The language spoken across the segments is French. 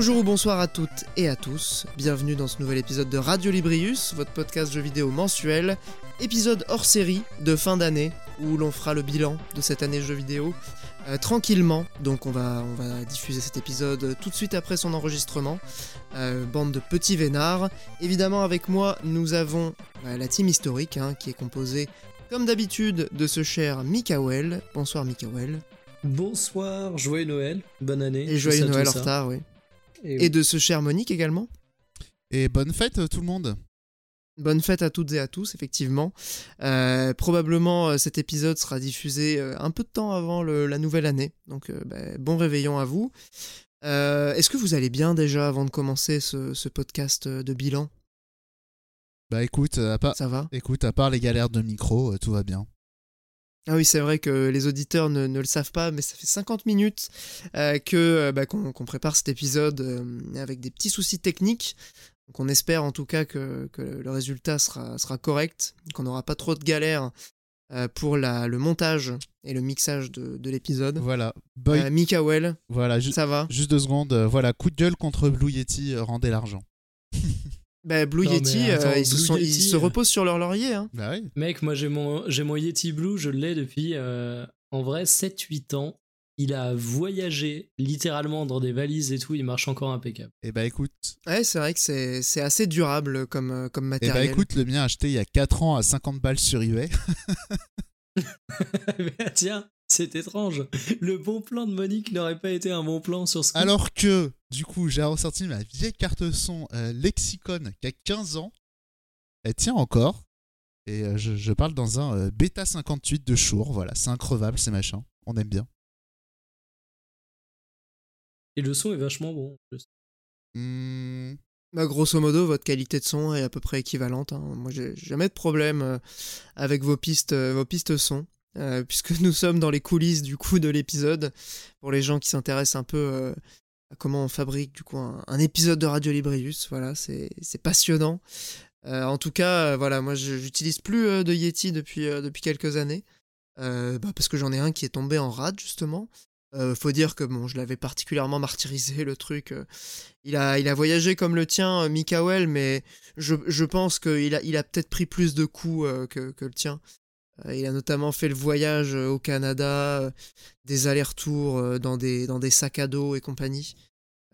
Bonjour ou bonsoir à toutes et à tous, bienvenue dans ce nouvel épisode de Radio Librius, votre podcast jeux vidéo mensuel, épisode hors série de fin d'année, où l'on fera le bilan de cette année jeux vidéo euh, tranquillement, donc on va, on va diffuser cet épisode tout de suite après son enregistrement, Euh, bande de petits vénards. Évidemment avec moi nous avons euh, la team historique, hein, qui est composée comme d'habitude de ce cher Mikael, bonsoir Mikael, Bonsoir, joyeux Noël, bonne année. et joyeux Noël en retard, oui. Et, Et de ce cher Monique également. Et bonne fête euh, tout le monde. Bonne fête à toutes et à tous, effectivement. Euh, probablement, euh, cet épisode sera diffusé un peu de temps avant le- la nouvelle année. Donc, euh, bah, bon réveillon à vous. Euh, Est-ce que vous allez bien déjà avant de commencer ce, ce podcast de bilan? Bah écoute, à part, Ça va? Écoute, à part les galères de micro, tout va bien. Ah oui, c'est vrai que les auditeurs ne, ne le savent pas, mais ça fait 50 minutes euh, que euh, bah, qu'on prépare cet épisode euh, avec des petits soucis techniques. Donc on espère en tout cas que, que le résultat sera, sera correct, qu'on n'aura pas trop de galères euh, pour la, le montage et le mixage de, de l'épisode. Voilà. Boy, Mikael, voilà, ça va? juste deux secondes. voilà, coup de gueule contre Blue Yeti, rendez l'argent. bah, Blue Non, Yeti, attends, euh, ils, se ils euh, reposent sur leur laurier. Hein. Bah oui. Mec, moi j'ai mon, j'ai mon Yeti Blue, je l'ai depuis euh, en vrai 7-8 ans. Il a voyagé littéralement dans des valises et tout, il marche encore impeccable. Et bah écoute, Ouais, c'est vrai que c'est c'est assez durable comme, comme et bah matériel. écoute, le mien acheté il y a 4 ans à 50 balles sur eBay. Mais tiens, c'est étrange. Le bon plan de Monique n'aurait pas été un bon plan sur ce coup. Alors que, du coup, j'ai ressorti ma vieille carte son euh, Lexicon qui a 15 ans. Elle tient encore. Et euh, je, je parle dans un euh, Beta 58 de Shure. Voilà, c'est increvable, c'est machin. On aime bien. Et le son est vachement bon en plus. Hmm, Bah, grosso modo, votre qualité de son est à peu près équivalente. hein. Moi, j'ai jamais de problème euh, avec vos pistes, euh, vos pistes son, euh, puisque nous sommes dans les coulisses du coup de l'épisode. Pour les gens qui s'intéressent un peu euh, à comment on fabrique du coup un, épisode de Radio Librius, voilà, c'est passionnant. Euh, en tout cas, voilà, moi, j'utilise plus de Yeti depuis quelques années, bah, parce que j'en ai un qui est tombé en rade justement. Faut dire que bon, je l'avais particulièrement martyrisé le truc. il a, il a voyagé comme le tien, Mikael, mais je, pense qu'il a, il a peut-être pris plus de coups que le tien. Euh, il a notamment fait le voyage euh, au Canada, euh, des allers-retours dans, des, dans des sacs à dos et compagnie.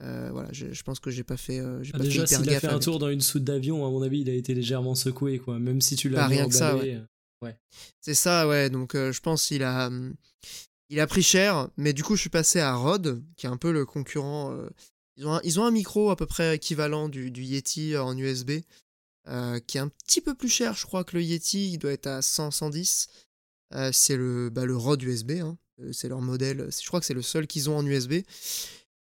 Euh, voilà, je, je pense que j'ai pas fait, euh, j'ai Ah, pas déjà, s'il a fait un avec. tour dans une soute d'avion, à mon avis, il a été légèrement secoué, quoi. Même si tu l'as Pas rien que ça, emballé. C'est ça, ouais. Donc, euh, je pense qu'il a, hum, il a pris cher. Mais du coup, je suis passé à Rode, qui est un peu le concurrent. ils, ont un, ils ont un micro à peu près équivalent du, du Yeti en USB, euh, qui est un petit peu plus cher, je crois, que le Yeti. Il doit être à 100, 110. Euh, c'est le, bah, le Rode USB. hein. Euh, C'est leur modèle. Je crois que c'est le seul qu'ils ont en USB.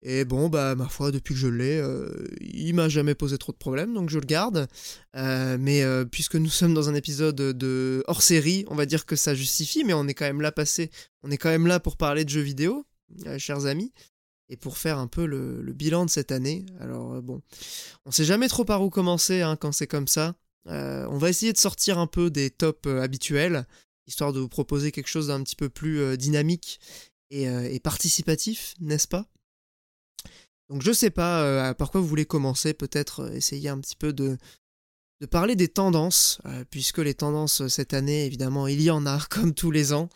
Et bon, bah, ma foi, depuis que je l'ai, euh, il m'a jamais posé trop de problèmes, donc je le garde. Mais puisque nous sommes dans un épisode de hors série, on va dire que ça justifie, mais on est quand même là passé, on est quand même là pour parler de jeux vidéo, chers amis, et pour faire un peu le, bilan de cette année. Alors euh, bon, on sait jamais trop par où commencer hein, quand c'est comme ça. Euh, on va essayer de sortir un peu des tops euh, habituels, histoire de vous proposer quelque chose d'un petit peu plus dynamique et, participatif, n'est-ce pas? Donc je sais pas par quoi vous voulez commencer, peut-être essayer un petit peu de, parler des tendances, puisque les tendances cette année, évidemment, il y en a comme tous les ans.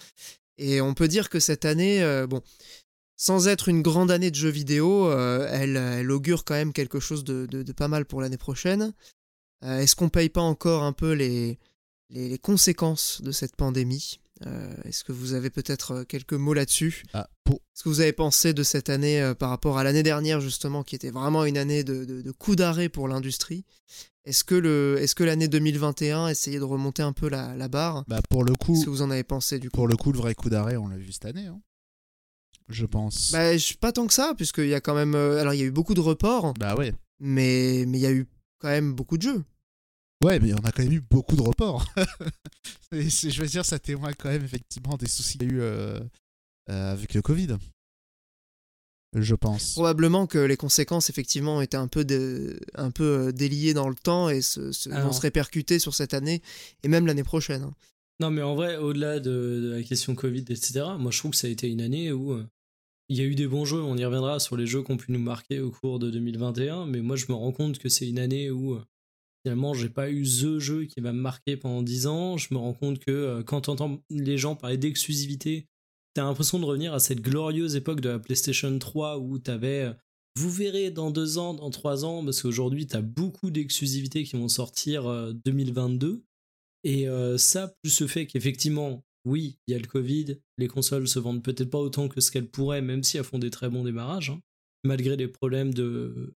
Et on peut dire que cette année, bon, sans être une grande année de jeux vidéo, euh, elle, elle augure quand même quelque chose de, de- de pas mal pour l'année prochaine. Euh, Est-ce qu'on paye pas encore un peu les, les, les conséquences de cette pandémie? Euh, Est-ce que vous avez peut-être quelques mots là-dessus? Ah, pour, Qu'est-ce que vous avez pensé de cette année par rapport à l'année dernière, justement, qui était vraiment une année de, coup d'arrêt pour l'industrie? Est-ce que le- est-ce que l'année 2021 essayait de remonter un peu la, la barre? Bah, pour le coup, que vous en avez pensé du coup? pour le coup, le vrai coup d'arrêt, on l'a vu cette année. hein. Je pense. bah, je- Pas tant que ça, puisqu'il y a quand même. euh, alors, il y a eu beaucoup de reports, Bah ouais. mais mais il y a eu quand même beaucoup de jeux. Ouais, mais on a quand même eu beaucoup de reports. Et c'est- je veux dire, ça témoigne quand même effectivement des soucis qu'il y a eu euh, euh, avec le Covid. Je pense. Probablement que les conséquences, effectivement, étaient un peu, de- un peu déliées dans le temps et se, se- vont se répercuter sur cette année et même l'année prochaine. hein. Non, mais en vrai, au-delà de, de la question Covid, etc., moi je trouve que ça a été une année où euh, il y a eu des bons jeux, on y reviendra sur les jeux qui ont pu nous marquer au cours de 2021, mais moi je me rends compte que c'est une année où euh, finalement j'ai pas eu the jeu qui va me marquer pendant 10 ans. Je me rends compte que euh, quand t'entends les gens parler d'exclusivité, t'as l'impression de revenir à cette glorieuse époque de la PlayStation 3 où t'avais euh, vous verrez dans deux ans, dans trois ans, parce qu'aujourd'hui, tu as beaucoup d'exclusivités qui vont sortir 2022. Et ça, plus le fait qu'effectivement, oui, il y a le Covid, les consoles se vendent peut-être pas autant que ce qu'elles pourraient, même si elles font des très bons démarrages, hein, malgré les problèmes de,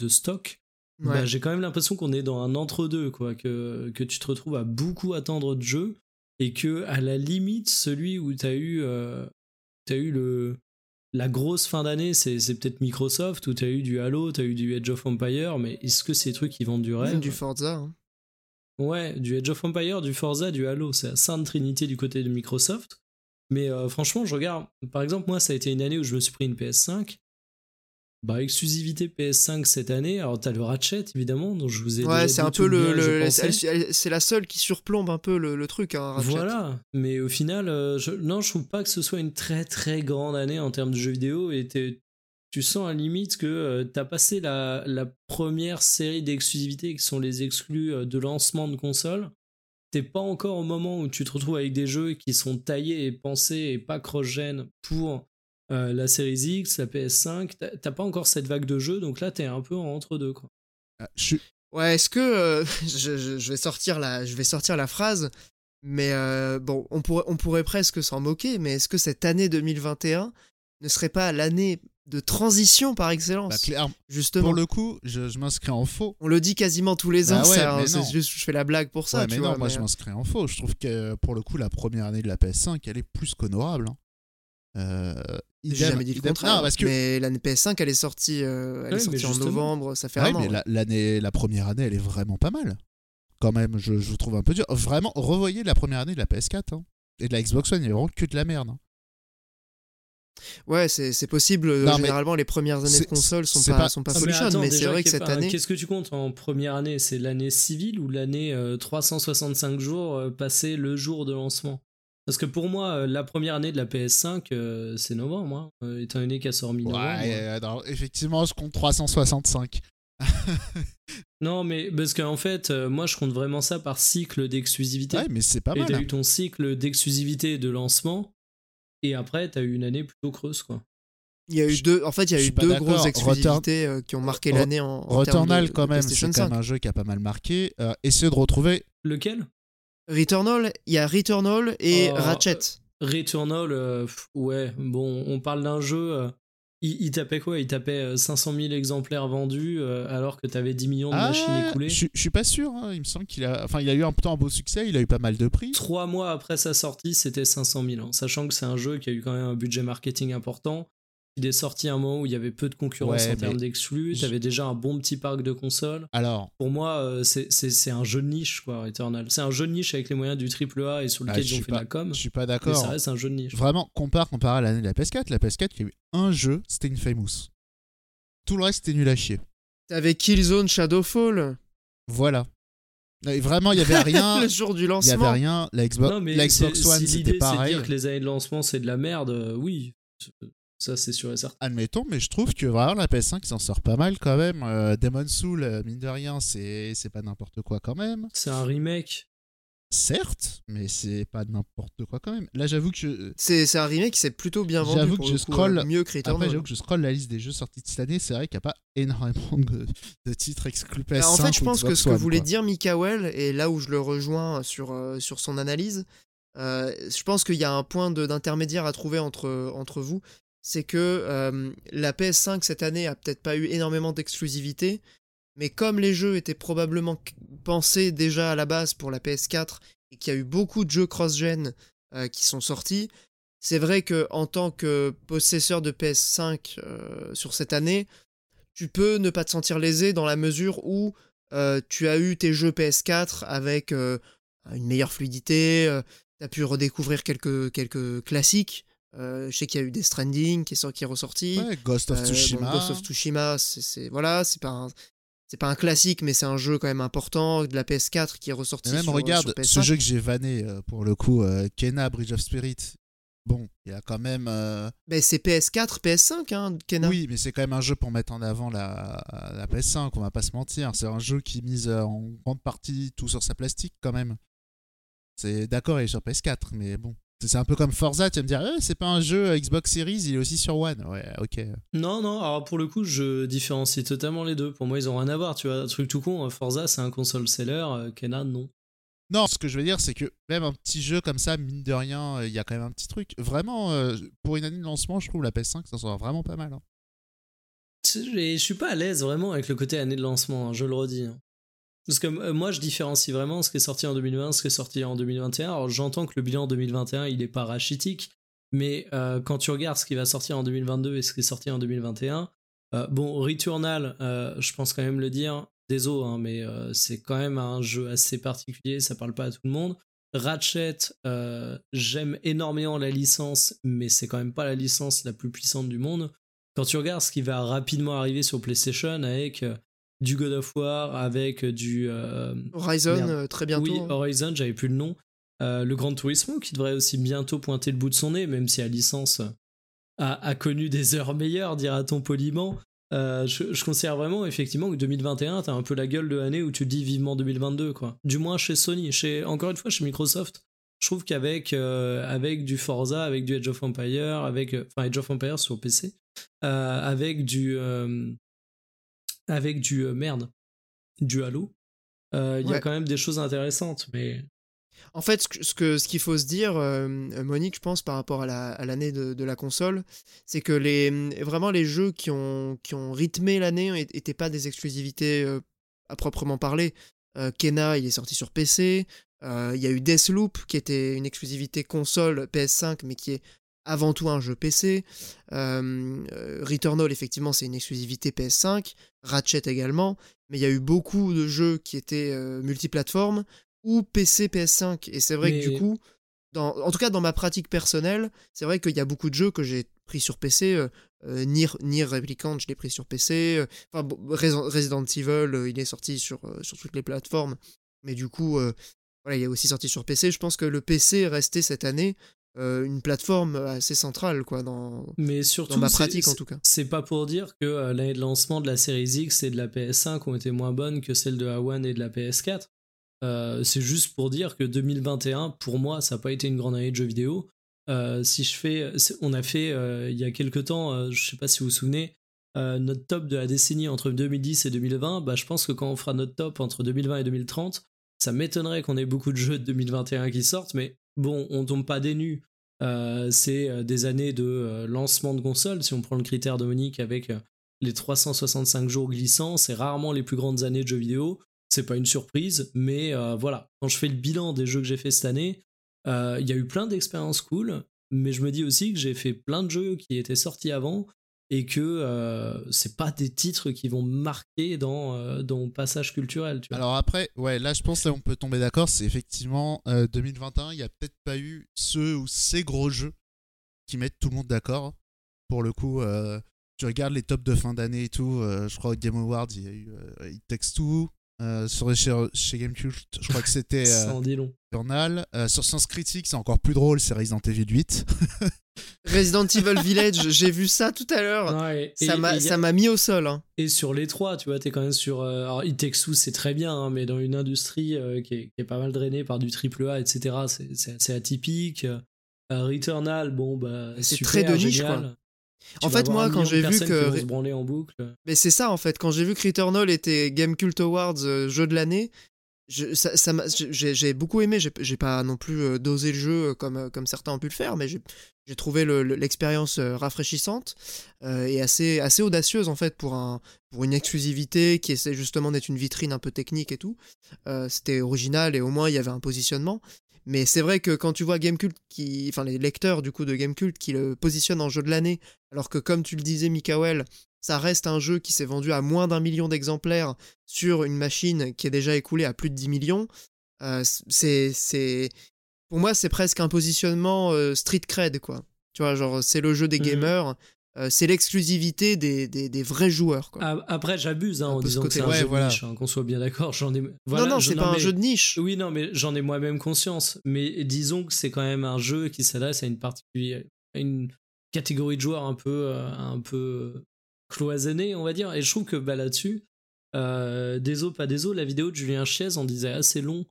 de stock. Bah, j'ai quand même l'impression qu'on est dans un entre-deux, quoi, que, que tu te retrouves à beaucoup attendre de jeux et que, à la limite, celui où tu as eu, euh, as eu le, la grosse fin d'année, c'est, peut-être Microsoft, où tu as eu du Halo, tu as eu du Edge of Empire, mais est-ce que c'est des trucs qui vendent du rêve? Du Forza. Hein. Ouais, du Edge of Empire, du Forza, du Halo, c'est la sainte trinité du côté de Microsoft. Mais euh, franchement, je regarde, par exemple, moi, ça a été une année où je me suis pris une PS5. Bah, exclusivité PS5 cette année. Alors, t'as le Ratchet, évidemment, dont je vous ai ouais, c'est un peu le. c'est la seule qui surplombe un peu le, truc, hein, Ratchet. Voilà, mais au final, euh, je, non, je trouve pas que ce soit une très très grande année en termes de jeux vidéo. Et tu sens à limite que euh, tu as passé la, première série d'exclusivités qui sont les exclus euh, de lancement de console. T'es pas encore au moment où tu te retrouves avec des jeux qui sont taillés et pensés et pas cross-gen pour euh, la série X, la PS5. T'as pas encore cette vague de jeux, donc là t'es un peu entre deux. Quoi. Ah, je... Ouais, est-ce que je, vais sortir la, je vais sortir la phrase, mais bon, on pourrait, on pourrait presque s'en moquer, mais est-ce que cette année 2021 ne serait pas l'année de transition par excellence. Bah, justement. Pour le coup, je, m'inscris en faux. On le dit quasiment tous les bah ans, c'est juste je fais la blague pour ça. mais non, moi je m'inscris en faux. Je trouve que pour le coup, la première année de la PS5, elle est plus qu'honorable. Hein. Euh, J'ai jamais dit le contraire. parce que... Mais l'année PS5, elle est sortie, euh, elle est sortie en novembre, ça fait un an. Mais l'année, la première année, elle est vraiment pas mal. Quand même, je, je trouve un peu dur. Vraiment, revoyez la première année de la PS4 hein. et de la Xbox One, il y a vraiment que de la merde. Ouais, c'est possible. Euh, généralement, les premières années de console sont pas, sont pas ah, mais, c'est vrai que cette année. Qu'est-ce que tu comptes en première année? C'est l'année civile ou l'année 365 euh, jours euh, passé le jour de lancement? Parce que pour moi, la première année de la PS5, c'est novembre, hein, étant donné qu'elle sort mi-novembre. Ouais, effectivement, je compte 365. non, mais parce qu'en fait, moi je compte vraiment ça par cycle d'exclusivité. Ouais, mais c'est pas mal. Et t'as hein. eu ton cycle d'exclusivité de lancement et après, tu as eu une année plutôt creuse, quoi. Il y a eu deux, en fait, il y a eu deux grosses exclusivités euh, qui ont marqué l'année en, en Returnal, quand même, c'est quand même un jeu qui a pas mal marqué. Euh, essayez de retrouver. Lequel? Returnal, il y a Returnal et oh, Ratchet. Returnal, euh, ouais, bon, on parle d'un jeu il, tapait quoi? Il tapait 500 euh, 000 exemplaires vendus euh, alors que tu avais 10 millions de ah, machines écoulées. Je, suis pas sûr. Hein. Il me semble qu'il a, enfin, il a eu un, un beau succès. Il a eu pas mal de prix. Trois mois après sa sortie, c'était 500 000. Hein. Sachant que c'est un jeu qui a eu quand même un budget marketing important. Il est sorti à un moment où il y avait peu de concurrence en termes d'exclus. Tu avais déjà un bon petit parc de consoles. Alors. Pour moi, euh, c'est un jeu de niche, quoi, Eternal. C'est un jeu de niche avec les moyens du AAA et sur lequel ah, ils ont fait la com. Je suis pas d'accord. ça reste un jeu de niche. Vraiment, compare, compare à l'année de la PS4. La PS4 qui a eu un jeu, c'était une Famous. Tout le reste, c'était nul à chier. T'avais Killzone Shadowfall. Voilà. vraiment, il y avait rien. le jour du lancement. Il y avait rien. La Xbox, la Xbox One, c'était pareil. Si dire que les années de lancement, c'est de la merde, euh, oui. Ça, c'est sûr et certain. Admettons, mais je trouve que vraiment la PS5 s'en sort pas mal quand même. Euh, Demon Soul, euh, mine de rien, c'est pas n'importe quoi quand même. C'est un remake. Certes, mais c'est pas n'importe quoi quand même. Là, j'avoue que je... c'est un remake qui s'est plutôt bien vendu. J'avoue que je scroll euh, mieux que Après, j'avoue que je scroll la liste des jeux sortis de cette année. C'est vrai qu'il n'y a pas énormément de, titres exclus PS5. Bah, en fait, je pense que ce que voulait dire Mikael et là où je le rejoins sur sur son analyse, je pense qu'il y a un point d'intermédiaire à trouver entre entre vous c'est que euh, la PS5 cette année a peut-être pas eu énormément d'exclusivité, mais comme les jeux étaient probablement pensés déjà à la base pour la PS4 et qu'il y a eu beaucoup de jeux cross-gen euh, qui sont sortis, c'est vrai que en tant que possesseur de PS5 euh, sur cette année, tu peux ne pas te sentir lésé dans la mesure où tu as eu tes jeux PS4 avec une meilleure fluidité, tu as pu redécouvrir quelques, quelques classiques. Euh, je sais qu'il y a eu des Stranding qui est, qui est ressorti. Ghost of euh, Tsushima. Ghost of Tsushima, c'est voilà, c'est pas un, c'est pas un classique, mais c'est un jeu quand même important de la PS4 qui est ressorti. même regarde ce jeu que j'ai vanné euh, pour le coup, Kena Bridge of Spirit. bon, il y a quand même. euh, Ben, c'est PS4, PS5, hein, Kena. Oui, mais c'est quand même un jeu pour mettre en avant la, la PS5, on va pas se mentir. C'est un jeu qui mise en grande partie tout sur sa plastique quand même. C'est d'accord, il est sur PS4, mais bon. C'est un peu comme Forza, tu vas me dire, Eh, c'est pas un jeu Xbox Series, il est aussi sur One. Ouais, ok. Non, non, alors pour le coup, je différencie totalement les deux. Pour moi, ils ont rien à voir, tu vois. Un truc tout con, Forza, c'est un console seller, euh, Kena, non. Non, ce que je veux dire, c'est que même un petit jeu comme ça, mine de rien, euh, il y a quand même un petit truc. Vraiment, euh, pour une année de lancement, je trouve la PS5, ça sera vraiment pas mal. hein. Je suis pas à l'aise vraiment avec le côté année de lancement, hein, je le redis. hein. Parce que euh, moi, je différencie vraiment ce qui est sorti en 2020, ce qui est sorti en 2021. Alors, j'entends que le bilan 2021, il est pas rachitique, mais euh, quand tu regardes ce qui va sortir en 2022 et ce qui est sorti en 2021, euh, bon, Returnal, je pense quand même le dire, désolé, hein, mais c'est quand même un jeu assez particulier, ça parle pas à tout le monde. Ratchet, j'aime énormément la licence, mais c'est quand même pas la licence la plus puissante du monde. Quand tu regardes ce qui va rapidement arriver sur PlayStation avec du God of War, avec du euh, Horizon, Merde. euh, très bientôt. oui, hein. Horizon, j'avais plus le nom. Euh, le Grand Turismo qui devrait aussi bientôt pointer le bout de son nez, même si la licence a, a connu des heures meilleures, dira-t-on poliment. Euh, je, je considère vraiment effectivement que 2021, t'as un peu la gueule de l'année où tu dis vivement 2022, quoi. Du moins chez Sony, chez encore une fois chez Microsoft. Je trouve qu'avec euh, avec du Forza, avec du Age of Empire, avec euh, enfin Age of Empire sur PC, euh, avec du euh, avec du euh, merde, du Halo, euh, il y a quand même des choses intéressantes, mais En fait, ce ce que- ce qu'il faut se dire, euh, Monique, je pense, par rapport à la- à l'année de, de la console, c'est que les, vraiment les jeux qui ont, qui ont rythmé l'année n'étaient pas des exclusivités à proprement parler. Kena, il est sorti sur PC. Il y a eu Deathloop, qui était une exclusivité console PS5, mais qui est avant tout un jeu PC. Euh, euh, Returnal, effectivement, c'est une exclusivité PS5. Ratchet également. Mais il y a eu beaucoup de jeux qui étaient euh, multiplateformes ou PC, PS5. Et c'est vrai que du coup, dans, en tout cas dans ma pratique personnelle, c'est vrai qu'il y a beaucoup de jeux que j'ai pris sur PC. Euh, euh, Nier, Nier Replicant, je l'ai pris sur PC. Enfin, bon, Resident Evil, il est sorti sur, sur toutes les plateformes. Mais du coup, voilà, il est aussi sorti sur PC. Je pense que le PC est resté cette année euh, une plateforme assez centrale, quoi, dans, mais surtout dans ma pratique en tout cas. C'est pas pour dire que euh, l'année de lancement de la série X et de la PS5 ont été moins bonnes que celles de la One et de la PS4. Euh, c'est juste pour dire que 2021, pour moi, ça n'a pas été une grande année de jeux vidéo. Euh, si je fais, on a fait il y a quelques temps, je sais pas si vous vous souvenez, notre top de la décennie entre 2010 et 2020. Bah, je pense que quand on fera notre top entre 2020 et 2030, ça m'étonnerait qu'on ait beaucoup de jeux de 2021 qui sortent, mais bon, on tombe pas des nues. Euh, c'est euh, des années de euh, lancement de consoles. Si on prend le critère de Monique avec euh, les 365 jours glissants, c'est rarement les plus grandes années de jeux vidéo. C'est pas une surprise, mais voilà. Quand je fais le bilan des jeux que j'ai fait cette année, il y a eu plein d'expériences cool, mais je me dis aussi que j'ai fait plein de jeux qui étaient sortis avant et que euh, c'est pas des titres qui vont marquer dans, euh, dans mon passage culturel. Tu vois. Alors après, ouais, là je pense là on peut tomber d'accord, c'est effectivement euh, 2021, il n'y a peut-être pas eu ceux ou ces gros jeux qui mettent tout le monde d'accord. Pour le coup, euh, tu regardes les tops de fin d'année et tout, euh, je crois au Game Awards, il y a eu euh, It Takes Two, euh, sur, chez, chez Gamecube, je crois que c'était euh. Journal. Euh, sur Sens Critique, c'est encore plus drôle, c'est Resident Evil 8. Resident Evil Village, j'ai vu ça tout à l'heure. Ouais, Ça m'a a- mis au sol. hein. Et sur les trois, tu vois, t'es quand même sur. euh, alors, It Takes Two, c'est très bien, hein, mais dans une industrie euh, qui, est, qui est pas mal drainée par du triple A, etc., c'est- assez atypique. Euh, Returnal, bon, bah. C'est très de niche, quoi. Tu En fait, moi, quand j'ai vu que- qui vont se branler en boucle. Mais c'est ça en fait, quand j'ai vu que Returnal était Game Cult Awards euh, jeu de l'année, ça, ça j'ai beaucoup aimé. J'ai j'ai pas non plus dosé le jeu comme, comme certains ont pu le faire, mais j'ai j'ai trouvé le- le- l'expérience euh, rafraîchissante euh, et assez, audacieuse en fait pour, un, pour une exclusivité qui essaie justement d'être une vitrine un peu technique et tout. Euh, C'était original et au moins il y avait un positionnement. Mais c'est vrai que quand tu vois Gamecult qui, enfin les lecteurs du coup de Gamecult qui le positionnent en jeu de l'année, alors que comme tu le disais Mikael, ça reste un jeu qui s'est vendu à moins d'un million d'exemplaires sur une machine qui est déjà écoulée à plus de 10 millions. C'est, pour moi, c'est presque un positionnement euh, street cred, quoi. Tu vois, genre, c'est le jeu des Mhm. gamers. euh, c'est l'exclusivité des, des, des vrais joueurs. Quoi. Après, j'abuse hein, en disant que c'est un côté-là. jeu Ouais, voilà. de niche, hein, qu'on soit bien d'accord. J'en ai. Voilà, non, non, c'est pas un jeu de niche. Oui, non, mais j'en ai moi-même conscience. Mais disons que c'est quand même un jeu qui s'adresse à une particulière, une catégorie de joueurs un peu, euh, un peu cloisonnée, on va dire. Et je trouve que bah, là-dessus, euh, Déso, pas Déso, la vidéo de Julien Chiez en disait assez long.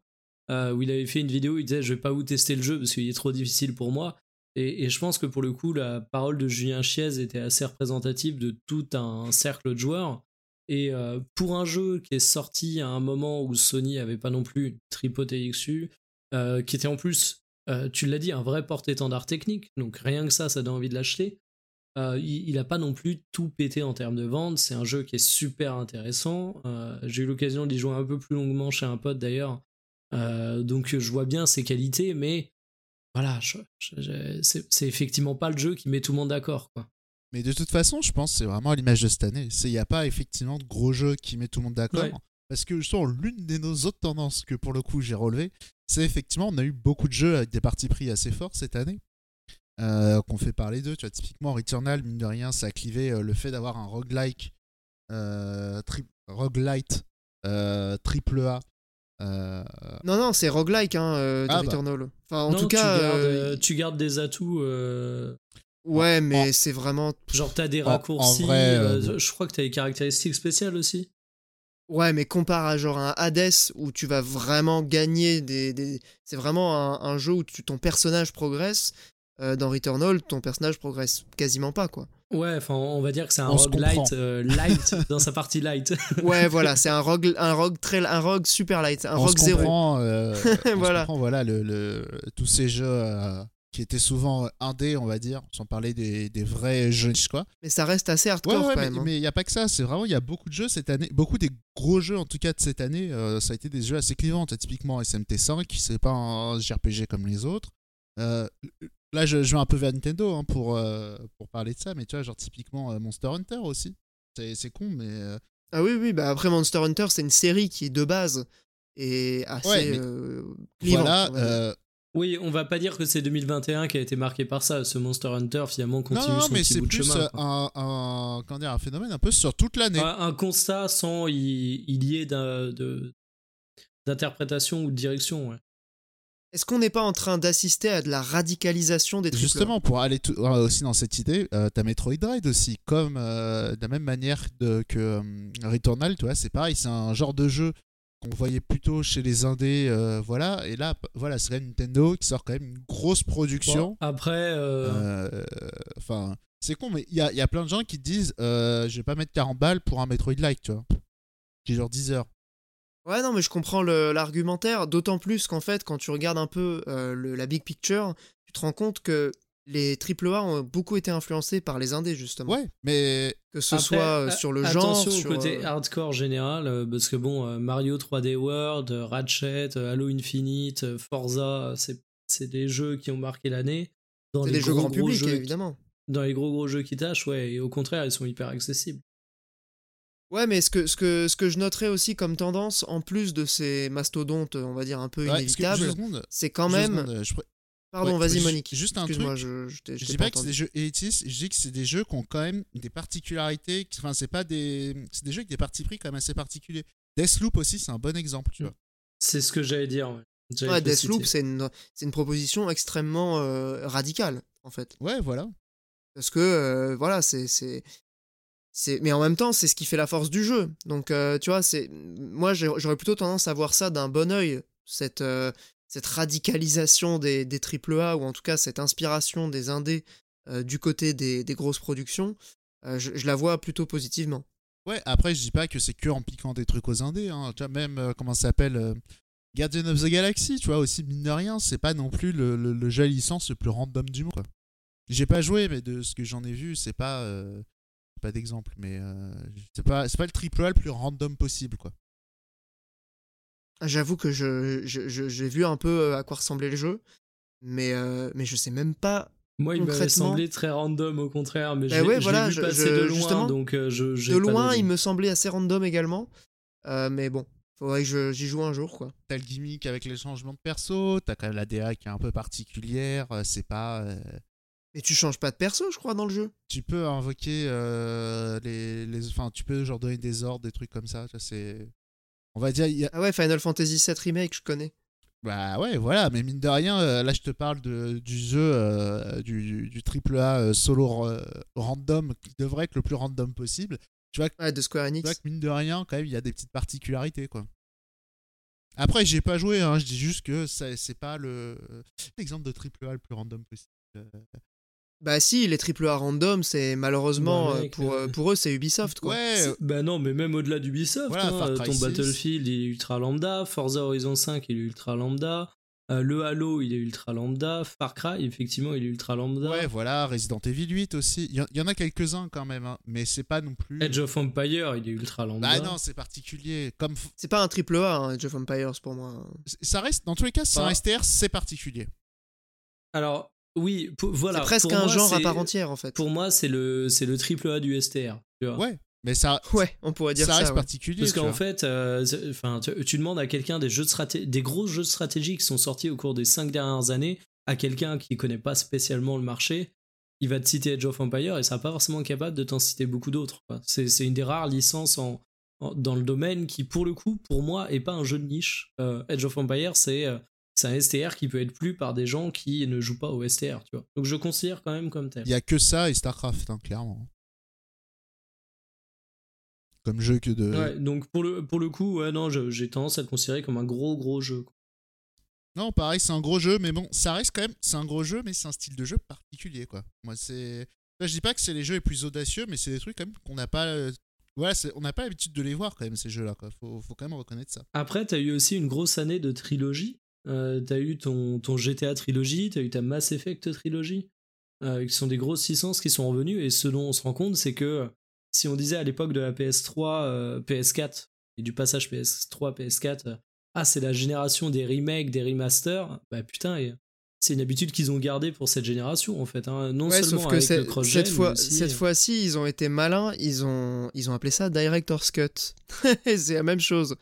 Euh, où il avait fait une vidéo, il disait Je vais pas vous tester le jeu parce qu'il est trop difficile pour moi. Et, je pense que pour le coup, la parole de Julien Chiez était assez représentative de tout un cercle de joueurs. Et euh, pour un jeu qui est sorti à un moment où Sony avait pas non plus une tripotée dessus, euh, qui était en plus, euh, tu l'as dit, un vrai porte-étendard technique, donc rien que ça, ça donne envie de l'acheter. Il, il a pas non plus tout pété en termes de vente. C'est un jeu qui est super intéressant. J'ai eu l'occasion d'y jouer un peu plus longuement chez un pote d'ailleurs. Euh, donc je vois bien ses qualités, mais voilà, c'est effectivement pas le jeu qui met tout le monde d'accord. quoi. Mais de toute façon, je pense que c'est vraiment à l'image de cette année. Il n'y a pas effectivement de gros jeux qui met tout le monde d'accord. Ouais. Parce que justement, l'une de nos autres tendances que pour le coup j'ai relevé, c'est effectivement, on a eu beaucoup de jeux avec des parties pris assez forts cette année. euh, qu'on fait parler d'eux. Tu vois, typiquement, Returnal, mine de rien, ça a clivé euh, le fait d'avoir un roguelike, roguelite, triple A. euh, Non, non, c'est roguelike, hein, euh, Ah, bah. Enfin, en Non, tout tu cas, gardes, euh, euh, tu gardes des atouts. euh, ouais, mais en- c'est vraiment. Genre, t'as des En- en raccourcis. vrai, euh, euh, je crois que t'as des caractéristiques spéciales aussi. Ouais, mais compare à genre un Hades où tu vas vraiment gagner des. des- C'est vraiment un, un jeu où tu, ton personnage progresse. Euh, dans Returnal, ton personnage progresse quasiment pas, quoi. Ouais, enfin, on va dire que c'est un On roguelite comprend. euh, light dans sa partie light. Ouais, voilà, c'est un rogue, un rogue très, un rogue super light, un on rogue se zéro. euh, on se Voilà. comprend, voilà, le, le- tous ces jeux euh, qui étaient souvent indés, on va dire, sans parler des, des vrais jeux quoi. Mais ça reste assez hardcore ouais, quand mais même. hein. mais il n'y a pas que ça, c'est vraiment, il y a beaucoup de jeux cette année, beaucoup des gros jeux en tout cas de cette année, euh, ça a été des jeux assez clivants. Typiquement SMT5, qui c'est pas un JRPG comme les autres. Euh, là, je, je vais un peu vers Nintendo hein, pour, euh, pour parler de ça, mais tu vois, genre typiquement euh, Monster Hunter aussi. C'est c'est con, mais. euh, Ah oui, oui, bah après Monster Hunter, c'est une série qui de base est assez Ouais, mais euh, voilà. euh, oui, on va pas dire que c'est 2021 qui a été marqué par ça. Ce Monster Hunter, finalement, continue non, non, son mais petit c'est bout de plus chemin. un, un, comment dire, un phénomène un peu sur toute l'année. Un, un constat sans y, y lier d'un- de- d'interprétation ou de direction. ouais. Est-ce qu'on n'est pas en train d'assister à de la radicalisation des triple A Justement, pour aller tout- ouais, aussi dans cette idée, euh, t'as Metroid Dread aussi, comme euh, de la même manière de- que euh, Returnal, tu vois, c'est pareil, c'est un genre de jeu qu'on voyait plutôt chez les indés, euh, voilà, et là, voilà, c'est quand même Nintendo qui sort quand même une grosse production. Bon, après, euh, Euh, Enfin, c'est con, mais il y a, il y a plein de gens qui te disent, euh, je vais pas mettre 40 balles pour un Metroid-like, tu vois, qui est genre 10 heures. Ouais, non, mais je comprends l'argumentaire, d'autant plus qu'en fait, quand tu regardes un peu euh, le- la big picture, tu te rends compte que les AAA ont beaucoup été influencés par les indés, justement. Ouais, mais Que ce Après, soit euh, a- sur le genre, Attention sur, au côté euh, hardcore général, euh, parce que bon, euh, Mario 3D World, euh, Ratchet, euh, Halo Infinite, euh, Forza, euh, c'est c'est des jeux qui ont marqué l'année. Dans c'est les des jeux gros, grand gros public, jeux qui- évidemment. Dans les gros gros jeux qui tâchent, ouais, et au contraire, ils sont hyper accessibles. Ouais, mais ce que, ce, que, ce que je noterais aussi comme tendance, en plus de ces mastodontes, on va dire, un peu ouais, inévitables, c'est quand même... seconde, euh, je pr- Pardon, ouais, vas-y, Monique. juste un truc. je, je dis pas pas que c'est des jeux élitistes, je dis que c'est des jeux qui ont quand même des particularités. Enfin, c'est pas des. C'est des jeux avec des partis pris quand même assez particuliers. Deathloop aussi, c'est un bon exemple, tu Mm. vois. C'est ce que j'allais dire. Ouais, Ouais, Deathloop, c'est une, c'est une proposition extrêmement euh, radicale, en fait. Ouais, voilà. Parce que, euh, voilà, c'est. Mais en même temps, c'est ce qui fait la force du jeu. Donc, euh, tu vois, c'est moi, j'aurais plutôt tendance à voir ça d'un bon oeil, cette, euh, cette radicalisation des, des AAA, ou en tout cas cette inspiration des indés euh, du côté des, des grosses productions. Euh, je, la vois plutôt positivement. Ouais, après, je dis pas que c'est que en piquant des trucs aux indés. Hein. Tu vois, même, comment ça s'appelle Guardian of the Galaxy, tu vois, aussi, mine de rien, c'est pas non plus le, le, le jeu licence le plus random du monde. J'ai pas joué, mais de ce que j'en ai vu, c'est pas. Pas d'exemple, mais euh, c'est pas, c'est pas le triple A le plus random possible, quoi. Ah, J'avoue que je, je- je- j'ai vu un peu euh, à quoi ressemblait le jeu, mais, euh, mais je sais même pas Moi, il m'avait concrètement- semblé très random au contraire, mais Bah je l'ai ouais, voilà, vu je- passer de loin, justement, donc euh, je. j'ai de loin, il me semblait assez random également. Euh, mais bon, faudrait que je- j'y joue un jour, quoi. T'as le gimmick avec les changements de perso, t'as quand même la DA qui est un peu particulière, c'est pas. Mais tu changes pas de perso, je crois, dans le jeu. Tu peux invoquer euh, les, les. Enfin, tu peux genre donner des ordres, des trucs comme ça. ça c'est. On va dire. il y a- Ah ouais, Final Fantasy VII Remake, je connais. Bah ouais, voilà, mais mine de rien, euh, là je te parle de, du jeu, euh, du, triple A solo euh, random, qui devrait être le plus random possible. Tu vois, que- Ouais, de Square tu Enix. vois que mine de rien, quand même, il y a des petites particularités, quoi. Après, j'ai pas joué, hein, je dis juste que ça- c'est pas le l'exemple de triple A le plus random possible. Bah si, les AAA random, c'est malheureusement, Bah, euh, mec, pour, euh, pour eux, c'est Ubisoft, quoi. Ouais, Bah non, mais même au-delà d'Ubisoft, Voilà, hein, ton 6. Battlefield il est ultra lambda, Forza Horizon 5 il est ultra lambda, euh, le Halo il est ultra lambda, Far Cry effectivement il est ultra lambda, ouais, voilà, Resident Evil 8 aussi. Il y, en- il y en a quelques-uns quand même, hein, mais c'est pas non plus. Edge of Empire il est ultra lambda. Bah non, c'est particulier. Comme C'est pas un AAA, hein, Age of Empires, pour moi. ça reste, dans tous les cas, c'est un. STR, c'est particulier. Alors oui, pour- voilà. c'est presque pour un moi, genre à part entière, en fait. Pour moi c'est le c'est le triple A du STR. Tu vois. Ouais, mais ça, Ouais, on pourrait dire ça ça. reste ouais. particulier. Parce qu'en fait, euh, enfin, tu, tu demandes à quelqu'un des jeux de des gros jeux de stratégie qui sont sortis au cours des cinq dernières années, à quelqu'un qui connaît pas spécialement le marché, il va te citer Age of Empire et sera pas forcément capable de t'en citer beaucoup d'autres. C'est c'est une des rares licences en, en- dans le domaine qui, pour le coup, pour moi, est pas un jeu de niche. Euh, Age of Empire, c'est euh, c'est un STR qui peut être plus par des gens qui ne jouent pas au STR, tu vois. Donc je considère quand même comme tel. Il y a que ça et StarCraft, hein, clairement. Comme jeu que de. Ouais, donc pour le, pour le coup, ouais, non, j'ai tendance à le considérer comme un gros gros jeu. Non, pareil, c'est un gros jeu, mais bon, ça reste quand même. C'est un gros jeu, mais c'est un style de jeu particulier, quoi. Moi, c'est. Là, je dis pas que c'est les jeux les plus audacieux, mais c'est des trucs quand même qu'on n'a pas. euh, Voilà, on n'a pas l'habitude de les voir quand même ces jeux-là. Faut, faut quand même reconnaître ça. Après, t'as eu aussi une grosse année de trilogie. Euh, t'as eu ton, ton GTA trilogie, t'as eu ta Mass Effect trilogie, euh, qui sont des grosses licences qui sont revenues. Et ce dont on se rend compte, c'est que si on disait à l'époque de la PS3, euh, PS4 et du passage PS3, PS4, euh, ah, c'est la génération des remakes, des remasters, bah putain, c'est une habitude qu'ils ont gardée pour cette génération en fait. hein. Non Ouais, seulement sauf que avec le cette fois, aussi, cette euh, fois-ci, ils ont été malins. Ils ont, ils ont appelé ça Director's Cut. c'est la même chose.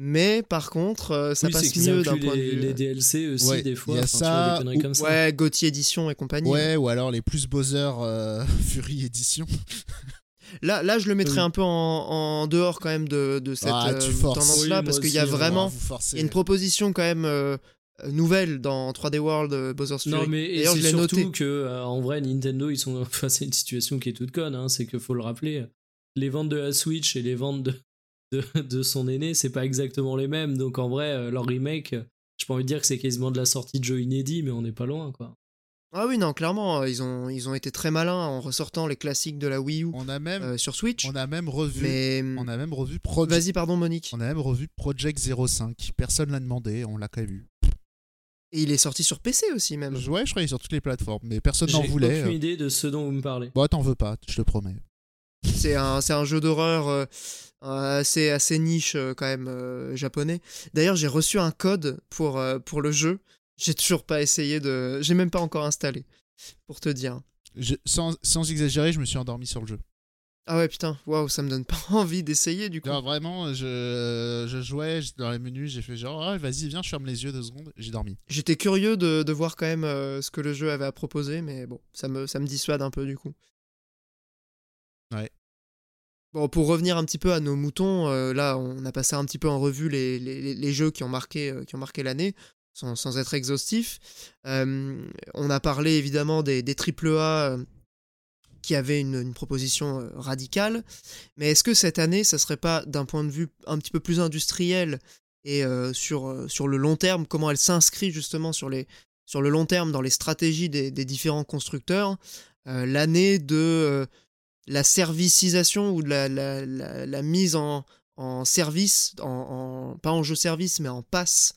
Mais par contre, euh, ça oui, passe mieux d'un point de vue. les DLC aussi Ouais, des il fois. y a vois, ça, des conneries ou- comme ça. Ouais, Gauthier Edition et compagnie. Ouais, ou alors les plus Bowser euh, Fury Edition. Là, là, je le mettrais Oui. un peu en, en dehors quand même de, de cette Ah, euh, tendance-là Oui, parce qu'il y a hein. vraiment, il y a une proposition quand même euh, euh, nouvelle dans 3D World euh, Bowser's Fury. Non, mais c'est surtout noté. que, euh, en vrai, Nintendo, ils sont face à une situation qui est toute conne. hein, c'est qu'il faut le rappeler, les ventes de la Switch et les ventes de, de, de son aîné, c'est pas exactement les mêmes. Donc, en vrai, euh, leur remake, euh, j'ai pas envie de dire que c'est quasiment de la sortie de jeu inédit, mais on n'est pas loin, quoi. Ah oui, non, clairement, euh, ils ont, ils ont été très malins en ressortant les classiques de la Wii U On a même, euh, sur Switch. on a même revu. Mais On a même revu Project. vas-y, pardon, Monique. On a même revu Project 05. Personne l'a demandé, on l'a quand même vu. Et il est sorti sur PC aussi même. Ouais, je crois qu'il est sur toutes les plateformes, mais personne n'en J'ai voulait. aucune euh. idée de ce dont vous me parlez. Bon, t'en veux pas, je te promets. C'est un, un jeu d'horreur euh, euh, assez, assez niche euh, quand même japonais. D'ailleurs, j'ai reçu un code pour, pour le jeu. J'ai toujours pas essayé de. J'ai même pas encore installé. Pour te dire. Je- sans, sans exagérer, je me suis endormi sur le jeu. Ah ouais, putain, waouh, ça me donne pas envie d'essayer du coup. Alors, vraiment, je, je jouais, dans les menus, j'ai fait genre, ah, vas-y, viens, je ferme les yeux deux secondes, j'ai dormi. J'étais curieux de, de voir quand même euh, ce que le jeu avait à proposer, mais bon, ça me, ça me dissuade un peu du coup. Pour revenir un petit peu à nos moutons, euh, là, on a passé un petit peu en revue les, les, jeux qui ont marqué, euh, marqué l'année, sans, être exhaustif. Euh, on a parlé évidemment des, AAA qui avaient une, une proposition radicale, mais est-ce que cette année, ça serait pas, d'un point de vue un petit peu plus industriel et sur, sur le long terme, comment elle s'inscrit justement sur, les, sur le long terme dans les stratégies des, des différents constructeurs, l'année de la servicisation ou de la, la, la- la mise en, en service, en, en- pas en jeu service, mais en pass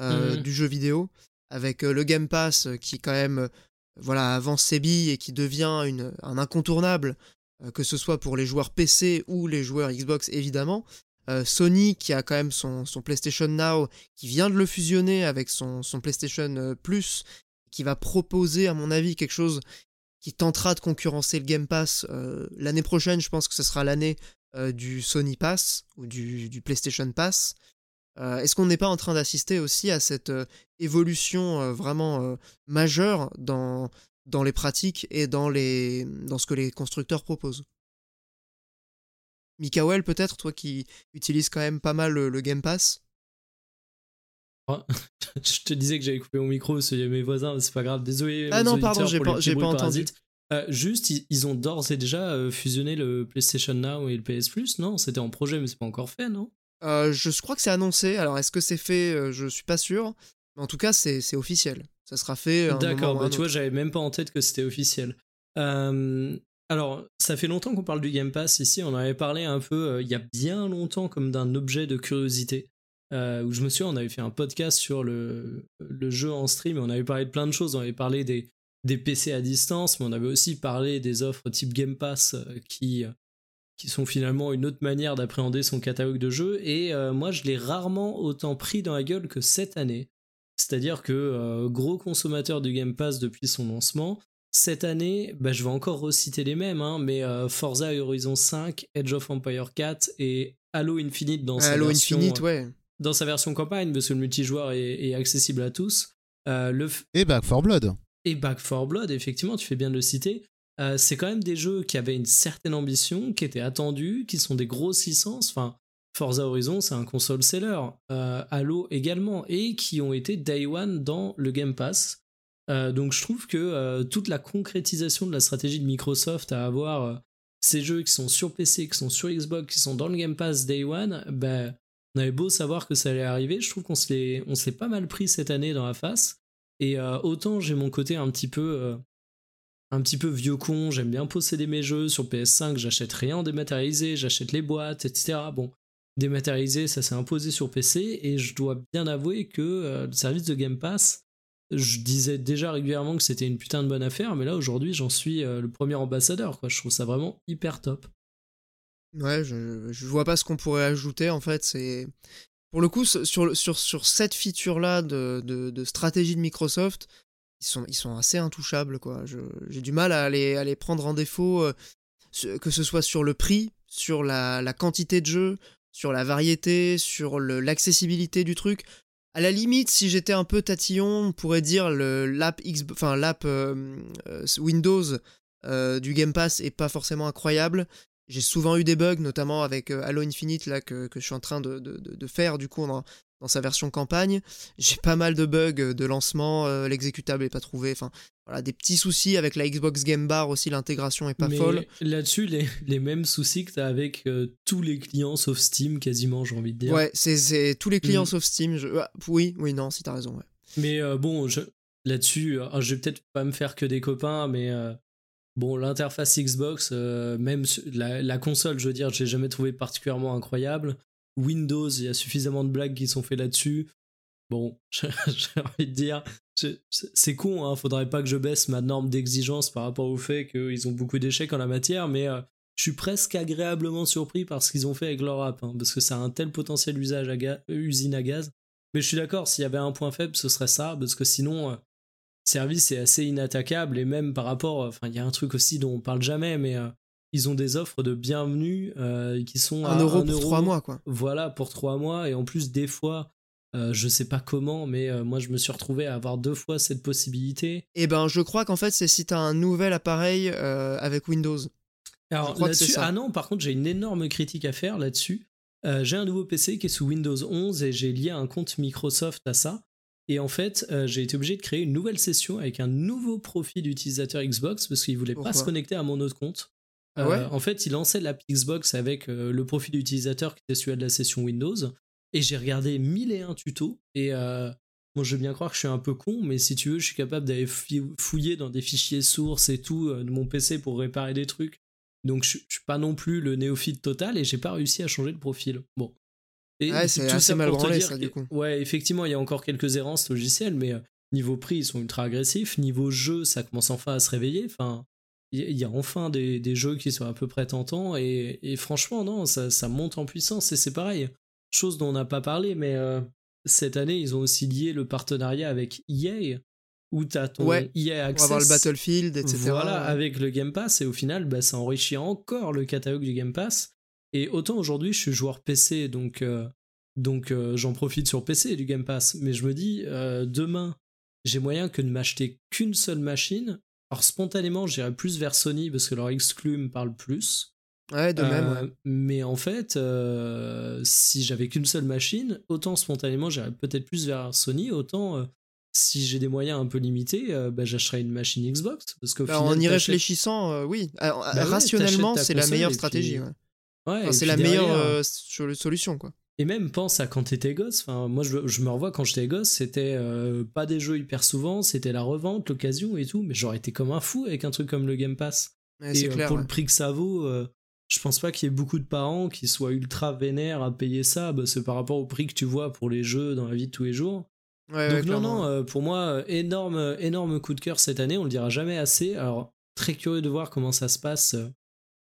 euh, Mhm. du jeu vidéo, avec euh, le Game Pass euh, qui quand même voilà, avance ses billes et qui devient une, un incontournable, que ce soit pour les joueurs PC ou les joueurs Xbox évidemment. Euh, Sony qui a quand même son, son PlayStation Now, qui vient de le fusionner avec son, son PlayStation Plus, qui va proposer à mon avis quelque chose qui tentera de concurrencer le Game Pass euh, l'année prochaine. Je pense que ce sera l'année euh, du Sony Pass ou du, PlayStation Pass. Euh, Est-ce qu'on n'est pas en train d'assister aussi à cette évolution vraiment majeure dans, les pratiques et dans ce que les constructeurs proposent? Mikael, peut-être, toi qui utilises quand même pas mal le, Game Pass? Je te disais que j'avais coupé mon micro, c'est mes voisins, c'est pas grave, désolé. Ah non, pardon, j'ai pas, pas entendu. Euh, juste, ils, ont d'ores et déjà euh, fusionné le PlayStation Now et le PS Plus, non? C'était en projet, mais c'est pas encore fait, non? Euh, Je crois que c'est annoncé. Alors, est-ce que c'est fait? Je suis pas sûr. Mais en tout cas, c'est officiel. Ça sera fait. D'accord, bah, tu vois, j'avais même pas en tête que c'était officiel. alors, ça fait longtemps qu'on parle du Game Pass ici. On en avait parlé un peu il y a bien longtemps comme d'un objet de curiosité. Où je me souviens, on avait fait un podcast sur le, le jeu en stream et on avait parlé de plein de choses. On avait parlé des, des PC à distance, mais on avait aussi parlé des offres type Game Pass euh, qui, euh, qui sont finalement une autre manière d'appréhender son catalogue de jeux. Et euh, moi, je l'ai rarement autant pris dans la gueule que cette année. C'est-à-dire que gros consommateur du Game Pass depuis son lancement, cette année, bah, je vais encore reciter les mêmes, hein, mais Forza Horizon 5, Edge of Empire 4 et Halo Infinite dans sa version, Infinite, ouais. Dans sa version campagne, parce que le multijoueur est, accessible à tous. le Et Back 4 Blood et Back 4 Blood, effectivement, tu fais bien de le citer. Euh, c'est quand même des jeux qui avaient une certaine ambition, qui étaient attendus, qui sont des grosses licences. Enfin, Forza Horizon, c'est un console seller. Euh, Halo également, et qui ont été day one dans le Game Pass. Euh, donc je trouve que toute la concrétisation de la stratégie de Microsoft à avoir ces jeux qui sont sur PC, qui sont sur Xbox, qui sont dans le Game Pass day one, ben, on avait beau savoir que ça allait arriver, je trouve qu'on se l'est pas mal pris cette année dans la face. Et euh, autant j'ai mon côté un petit peu euh, un petit peu vieux con, j'aime bien posséder mes jeux sur PS5, j'achète rien en dématérialisé, j'achète les boîtes, etc. Bon, dématérialisé, ça s'est imposé sur PC et je dois bien avouer que euh, le service de Game Pass, je disais déjà régulièrement que c'était une putain de bonne affaire, mais là aujourd'hui j'en suis le premier ambassadeur, quoi. Je trouve ça vraiment hyper top. Ouais, je, je vois pas ce qu'on pourrait ajouter en fait. C'est pour le coup, sur, sur, sur cette feature-là de, de, stratégie de Microsoft, ils sont, ils sont assez intouchables. quoi. J'ai du mal à les, à les prendre en défaut, euh, que ce soit sur le prix, sur la, la quantité de jeux, sur la variété, sur l'accessibilité du truc. À la limite, si j'étais un peu tatillon, on pourrait dire l'app enfin l'app euh, euh, Windows du Game Pass est pas forcément incroyable. J'ai souvent eu des bugs, notamment avec euh, Halo Infinite, là, que, je suis en train de, de, faire, du coup, dans, dans, sa version campagne. J'ai pas mal de bugs de lancement, euh, l'exécutable est pas trouvé, enfin, voilà, des petits soucis avec la Xbox Game Bar aussi, l'intégration est pas Mais folle. Là-dessus, les, les, mêmes soucis que t'as avec euh, tous les clients sauf Steam, quasiment, j'ai envie de dire. Ouais, c'est tous les clients mm. sauf Steam. Ah, oui, oui, non, si t'as raison, ouais. Mais bon, là-dessus, je vais peut-être pas me faire que des copains, mais Bon, l'interface Xbox, euh, même la, console, je veux dire, j'ai jamais trouvé particulièrement incroyable. Windows, il y a suffisamment de blagues qui sont faites là-dessus. Bon, j'ai envie de dire, c'est con, hein, faudrait pas que je baisse ma norme d'exigence par rapport au fait qu'ils ont beaucoup d'échecs en la matière, mais euh, je suis presque agréablement surpris par ce qu'ils ont fait avec leur app, hein, parce que ça a un tel potentiel usage à usine à gaz. Mais je suis d'accord, s'il y avait un point faible, ce serait ça, parce que sinon, euh, service est assez inattaquable et même par rapport, enfin il y a un truc aussi dont on parle jamais, mais euh, ils ont des offres de bienvenue euh, qui sont un euro pour trois mois quoi. Voilà pour trois mois et en plus des fois. Euh, je sais pas comment, mais moi je me suis retrouvé à avoir deux fois cette possibilité. Et eh ben je crois qu'en fait c'est si t'as un nouvel appareil avec Windows. Alors là-dessus, ah non, par contre j'ai une énorme critique à faire là-dessus. j'ai un nouveau PC qui est sous Windows 11 et j'ai lié un compte Microsoft à ça. Et en fait, euh, j'ai été obligé de créer une nouvelle session avec un nouveau profil d'utilisateur Xbox parce qu'il voulait pas se connecter à mon autre compte. Ah ouais euh, en fait, il lançait l'app Xbox avec euh, le profil d'utilisateur qui était celui de la session Windows. Et j'ai regardé mille et un tutos. Et bon, je veux bien croire que je suis un peu con, mais si tu veux, je suis capable d'aller fouiller dans des fichiers sources et tout de mon PC pour réparer des trucs. Donc je, je suis pas non plus le néophyte total et j'ai pas réussi à changer de profil. Bon, ouais, c'est assez mal branlé, ça, du coup. Ouais, effectivement, il y a encore quelques errances logicielles, mais euh, niveau prix, ils sont ultra agressifs. Niveau jeu, ça commence enfin à se réveiller. Enfin, il y, a enfin des, des, jeux qui sont à peu près tentants, et, et franchement, non, ça, ça, monte en puissance, et c'est pareil. Chose dont on n'a pas parlé, mais euh, cette année, ils ont aussi lié le partenariat avec EA, où tu as ton EA Access. Pour avoir le Battlefield, etc. Voilà, avec le Game Pass, et au final, bah, ça enrichit encore le catalogue du Game Pass. Et autant aujourd'hui, je suis joueur PC, donc, euh, donc euh, j'en profite sur PC du Game Pass. Mais je me dis, euh, demain, j'ai moyen que de m'acheter qu'une seule machine Alors spontanément, j'irais plus vers Sony parce que leur exclu me parle plus. Ouais, de même. Ouais. Mais en fait, si j'avais qu'une seule machine, autant spontanément j'irais peut-être plus vers Sony, autant si j'ai des moyens un peu limités, euh, bah, j'achèterais une machine Xbox. Parce qu'au Bah, en y réfléchissant, euh, oui. Alors, Bah rationnellement, c'est la meilleure stratégie. puis- ouais. Ouais, Enfin, et c'est la meilleure euh, sur- solution, quoi. Et même pense à quand t'étais gosse. Enfin, moi, je, je me revois quand j'étais gosse, c'était euh, pas des jeux hyper souvent, c'était la revente, l'occasion et tout. Mais j'aurais été comme un fou avec un truc comme le Game Pass. Ouais, et euh, clair. pour ouais. le prix que ça vaut, euh, je pense pas qu'il y ait beaucoup de parents qui soient ultra vénères à payer ça. Bah, c'est par rapport au prix que tu vois pour les jeux dans la vie de tous les jours. Ouais, Donc non, clairement, non, euh, pour moi, euh, énorme, euh, énorme coup de cœur cette année, on le dira jamais assez. Alors, très curieux de voir comment ça se passe euh,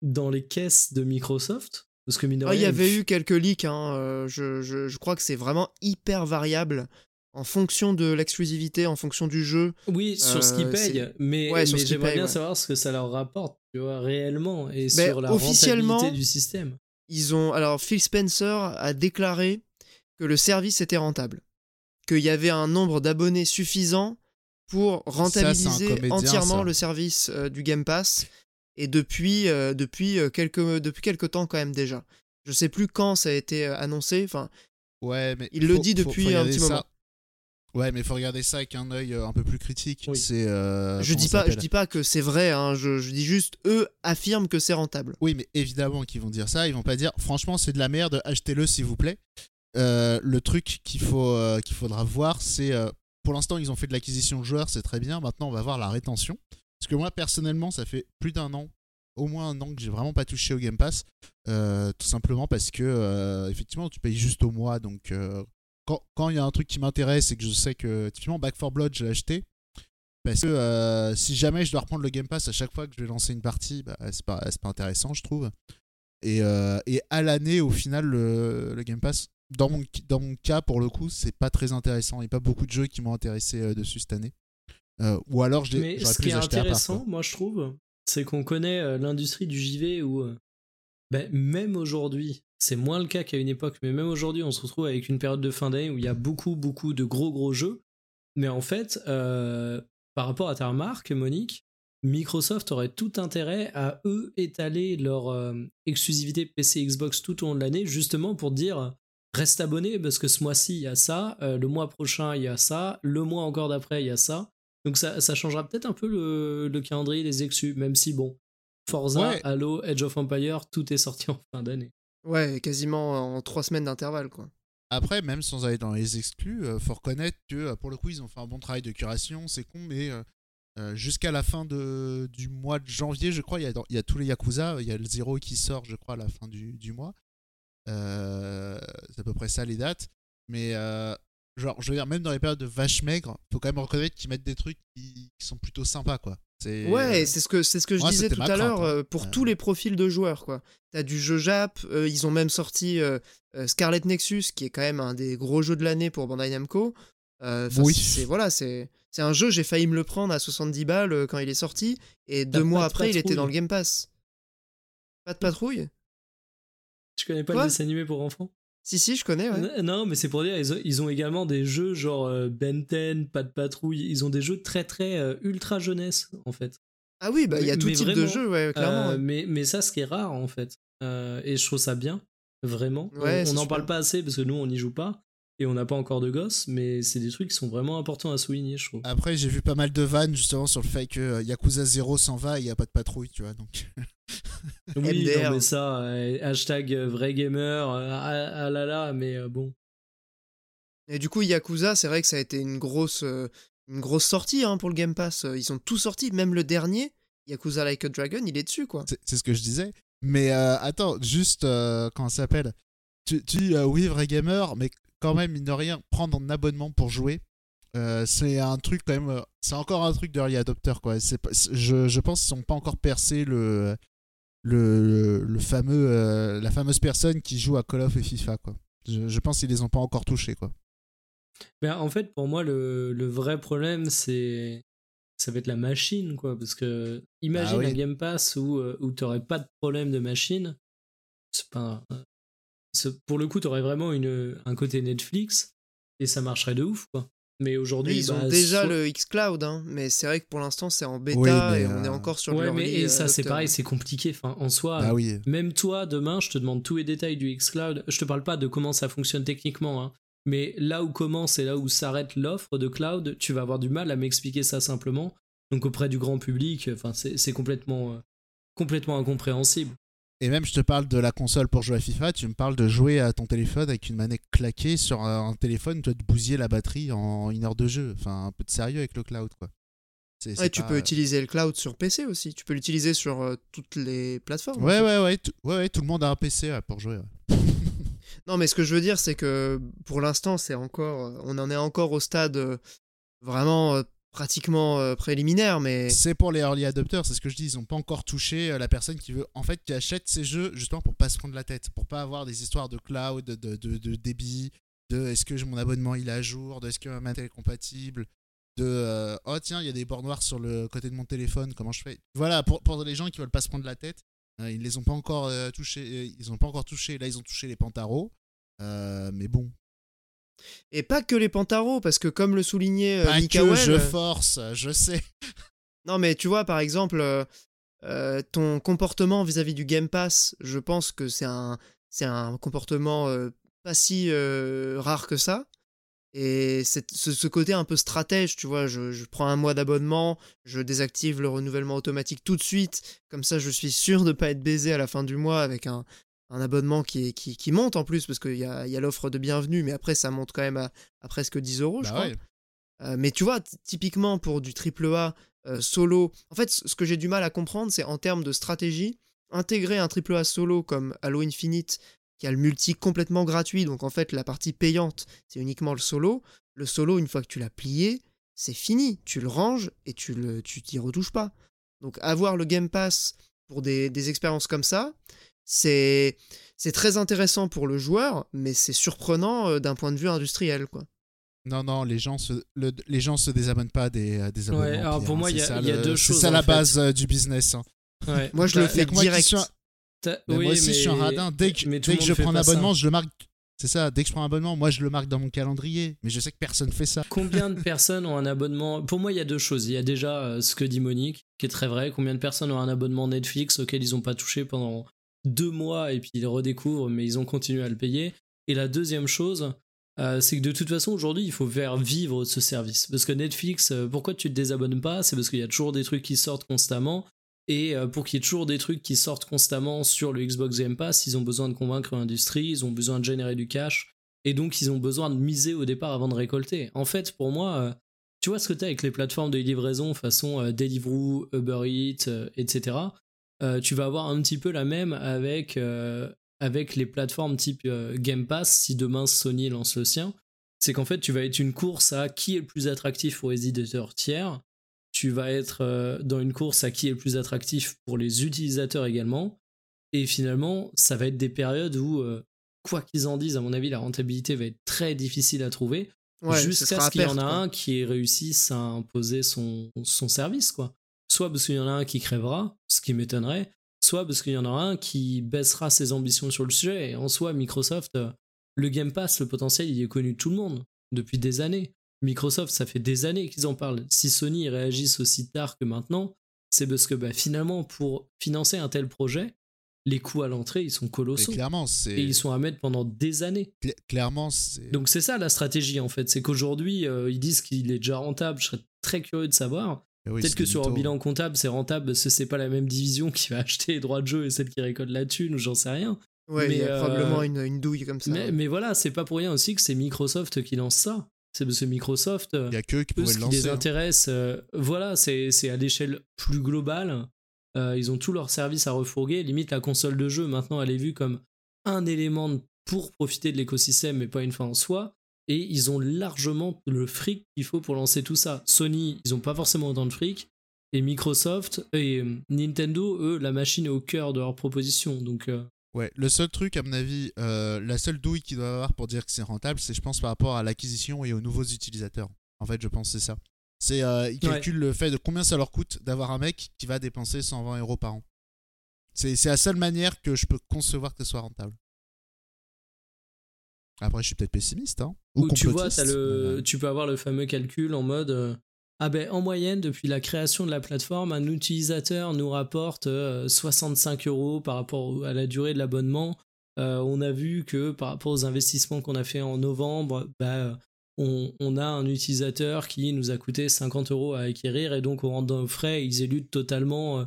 dans les caisses de Microsoft? Parce que mine de Ah, Il y avait eu quelques leaks. hein, euh, je, je- je crois que c'est vraiment hyper variable en fonction de l'exclusivité, en fonction du jeu. Oui, sur ce qu'ils Euh, payent, mais, Ouais, mais j'aimerais bien ouais. savoir ce que ça leur rapporte, tu vois, réellement, et Ben, sur la officiellement- rentabilité du système. Ils ont alors Phil Spencer a déclaré que le service était rentable, qu'il y avait un nombre d'abonnés suffisant pour rentabiliser comédien, entièrement ça. le service euh, du Game Pass et depuis euh, depuis euh, quelques depuis quelques temps quand même déjà. Je sais plus quand ça a été euh, annoncé. Enfin, Ouais, mais Il le dit depuis faut un petit ça- moment. Ouais, mais faut regarder ça avec un œil euh, un peu plus critique. Oui. C'est. euh, je dis pas je dis pas que c'est vrai. hein, je, je dis juste eux affirment que c'est rentable. Oui, mais évidemment qu'ils vont dire ça. Ils vont pas dire, franchement, c'est de la merde, achetez-le s'il vous plaît. Euh, le truc qu'il faut, euh, qu'il faudra voir, c'est. euh, pour l'instant, ils ont fait de l'acquisition de joueurs, c'est très bien. Maintenant, on va voir la rétention. Parce que moi, personnellement, ça fait plus d'un an, au moins un an, que j'ai vraiment pas touché au Game Pass. Euh, tout simplement parce que, euh, effectivement, tu payes juste au mois. Donc, euh, quand il y a un truc qui m'intéresse et que je sais que, typiquement, Back 4 Blood, je l'ai acheté. Parce que si jamais je dois reprendre le Game Pass à chaque fois que je vais lancer une partie, bah, c'est pas, pas intéressant, je trouve. Et, à l'année, au final, le, Game Pass, dans mon, dans mon cas, pour le coup, c'est pas très intéressant. Il n'y a pas beaucoup de jeux qui m'ont intéressé dessus cette année. Euh, ou alors, je Mais ce qui est part, intéressant, moi je trouve, c'est qu'on connaît euh, l'industrie du JV où, euh, ben, même aujourd'hui, c'est moins le cas qu'à une époque, mais même aujourd'hui, on se retrouve avec une période de fin d'année où il y a beaucoup, beaucoup de gros, gros jeux. Mais en fait, euh, par rapport à ta remarque, Monique, Microsoft aurait tout intérêt à eux étaler leur euh, exclusivité PC Xbox tout au long de l'année, justement pour dire reste abonné parce que ce mois-ci il y a ça, euh, le mois prochain il y a ça, le mois encore d'après il y a ça. Donc ça, ça changera peut-être un peu le, le calendrier des exclus, même si bon, Forza, Ouais. Halo, Edge of Empire, tout est sorti en fin d'année. Ouais, quasiment en trois semaines d'intervalle quoi. Après, même sans aller dans les exclus, euh, faut reconnaître que euh, pour le coup, ils ont fait un bon travail de curation. C'est con, mais euh, euh, jusqu'à la fin de, du mois de janvier, je crois, il y, a, dans- il y a tous les Yakuza. Il y a le Zero qui sort, je crois, à la fin du, du mois. Euh, c'est à peu près ça les dates. Mais euh, genre, je veux dire, même dans les périodes de vache maigre, faut quand même reconnaître qu'ils mettent des trucs qui, qui sont plutôt sympas, quoi. C'est Ouais, c'est ce que c'est ce que je moi, disais tout à l'heure hein. euh, pour Ouais. tous les profils de joueurs quoi. T'as du jeu Jap, euh, ils ont même sorti euh, euh, Scarlet Nexus qui est quand même un des gros jeux de l'année pour Bandai Namco. Euh, Oui. c'est voilà, c'est c'est un jeu, j'ai failli me le prendre à 70 balles quand il est sorti et deux mois pas de après, il était patrouille. dans le Game Pass. Pas de patrouille? Tu connais pas Quoi? le dessin animé pour enfants? Si si, je connais ouais. Non, mais c'est pour dire, ils ont, ils ont également des jeux genre euh, Ben 10, Pas de patrouille, ils ont des jeux très très euh, ultra jeunesse en fait. Ah oui, bah il y a tout mais type de jeu ouais, clairement. Euh, mais, mais ça, ce qui est rare en fait. Euh, et je trouve ça bien, vraiment. Ouais, on n'en parle pas assez parce que nous, on n'y joue pas et on n'a pas encore de gosses, mais c'est des trucs qui sont vraiment importants à souligner, je trouve. Après, j'ai vu pas mal de vannes justement sur le fait que euh, Yakuza 0 s'en va et il n'y a pas de patrouille, tu vois. Donc, oui, MDR. non, mais ça, euh, hashtag vrai gamer, euh, ah, ah là là, mais euh, bon. Et du coup, Yakuza, c'est vrai que ça a été une grosse, euh, une grosse sortie hein, pour le Game Pass. Ils ont tout sorti, même le dernier, Yakuza Like a Dragon, il est dessus, quoi. c'est c'est ce que je disais. Mais euh, attends, juste, euh, comment ça s'appelle? Tu, tu dis, euh, oui, vrai gamer, mais quand même, mine de rien, prendre un abonnement pour jouer, euh, c'est un truc quand même. euh, c'est encore un truc d'early adopter, quoi. C'est je, je pense qu'ils n'ont pas encore percé le. Le, le fameux, euh, la fameuse personne qui joue à Call of et FIFA, quoi. Je, je pense qu'ils les ont pas encore touchés, quoi. Ben, en fait, pour moi, le, le vrai problème, c'est. Ça va être la machine, quoi. Parce que, imagine Ah oui. un Game Pass où, où t'aurais pas de problème de machine. C'est pas. Pour le coup, t'aurais vraiment une, un côté Netflix et ça marcherait de ouf, quoi. Mais aujourd'hui, ils ont bah, déjà soit- le xCloud, hein, mais c'est vrai que pour l'instant c'est en bêta Oui, et on est euh, encore sur Ouais, le mais et ça, c'est pareil, c'est compliqué. Enfin, en soi, Bah oui. Même toi, demain, je te demande tous les détails du xCloud. Je te parle pas de comment ça fonctionne techniquement, hein. mais là où commence et là où s'arrête l'offre de cloud, tu vas avoir du mal à m'expliquer ça simplement. Donc auprès du grand public, enfin, c'est c'est complètement, euh, complètement incompréhensible. Et même, je te parle de la console pour jouer à FIFA, tu me parles de jouer à ton téléphone avec une manette claquée sur un téléphone, tu vas te bousiller la batterie en une heure de jeu. Enfin, un peu de sérieux avec le cloud, quoi. Ouais, tu peux utiliser le cloud sur PC aussi. Tu peux l'utiliser sur euh, toutes les plateformes. Ouais, ouais, ouais, tout, ouais, ouais, tout le monde a un PC ouais, pour jouer. Non, mais ce que je veux dire, c'est que pour l'instant, c'est encore, on en est encore au stade euh, vraiment euh, pratiquement euh, préliminaire, mais C'est pour les early adopters, c'est ce que je dis. Ils n'ont pas encore touché euh, la personne qui veut, en fait, qui achète ces jeux justement pour pas se prendre la tête, pour pas avoir des histoires de cloud, de, de, débit, de est-ce que mon abonnement il est à jour, de est-ce que ma est compatible, de euh, oh tiens, il y a des bords noirs sur le côté de mon téléphone, comment je fais? Voilà, pour, pour les gens qui veulent pas se prendre la tête, ils les ont pas encore touchés, ils ont pas encore touché. Là, ils ont touché les pantaros, mais bon, et pas que les pantaros, parce que comme le soulignait euh, pas que je force, je sais. Non, mais tu vois, par exemple, euh, euh, ton comportement vis-à-vis du Game Pass, je pense que c'est un, c'est un comportement euh, pas si euh, rare que ça. Et c'est ce, ce côté un peu stratège, tu vois, je, je prends un mois d'abonnement, je désactive le renouvellement automatique tout de suite, comme ça je suis sûr de pas être baisé à la fin du mois avec un, un abonnement qui, est- qui, qui monte en plus, parce qu'il y a, y a l'offre de bienvenue, mais après ça monte quand même à, à presque 10 euros, je Bah crois. ouais. Euh, mais tu vois, typiquement pour du AAA euh, solo, en fait, ce que j'ai du mal à comprendre, c'est en termes de stratégie, intégrer un AAA solo comme Halo Infinite, qui a le multi complètement gratuit, donc en fait, la partie payante, c'est uniquement le solo. Le solo, une fois que tu l'as plié, c'est fini. Tu le ranges et tu le, tu t'y retouches pas. Donc avoir le Game Pass pour des, des expériences comme ça, c'est c'est très intéressant pour le joueur, mais c'est surprenant euh, d'un point de vue industriel, quoi. Non, non, les gens se, le- les gens se désabonnent pas des, euh, des abonnements. Ouais, alors Pierre, pour hein. moi, il y C'est a- ça il y a le- deux C'est choses, ça en la fait. base euh, du business. hein. Ouais. Moi, je le fais que moi direct. suis Mais oui, moi aussi, je suis un radin. Dès que, dès que je prends un pas ça. abonnement, je le marque. C'est ça, dès que je prends un abonnement, moi je le marque dans mon calendrier. Mais je sais que personne fait ça. Combien de personnes ont un abonnement? Pour moi, il y a deux choses. Il y a déjà euh, ce que dit Monique, qui est très vrai. Combien de personnes ont un abonnement Netflix auquel ils n'ont pas touché pendant deux mois et puis ils redécouvrent, mais ils ont continué à le payer. Et la deuxième chose, euh, c'est que de toute façon, aujourd'hui, il faut faire vivre ce service. Parce que Netflix, euh, pourquoi tu te désabonnes pas? C'est parce qu'il y a toujours des trucs qui sortent constamment. Et euh, pour qu'il y ait toujours des trucs qui sortent constamment sur le Xbox Game Pass, ils ont besoin de convaincre l'industrie, ils ont besoin de générer du cash. Et donc, ils ont besoin de miser au départ avant de récolter. En fait, pour moi, tu vois ce que tu as avec les plateformes de livraison façon Deliveroo, Uber Eats, etc. Euh, tu vas avoir un petit peu la même avec, euh, avec les plateformes type euh, Game Pass si demain Sony lance le sien. C'est qu'en fait, tu vas être une course à qui est le plus attractif pour les éditeurs tiers. Tu vas être dans une course à qui est le plus attractif pour les utilisateurs également. Et finalement, ça va être des périodes où, quoi qu'ils en disent, à mon avis, la rentabilité va être très difficile à trouver Ouais, jusqu'à ce qu'il y en a un qui réussisse à imposer son, son service, quoi. Soit parce qu'il y en a un qui crèvera, ce qui m'étonnerait, soit parce qu'il y en aura un qui baissera ses ambitions sur le sujet. Et en soi, Microsoft, euh, le Game Pass, le potentiel, il est connu de tout le monde depuis des années. Microsoft, ça fait des années qu'ils en parlent. Si Sony ils réagissent aussi tard que maintenant, c'est parce que bah, finalement, pour financer un tel projet, les coûts à l'entrée, ils sont Et colossaux. clairement, c'est. Et ils sont à mettre pendant des années. cla- Clairement, c'est. Donc c'est ça la stratégie en fait, c'est qu'aujourd'hui euh, ils disent qu'il est déjà rentable, je serais très curieux de savoir. Oui, Peut-être que sur un bilan comptable c'est rentable parce que c'est pas la même division qui va acheter les droits de jeu et celle qui récolte la thune ou j'en sais rien. Ouais, il y Mais, a euh, probablement une, une douille comme ça. Mais, mais voilà, c'est pas pour rien aussi que c'est Microsoft qui lance ça. C'est parce que Microsoft, euh, Il y a que eux qui eux, ce le qui les hein. intéresse, euh, voilà, c'est c'est à l'échelle plus globale. Euh, ils ont tous leurs services à refourguer. Limite, la console de jeu, maintenant, elle est vue comme un élément pour profiter de l'écosystème, mais pas une fin en soi. Et ils ont largement le fric qu'il faut pour lancer tout ça. Sony, ils ont pas forcément autant de fric. Et Microsoft et euh, Nintendo, eux, la machine est au cœur de leur proposition. Donc, euh, Ouais, le seul truc, à mon avis, euh, la seule douille qu'il doit avoir pour dire que c'est rentable, c'est, je pense, par rapport à l'acquisition et aux nouveaux utilisateurs. En fait, je pense que c'est ça. C'est, euh, ils Ouais. calculent le fait de combien ça leur coûte d'avoir un mec qui va dépenser 120 euros par an. C'est, c'est la seule manière que je peux concevoir que ce soit rentable. Après, je suis peut-être pessimiste. Hein, ou tu vois, le, tu peux avoir le fameux calcul en mode. ah ben, en moyenne, depuis la création de la plateforme, un utilisateur nous rapporte 65 euros par rapport à la durée de l'abonnement. on a vu que par rapport aux investissements qu'on a fait en novembre, bah, on, a un utilisateur qui nous a coûté 50 euros à acquérir et donc au rendant frais, ils éludent totalement, euh,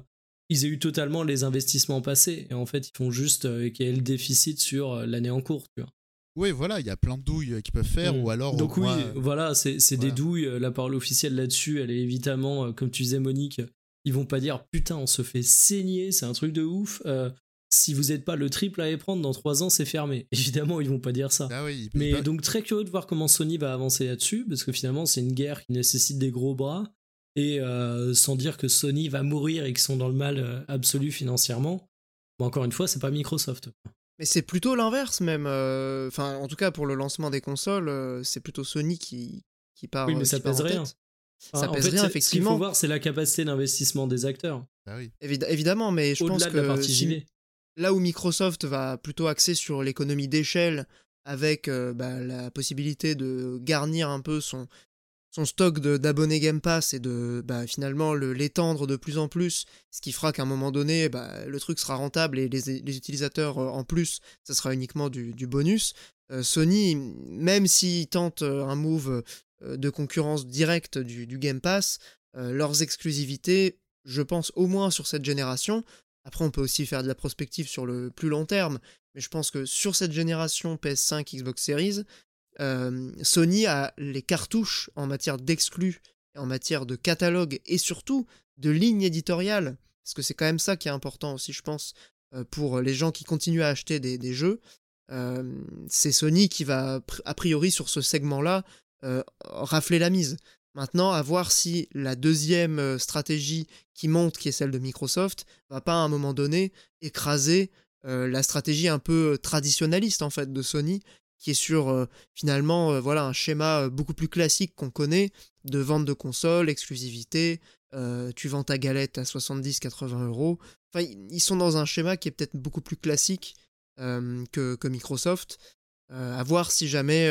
ils éludent totalement les investissements passés et en fait ils font juste euh, qu'il y ait le déficit sur euh, l'année en cours. Tu vois. Oui, voilà, il y a plein de douilles qu'ils peuvent faire mm. ou alors. Donc oui, voilà, c'est des douilles. La parole officielle là-dessus, elle est évidemment, comme tu disais Monique, ils vont pas dire putain on se fait saigner, c'est un truc de ouf si vous n'êtes pas le triple à y prendre dans 3 ans, c'est fermé. Évidemment, ils vont pas dire ça. Ah oui, Mais donc très curieux de voir comment Sony va avancer là-dessus, parce que finalement c'est une guerre qui nécessite des gros bras, et euh, sans dire que Sony va mourir et qu'ils sont dans le mal euh, absolu financièrement. Bon, encore une fois, c'est pas Microsoft. Mais c'est plutôt l'inverse même. Euh, enfin, en tout cas pour le lancement des consoles, c'est plutôt Sony qui, qui part. Oui, mais ça pèse rien. ça pèse rien, effectivement. Ce qu'il faut voir, c'est la capacité d'investissement des acteurs. Ah oui. évidemment, mais je pense que. De la partie si, Là où Microsoft va plutôt axer sur l'économie d'échelle avec euh, bah, la possibilité de garnir un peu son, son stock d'abonnés Game Pass et de bah, finalement l'étendre de plus en plus, ce qui fera qu'à un moment donné, bah, le truc sera rentable et les, utilisateurs euh, en plus, ça sera uniquement du, bonus. Euh, Sony, même s'ils tentent un move de concurrence directe du, du Game Pass, leurs exclusivités, je pense au moins sur cette génération, après, on peut aussi faire de la prospective sur le plus long terme, mais je pense que sur cette génération PS5, Xbox Series, euh, Sony a les cartouches en matière d'exclus, en matière de catalogue et surtout de ligne éditoriale, parce que c'est quand même ça qui est important aussi, je pense, euh, pour les gens qui continuent à acheter des, jeux. Euh, c'est Sony qui va, a priori, sur ce segment-là, rafler la mise. Maintenant, à voir si la deuxième stratégie qui monte, qui est celle de Microsoft, va pas à un moment donné écraser la stratégie un peu traditionnaliste en fait de Sony, qui est sur finalement voilà un schéma beaucoup plus classique qu'on connaît de vente de consoles, exclusivité, tu vends ta galette à 70-80 euros. Enfin, ils sont dans un schéma qui est peut-être beaucoup plus classique que, que, Microsoft. à voir si jamais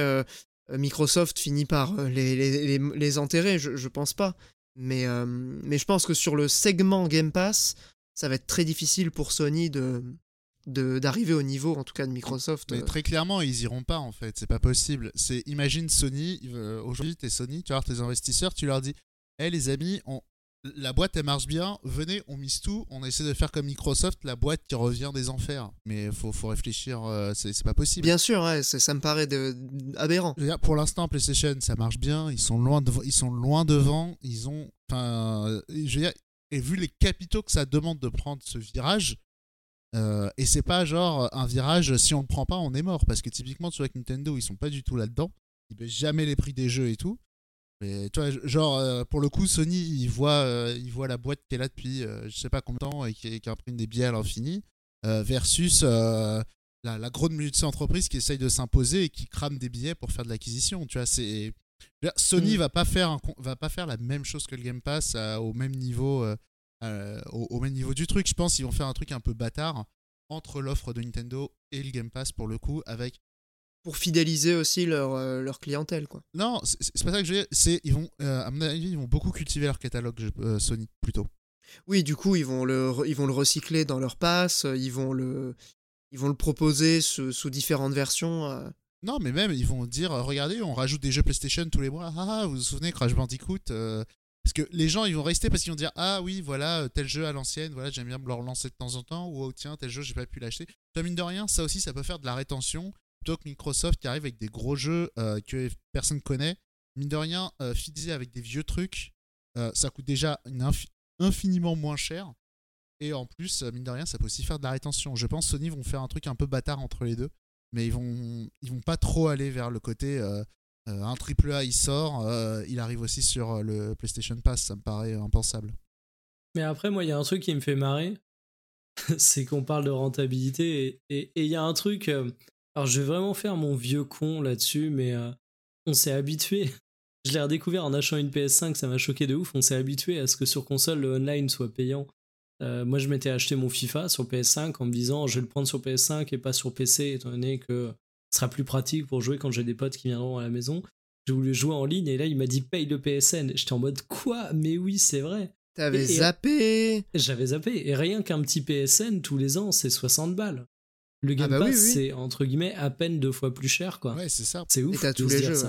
euh, Microsoft finit par euh, les, enterrer, je, pense pas. Mais, euh, mais je pense que sur le segment Game Pass, ça va être très difficile pour Sony de d'arriver au niveau en tout cas de Microsoft. Mais très clairement, ils iront pas en fait, c'est pas possible. C'est imagine Sony, aujourd'hui tu es Sony, tu vas voir tes investisseurs, tu leur dis "Eh les amis, on, la boîte elle marche bien, venez, on mise tout, on essaie de faire comme Microsoft, la boîte qui revient des enfers. Mais faut, faut réfléchir, euh, c'est pas possible. Bien sûr, ça me paraît aberrant. Pour l'instant, PlayStation ça marche bien, ils sont loin, ils sont loin devant, ils ont. Enfin, je veux et vu les capitaux que ça demande de prendre ce virage, euh, et c'est pas genre un virage, si on le prend pas, on est mort. Parce que typiquement, tu vois que Nintendo, ils sont pas du tout là-dedans. Ils baissent jamais les prix des jeux et tout. Mais toi, genre, euh, pour le coup, Sony, il voit, euh, il voit la boîte qui est là depuis euh, je sais pas combien de temps et qui, qui imprime des billets à l'infini, versus la, la grosse multi-entreprise qui essaye de s'imposer et qui crame des billets pour faire de l'acquisition. Tu vois, c'est. Sony mm. va pas faire va pas faire la même chose que le Game Pass au même niveau au, au, même niveau du truc. Je pense qu'ils vont faire un truc un peu bâtard entre l'offre de Nintendo et le Game Pass pour le coup avec pour fidéliser aussi leur, euh, leur clientèle quoi. Non, c'est pas ça que je veux dire, c'est ils vont euh, à mon avis, ils vont beaucoup cultiver leur catalogue euh, Sony plutôt. Oui, du coup, ils vont le ils vont le recycler dans leur pass, ils vont le ils vont le proposer sous, sous différentes versions. Non, mais même ils vont dire regardez, on rajoute des jeux PlayStation tous les mois. Ah, ah vous vous souvenez Crash Bandicoot parce que les gens ils vont rester parce qu'ils vont dire ah oui voilà tel jeu à l'ancienne voilà j'aime bien me le relancer de temps en temps ou oh tiens tel jeu j'ai pas pu l'acheter. Mine de rien ça aussi ça peut faire de la rétention plutôt Microsoft qui arrive avec des gros jeux euh, que personne connaît. Mine de rien, euh, fidéliser avec des vieux trucs, euh, ça coûte déjà infiniment moins cher. Et en plus, mine de rien, ça peut aussi faire de la rétention. Je pense Sony vont faire un truc un peu bâtard entre les deux, mais ils vont, ils vont pas trop aller vers le côté un triple A il sort, il arrive aussi sur le PlayStation Pass, ça me paraît impensable. Mais après, moi, il y a un truc qui me fait marrer, c'est qu'on parle de rentabilité et il y a un truc, alors je vais vraiment faire mon vieux con là-dessus, mais euh, on s'est habitué. Je l'ai redécouvert en achetant une PS5, ça m'a choqué de ouf. On s'est habitué à ce que sur console le online soit payant. Euh, moi, je m'étais acheté mon FIFA sur PS5 en me disant je vais le prendre sur PS5 et pas sur PC, étant donné que sera plus pratique pour jouer quand j'ai des potes qui viendront à la maison. J'ai voulu jouer en ligne et là il m'a dit paye le PSN. J'étais en mode quoi? Mais oui, c'est vrai. T'avais zappé J'avais zappé. Et rien qu'un petit PSN tous les ans, c'est 60 balles. Le Game bah oui, Pass, oui. c'est entre guillemets à peine deux fois plus cher, quoi. Ouais, c'est ça. C'est ouf. Et t'as de tous les jeux. ça.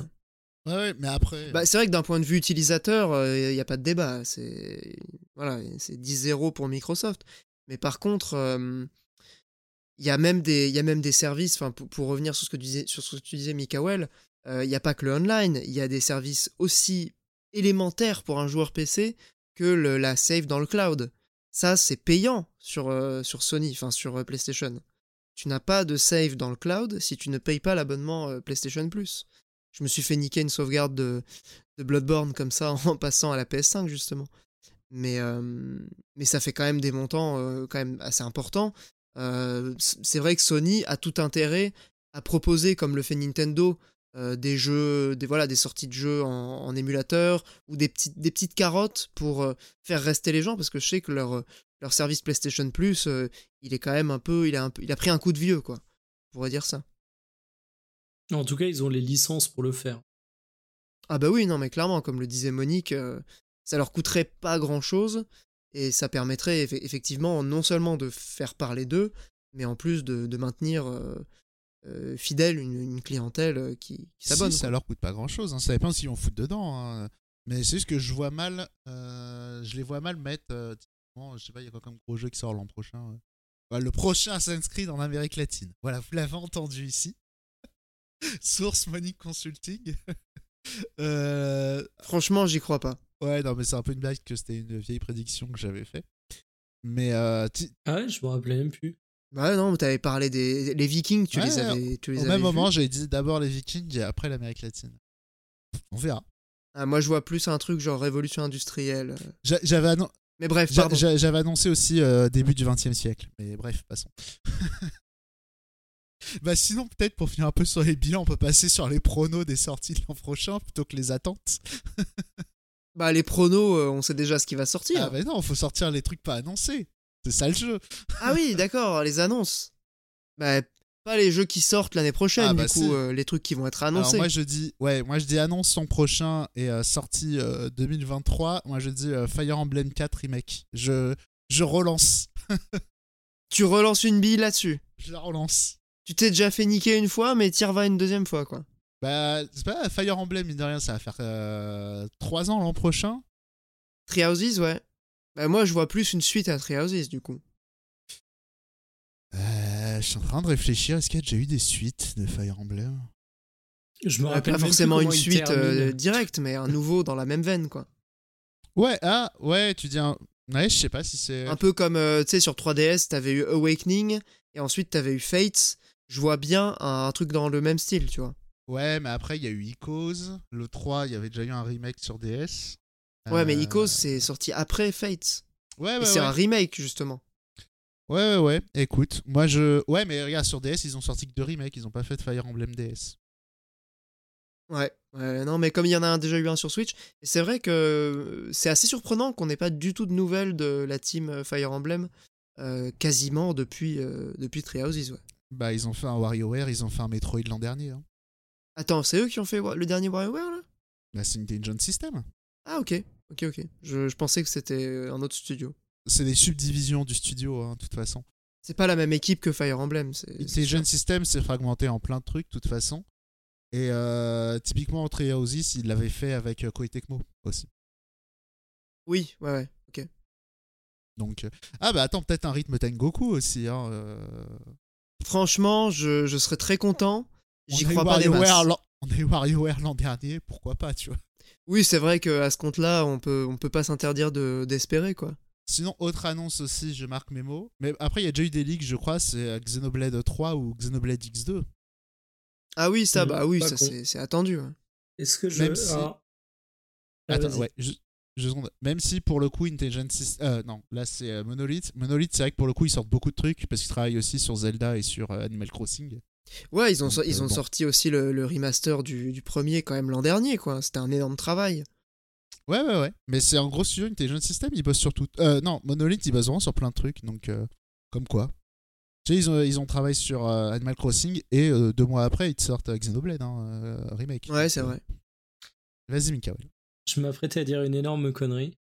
ouais. Ouais, ouais, mais après. Bah, c'est vrai que d'un point de vue utilisateur, il n'y a pas de débat. C'est voilà, c'est 10-0 pour Microsoft. Mais par contre, il y a même des, il y a même des services. Enfin, pour, pour revenir sur ce que tu disais, sur ce que tu disais, Mikael, il n'y a pas que le online. Il y a des services aussi élémentaires pour un joueur PC que la save dans le cloud. Ça, c'est payant sur euh, sur Sony, enfin sur euh, PlayStation. Tu n'as pas de save dans le cloud si tu ne payes pas l'abonnement euh, PlayStation Plus. Je me suis fait niquer une sauvegarde de, de Bloodborne comme ça en passant à la PS5 justement. Mais, euh, mais ça fait quand même des montants euh, quand même assez importants. Euh, c'est vrai que Sony a tout intérêt à proposer, comme le fait Nintendo, euh, des jeux, des, voilà, des sorties de jeux en, en émulateur ou des petites, des petites carottes pour euh, faire rester les gens parce que je sais que leur, leur service PlayStation Plus, euh, il est quand même un peu, il a, un il a pris un coup de vieux quoi. On pourrait dire ça. En tout cas, ils ont les licences pour le faire. Ah bah oui, non mais clairement, comme le disait Monique, ça leur coûterait pas grand-chose et ça permettrait eff- effectivement non seulement de faire parler d'eux, mais en plus de, de maintenir euh, euh, fidèle une, une clientèle euh, qui, qui Si, s'abonne. ça leur coûte pas grand chose. Hein. Ça dépend s'ils vont foutre dedans. hein. Mais c'est juste que je vois mal. euh, je les vois mal mettre. euh, je sais pas, il y a quoi comme gros jeu qui sort l'an prochain Le prochain Assassin's Creed en Amérique latine. Voilà, vous l'avez entendu ici. Source Monique Consulting. Franchement, j'y crois pas. Ouais, non, mais c'est un peu une blague que c'était une vieille prédiction que j'avais fait. Mais euh, Ah ouais, je me rappelais même plus. Bah non, t'avais parlé des les Vikings, tu Ouais, les avais, tu les au avais même moment, j'ai dit d'abord les Vikings et après l'Amérique latine. On verra. Ah, moi, je vois plus un truc genre révolution industrielle. euh. J'a- J'avais annon- Mais bref, j'avais annoncé aussi euh, début du XXe siècle. Mais bref, passons. bah sinon, peut-être pour finir un peu sur les bilans, on peut passer sur les pronos des sorties de l'an prochain plutôt que les attentes. Bah les pronos, euh, on sait déjà ce qui va sortir. Ah bah non, faut sortir les trucs pas annoncés. C'est ça le jeu. Ah oui, d'accord, les annonces. Bah, pas les jeux qui sortent l'année prochaine, Ah bah du coup, si. euh, les trucs qui vont être Alors annoncés. moi je dis ouais, moi je dis annonce l'an prochain et euh, sortie euh, 2023. Moi je dis euh, Fire Emblem 4 remake. Je je relance. Tu relances une bille là-dessus. Je la relance. Tu t'es déjà fait niquer une fois, mais t'y revas une deuxième fois, quoi. Bah, c'est pas Fire Emblem, mine de rien, ça va faire 3 ans l'an prochain. Three Houses, ouais. Bah, moi, je vois plus une suite à Three Houses, du coup. Euh, je suis en train de réfléchir, est-ce qu'il y a déjà eu des suites de Fire Emblem? Je me Ouais, rappelle pas forcément une suite euh, directe, mais un nouveau dans la même veine, quoi. Ouais, ah, ouais, tu dis un... Ouais, je sais pas si c'est... Un peu comme, euh, tu sais, sur 3DS, t'avais eu Awakening, et ensuite t'avais eu Fates. Je vois bien un, un truc dans le même style, tu vois. Ouais, mais après, il y a eu Icos. Le 3, il y avait déjà eu un remake sur DS. Ouais, mais Euh, Icos, c'est sorti après Fates. Ouais, ouais, c'est ouais. un remake, justement. Ouais, ouais, ouais. Écoute, moi je. Ouais, mais regarde, sur DS, ils ont sorti que deux remakes, ils ont pas fait de Fire Emblem DS. Ouais, ouais, non, mais comme il y en a un- déjà eu un sur Switch, c'est vrai que euh, c'est assez surprenant qu'on n'ait pas du tout de nouvelles de la team euh, Fire Emblem euh, quasiment depuis, euh, depuis ouais. Bah, ils ont fait un WarioWare, ils ont fait un Metroid l'an dernier. Hein. Attends, c'est eux qui ont fait le dernier WarioWare, là? Bah, c'est Intelligent System. Ah, ok, ok, ok. Je, je pensais que c'était euh, un autre studio. C'est des subdivisions du studio, hein, de toute façon. C'est pas la même équipe que Fire Emblem, Intelligent. System, c'est fragmenté en plein de trucs, de toute façon. Et euh, typiquement, Treehouse, il l'avait fait avec euh, Koei Tecmo aussi. Oui, ouais, ouais, ok. Donc, euh, Ah, bah attends, peut-être un rythme Tengoku aussi. Hein, euh. Franchement, je, je serais très content. J'y On a eu crois pas des WarioWare masses. l'an- On a eu WarioWare l'an dernier, pourquoi pas, tu vois. Oui, c'est vrai qu'à ce compte-là, on peut, on peut pas s'interdire de- d'espérer, quoi. Sinon, autre annonce aussi, je marque mes mots. Mais après, il y a déjà eu des leaks, je crois, c'est euh, Xenoblade 3 ou Xenoblade X2. Ah oui, ça, Mhm, bah oui, ça c'est attendu. ouais. Est-ce que je. Même si- Ah. Attends, ouais, je, je. Même si pour le coup, Intelligent System. Euh, non, là c'est euh, Monolith. Monolith, c'est vrai que pour le coup, ils sortent beaucoup de trucs parce qu'ils travaillent aussi sur Zelda et sur euh, Animal Crossing. Ouais, ils ont, Donc, ils euh, ont bon. sorti aussi le, le remaster du, du premier quand même l'an dernier, quoi. C'était un énorme travail. Ouais, ouais, ouais. Mais c'est en gros studio, Intelligent System, ils bossent sur tout. Euh, non, Monolith, ils bossent vraiment sur plein de trucs. Donc, euh, comme quoi. Tu sais, ils ont, ils ont travaillé sur euh, Animal Crossing et euh, deux mois après, ils te sortent euh, Xenoblade, hein, euh, remake. Ouais, c'est vrai. Vas-y, Mika. ouais. Je m'apprêtais à dire une énorme connerie.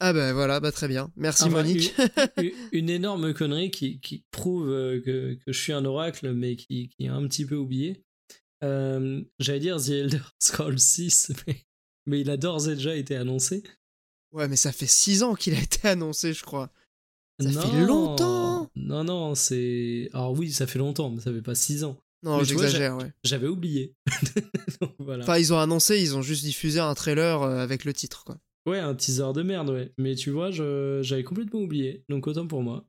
Ah bah voilà, bah très bien. Merci Enfin, Monique. Une, une énorme connerie qui, qui prouve euh, que, que je suis un oracle, mais qui, qui est un petit peu oublié. Euh, J'allais dire The Elder Scrolls 6, mais, mais il a d'ores et déjà été annoncé. ouais, mais ça fait 6 ans qu'il a été annoncé, je crois. Ça non, fait longtemps Non, non, c'est. Alors oui, ça fait longtemps, mais ça fait pas 6 ans. Non, j'exagère, ouais. J'avais oublié. Donc, voilà. Enfin, ils ont annoncé, ils ont juste diffusé un trailer euh, avec le titre, quoi. Ouais, un teaser de merde, ouais. Mais tu vois, je- j'avais complètement oublié. Donc autant pour moi.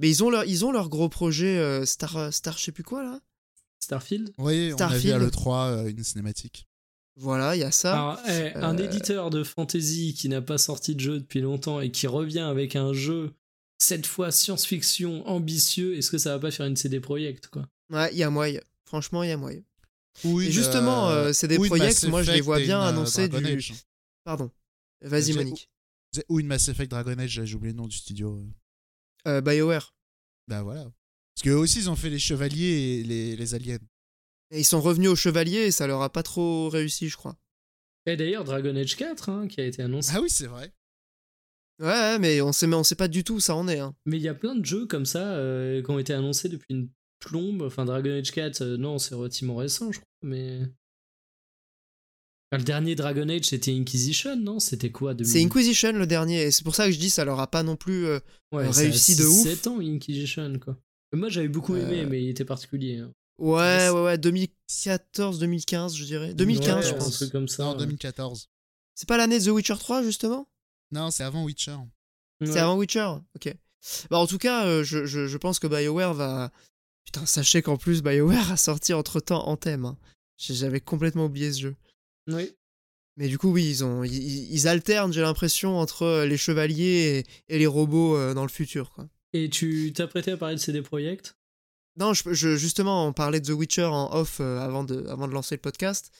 Mais ils ont leur, ils ont leur gros projet euh, Star, euh, Star, je sais plus quoi là. Starfield Oui, on a vu Starfield. à l'E3 euh, une cinématique. Voilà, il y a ça. Alors, eh, un éditeur de fantasy qui n'a pas sorti de jeu depuis longtemps et qui revient avec un jeu, cette fois science-fiction, ambitieux, est-ce que ça va pas faire une CD Projekt, quoi? Ouais, il y a moyen. Franchement, il y a moyen. Oui, Et justement, euh, c'est des moi, je les vois bien annoncer du-. Pardon. Vas-y, Monique. Ou une Mass Effect Dragon Age, j'ai oublié le nom du studio. Euh, BioWare. Bah voilà. Parce qu'eux aussi, ils ont fait les chevaliers et les, les aliens. Et ils sont revenus au Chevalier et ça leur a pas trop réussi, je crois. Et d'ailleurs, Dragon Age 4, hein, qui a été annoncé. Ah oui, c'est vrai. Ouais, ouais, mais on sait, mais on sait pas du tout où ça en est. Hein. Mais il y a plein de jeux comme ça euh, qui ont été annoncés depuis une plombe. Enfin, Dragon Age 4, euh, non, c'est relativement récent, je crois, mais. Le dernier Dragon Age, c'était Inquisition, non? C'était quoi 2000... C'est Inquisition le dernier, et c'est pour ça que je dis ça leur a pas non plus. euh, Ouais, ça a réussi de ouf. 7 ans, Inquisition, quoi. Moi, j'avais beaucoup aimé, Euh, mais il était particulier. hein. Ouais, ouais, ouais, 2014, 2015, je dirais. 2015, Ouais, je Un pense. truc comme ça. en ouais. 2014. C'est pas l'année de The Witcher 3, justement? Non, c'est avant Witcher. Ouais. C'est avant Witcher Ok. Bah, en tout cas, euh, je, je, je pense que BioWare va. Putain, sachez qu'en plus, BioWare a sorti entre temps Anthem. hein. J'avais complètement oublié ce jeu. Oui. Mais du coup, oui, ils, ont, ils, ils alternent, j'ai l'impression, entre euh, les chevaliers et, et les robots euh, dans le futur. Quoi. Et tu t'apprêtais à parler de CD Projekt? Non, je, je- justement, on parlait de The Witcher en off euh, avant, de, avant de lancer le podcast,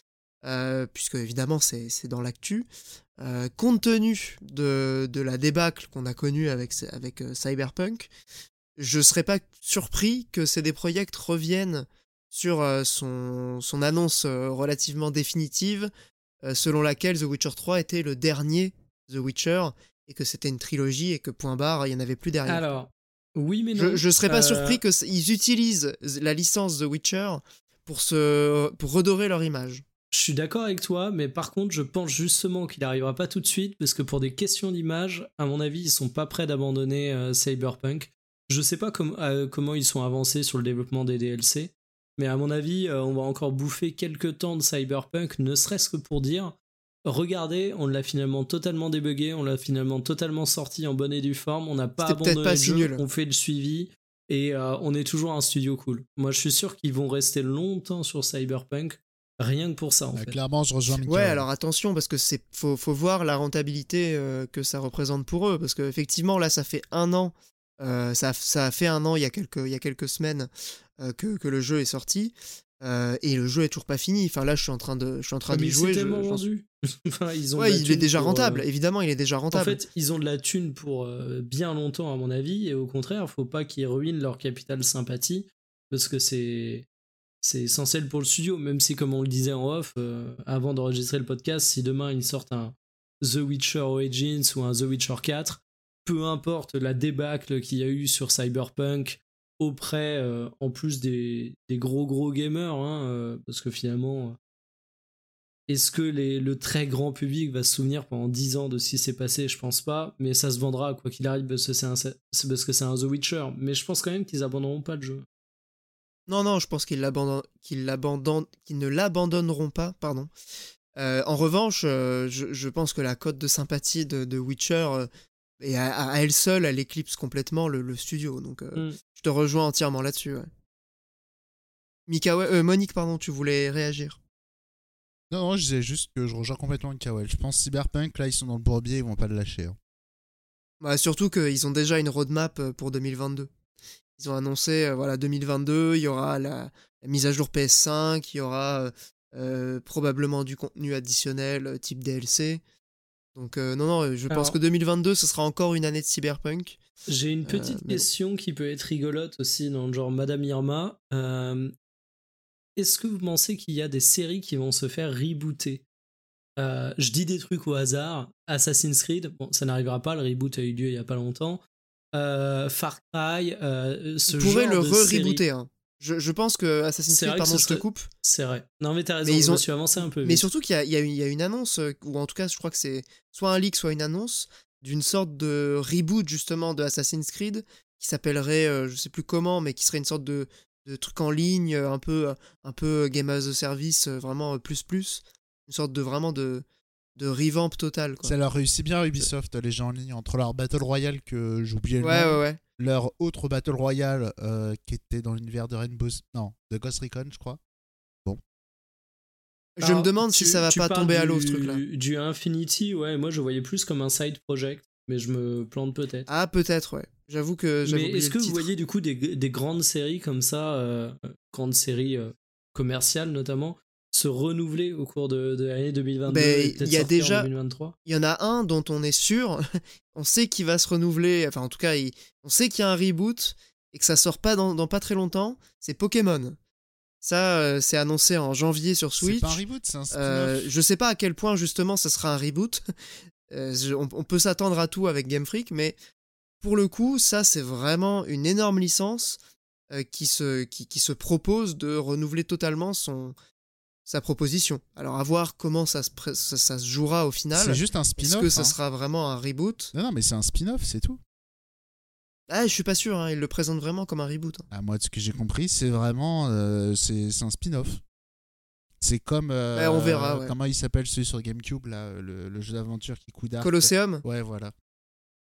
euh, puisque évidemment, c'est c'est dans l'actu. Euh, compte tenu de, de la débâcle qu'on a connue avec, avec euh, Cyberpunk, je serais pas surpris que CD Projekt reviennent sur euh, son, son annonce euh, relativement définitive, euh, selon laquelle The Witcher 3 était le dernier The Witcher, et que c'était une trilogie, et que point barre, il y en avait plus derrière. Alors, oui, mais non. Je, je serais pas Euh, surpris qu'ils utilisent la licence The Witcher pour, se, pour redorer leur image. Je suis d'accord avec toi, mais par contre, je pense justement qu'il n'arrivera pas tout de suite, parce que pour des questions d'image, à mon avis, ils sont pas prêts d'abandonner euh, Cyberpunk. Je sais pas com- euh, comment ils sont avancés sur le développement des DLC, mais à mon avis, euh, on va encore bouffer quelques temps de Cyberpunk, ne serait-ce que pour dire regardez, on l'a finalement totalement débugué, on l'a finalement totalement sorti en bonne et due forme, on n'a pas C'était peut-être abandonné pas le si jeu, nul. on fait le suivi et euh, on est toujours un studio cool. Moi, je suis sûr qu'ils vont rester longtemps sur Cyberpunk, rien que pour ça en Bah, fait. clairement, je rejoins Mika. Ouais, alors attention, parce que c'est faut, faut voir la rentabilité euh, que ça représente pour eux. Parce qu'effectivement, là, ça fait un an. euh, ça, ça a fait un an il y a quelques, il y a quelques semaines que, que le jeu est sorti. euh, et le jeu est toujours pas fini. Enfin, là, je suis en train de, je suis en train Ah, d'y jouer. je- vendu. enfin, ils ont Ouais, il est déjà pour, euh, rentable. Évidemment, il est déjà En rentable. fait, ils ont de la thune pour euh, bien longtemps, à mon avis, et au contraire, faut pas qu'ils ruinent leur capital sympathie, parce que c'est c'est essentiel pour le studio, même si, comme on le disait en off, euh, avant d'enregistrer le podcast, si demain ils sortent un The Witcher Origins ou un The Witcher 4, peu importe la débâcle qu'il y a eu sur Cyberpunk auprès, euh, en plus des, des gros gros gamers, hein, euh, parce que finalement, est-ce que les- le très grand public va se souvenir pendant 10 ans de ce qui s'est passé? Je pense pas, mais ça se vendra quoi qu'il arrive parce que c'est un, c'est parce que c'est un The Witcher. Mais je pense quand même qu'ils abandonneront pas le jeu. Non, non, je pense qu'ils l'abandonnent- qu'ils l'abandonnent- qu'ils ne l'abandonneront pas. Pardon. Euh, en revanche, euh, je, je pense que la cote de sympathie de, de Witcher euh, est à, à elle seule, elle éclipse complètement le, le studio. Donc, euh, Mm. Je te rejoins entièrement là-dessus. Ouais. Euh, Monique, pardon, tu voulais réagir. Non, non, je disais juste que je rejoins complètement Mika. Ouais. Je pense Cyberpunk, là, ils sont dans le bourbier, ils vont pas le lâcher. hein. Bah, surtout qu'ils ont déjà une roadmap euh, pour 2022. Ils ont annoncé, euh, voilà, 2022, il y aura la, la mise à jour PS5, il y aura euh, probablement du contenu additionnel type DLC. Donc, euh, non, non, je pense que 2022, ce sera encore une année de Cyberpunk. J'ai une petite mais bon. question qui peut être rigolote aussi dans le genre Madame Irma. Euh, Est-ce que vous pensez qu'il y a des séries qui vont se faire rebooter? Euh, Je dis des trucs au hasard. Assassin's Creed, bon, ça n'arrivera pas. Le reboot a eu lieu il y a pas longtemps. Euh, Far Cry, euh, ce pourraient genre le de série. re-rebooter. hein. Je, je pense que Assassin's Creed, pardon, je te coupe. C'est vrai. Non mais t'as raison. Mais ils je ont- me suis avancé un peu. Mais vite. surtout qu'il y a, y une- il y a une annonce, euh, ou en tout cas, je crois que c'est soit un leak, soit une annonce, d'une sorte de reboot justement de Assassin's Creed qui s'appellerait, euh, je sais plus comment, mais qui serait une sorte de, de truc en ligne, euh, un peu, un peu Game as a Service, euh, vraiment euh, plus plus, une sorte de vraiment de, de revamp total. Quoi. Ça leur réussit bien Ubisoft, les gens en ligne, entre leur Battle Royale que oublié le nom, ouais, ouais. leur autre Battle Royale euh, qui était dans l'univers de Rainbow... Non, de Ghost Recon, je crois. Je Alors, me demande si ça va pas tomber à l'eau ce truc-là. Du Infinity, ouais, moi je voyais plus comme un side project, mais je me plante peut-être. Ah, peut-être, ouais. J'avoue que j'avais mais est-ce que vous voyez du coup des, des grandes séries comme ça, euh, grandes séries euh, commerciales notamment, se renouveler au cours de, de l'année 2022 Ben, il y a déjà- 2023 Il y en a un dont on est sûr, on sait qu'il va se renouveler, enfin en tout cas, il- on sait qu'il y a un reboot et que ça sort pas dans, dans pas très longtemps, c'est Pokémon. Ça, euh, c'est annoncé en janvier sur C'est Switch. pas un reboot, c'est un spin-off. Euh, je sais pas à quel point justement ça sera un reboot. Euh, on, on peut s'attendre à tout avec Game Freak, mais pour le coup, ça c'est vraiment une énorme licence euh, qui, se, qui, qui se propose de renouveler totalement son, sa proposition. Alors à voir comment ça se, ça, ça se jouera au final. C'est juste un Est-ce spin-off. que ça hein. sera vraiment un reboot? Non, non, mais c'est un spin-off, c'est tout. Ah, je suis pas sûr, hein, ils le présentent vraiment comme un reboot. hein. Ah, moi, de ce que j'ai compris, c'est vraiment. euh, c'est un spin-off. C'est comme. euh, Ouais, on verra, ouais. Comment il s'appelle celui sur GameCube, là, le, le jeu d'aventure qui d'arc Colosseum, Ouais, voilà.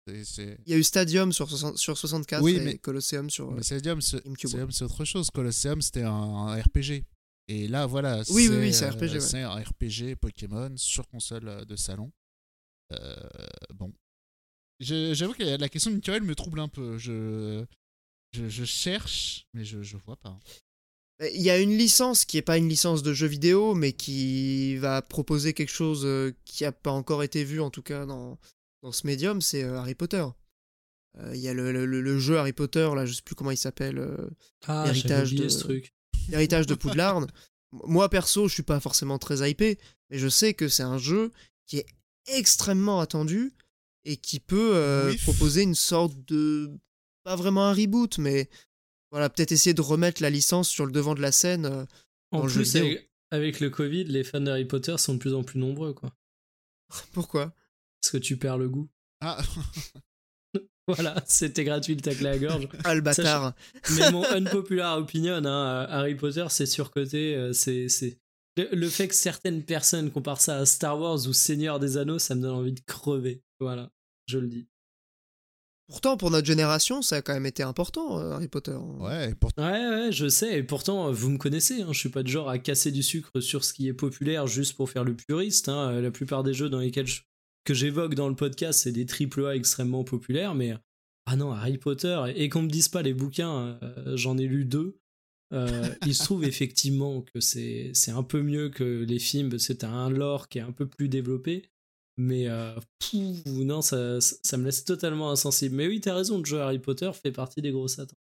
Il y a eu Stadium sur, 60 sur 64 Oui, et mais- Colosseum sur. Mais Stadium, c'est GameCube, Stadium, c'est autre chose. Colosseum, c'était un, un RPG. Et là, voilà. Oui, oui, oui, c'est un euh, RPG. C'est un RPG Pokémon sur console euh, de salon. Euh, bon. Je- J'avoue que la question naturelle me trouble un peu. Je, je, je cherche, mais je, je vois pas. Il y a une licence qui est pas une licence de jeu vidéo, mais qui va proposer quelque chose euh, qui a pas encore été vu, en tout cas dans, dans ce médium, c'est euh, Harry Potter. Euh, Il y a le, le- le jeu Harry Potter, là, je sais plus comment il s'appelle, euh, Ah, Héritage de- ce truc. L'héritage de Poudlard. Moi, perso, je suis pas forcément très hypé, mais je sais que c'est un jeu qui est extrêmement attendu et qui peut euh, Oui. proposer une sorte de. Pas vraiment un reboot, mais voilà, peut-être essayer de remettre la licence sur le devant de la scène. euh, En plus, avec, avec le Covid, les fans d'Harry Potter sont de plus en plus nombreux, quoi. Pourquoi? Parce que tu perds le goût. Ah, Voilà, c'était gratuit le tacle à la gorge. Ah, le bâtard. Mais mon unpopular opinion, hein, euh, Harry Potter, c'est surcoté. euh, c'est, c'est... Le, le fait que certaines personnes comparent ça à Star Wars ou Seigneur des Anneaux, ça me donne envie de crever. Voilà, je le dis. Pourtant, pour notre génération, ça a quand même été important, euh, Harry Potter. ouais, et pour... Ouais, ouais, je sais. Et pourtant, euh, vous me connaissez. Hein, je suis pas du genre à casser du sucre sur ce qui est populaire juste pour faire le puriste. hein. Euh, La plupart des jeux dans lesquels je- que j'évoque dans le podcast, c'est des triple A extrêmement populaires. Mais ah non, Harry Potter. Et, et qu'on me dise pas les bouquins, euh, j'en ai lu deux. Euh, il se trouve effectivement que c'est c'est un peu mieux que les films. C'est un lore qui est un peu plus développé. Mais euh, non, ça, me laisse totalement insensible. Mais oui, t'as raison, le jeu Harry Potter fait partie des grosses attentes.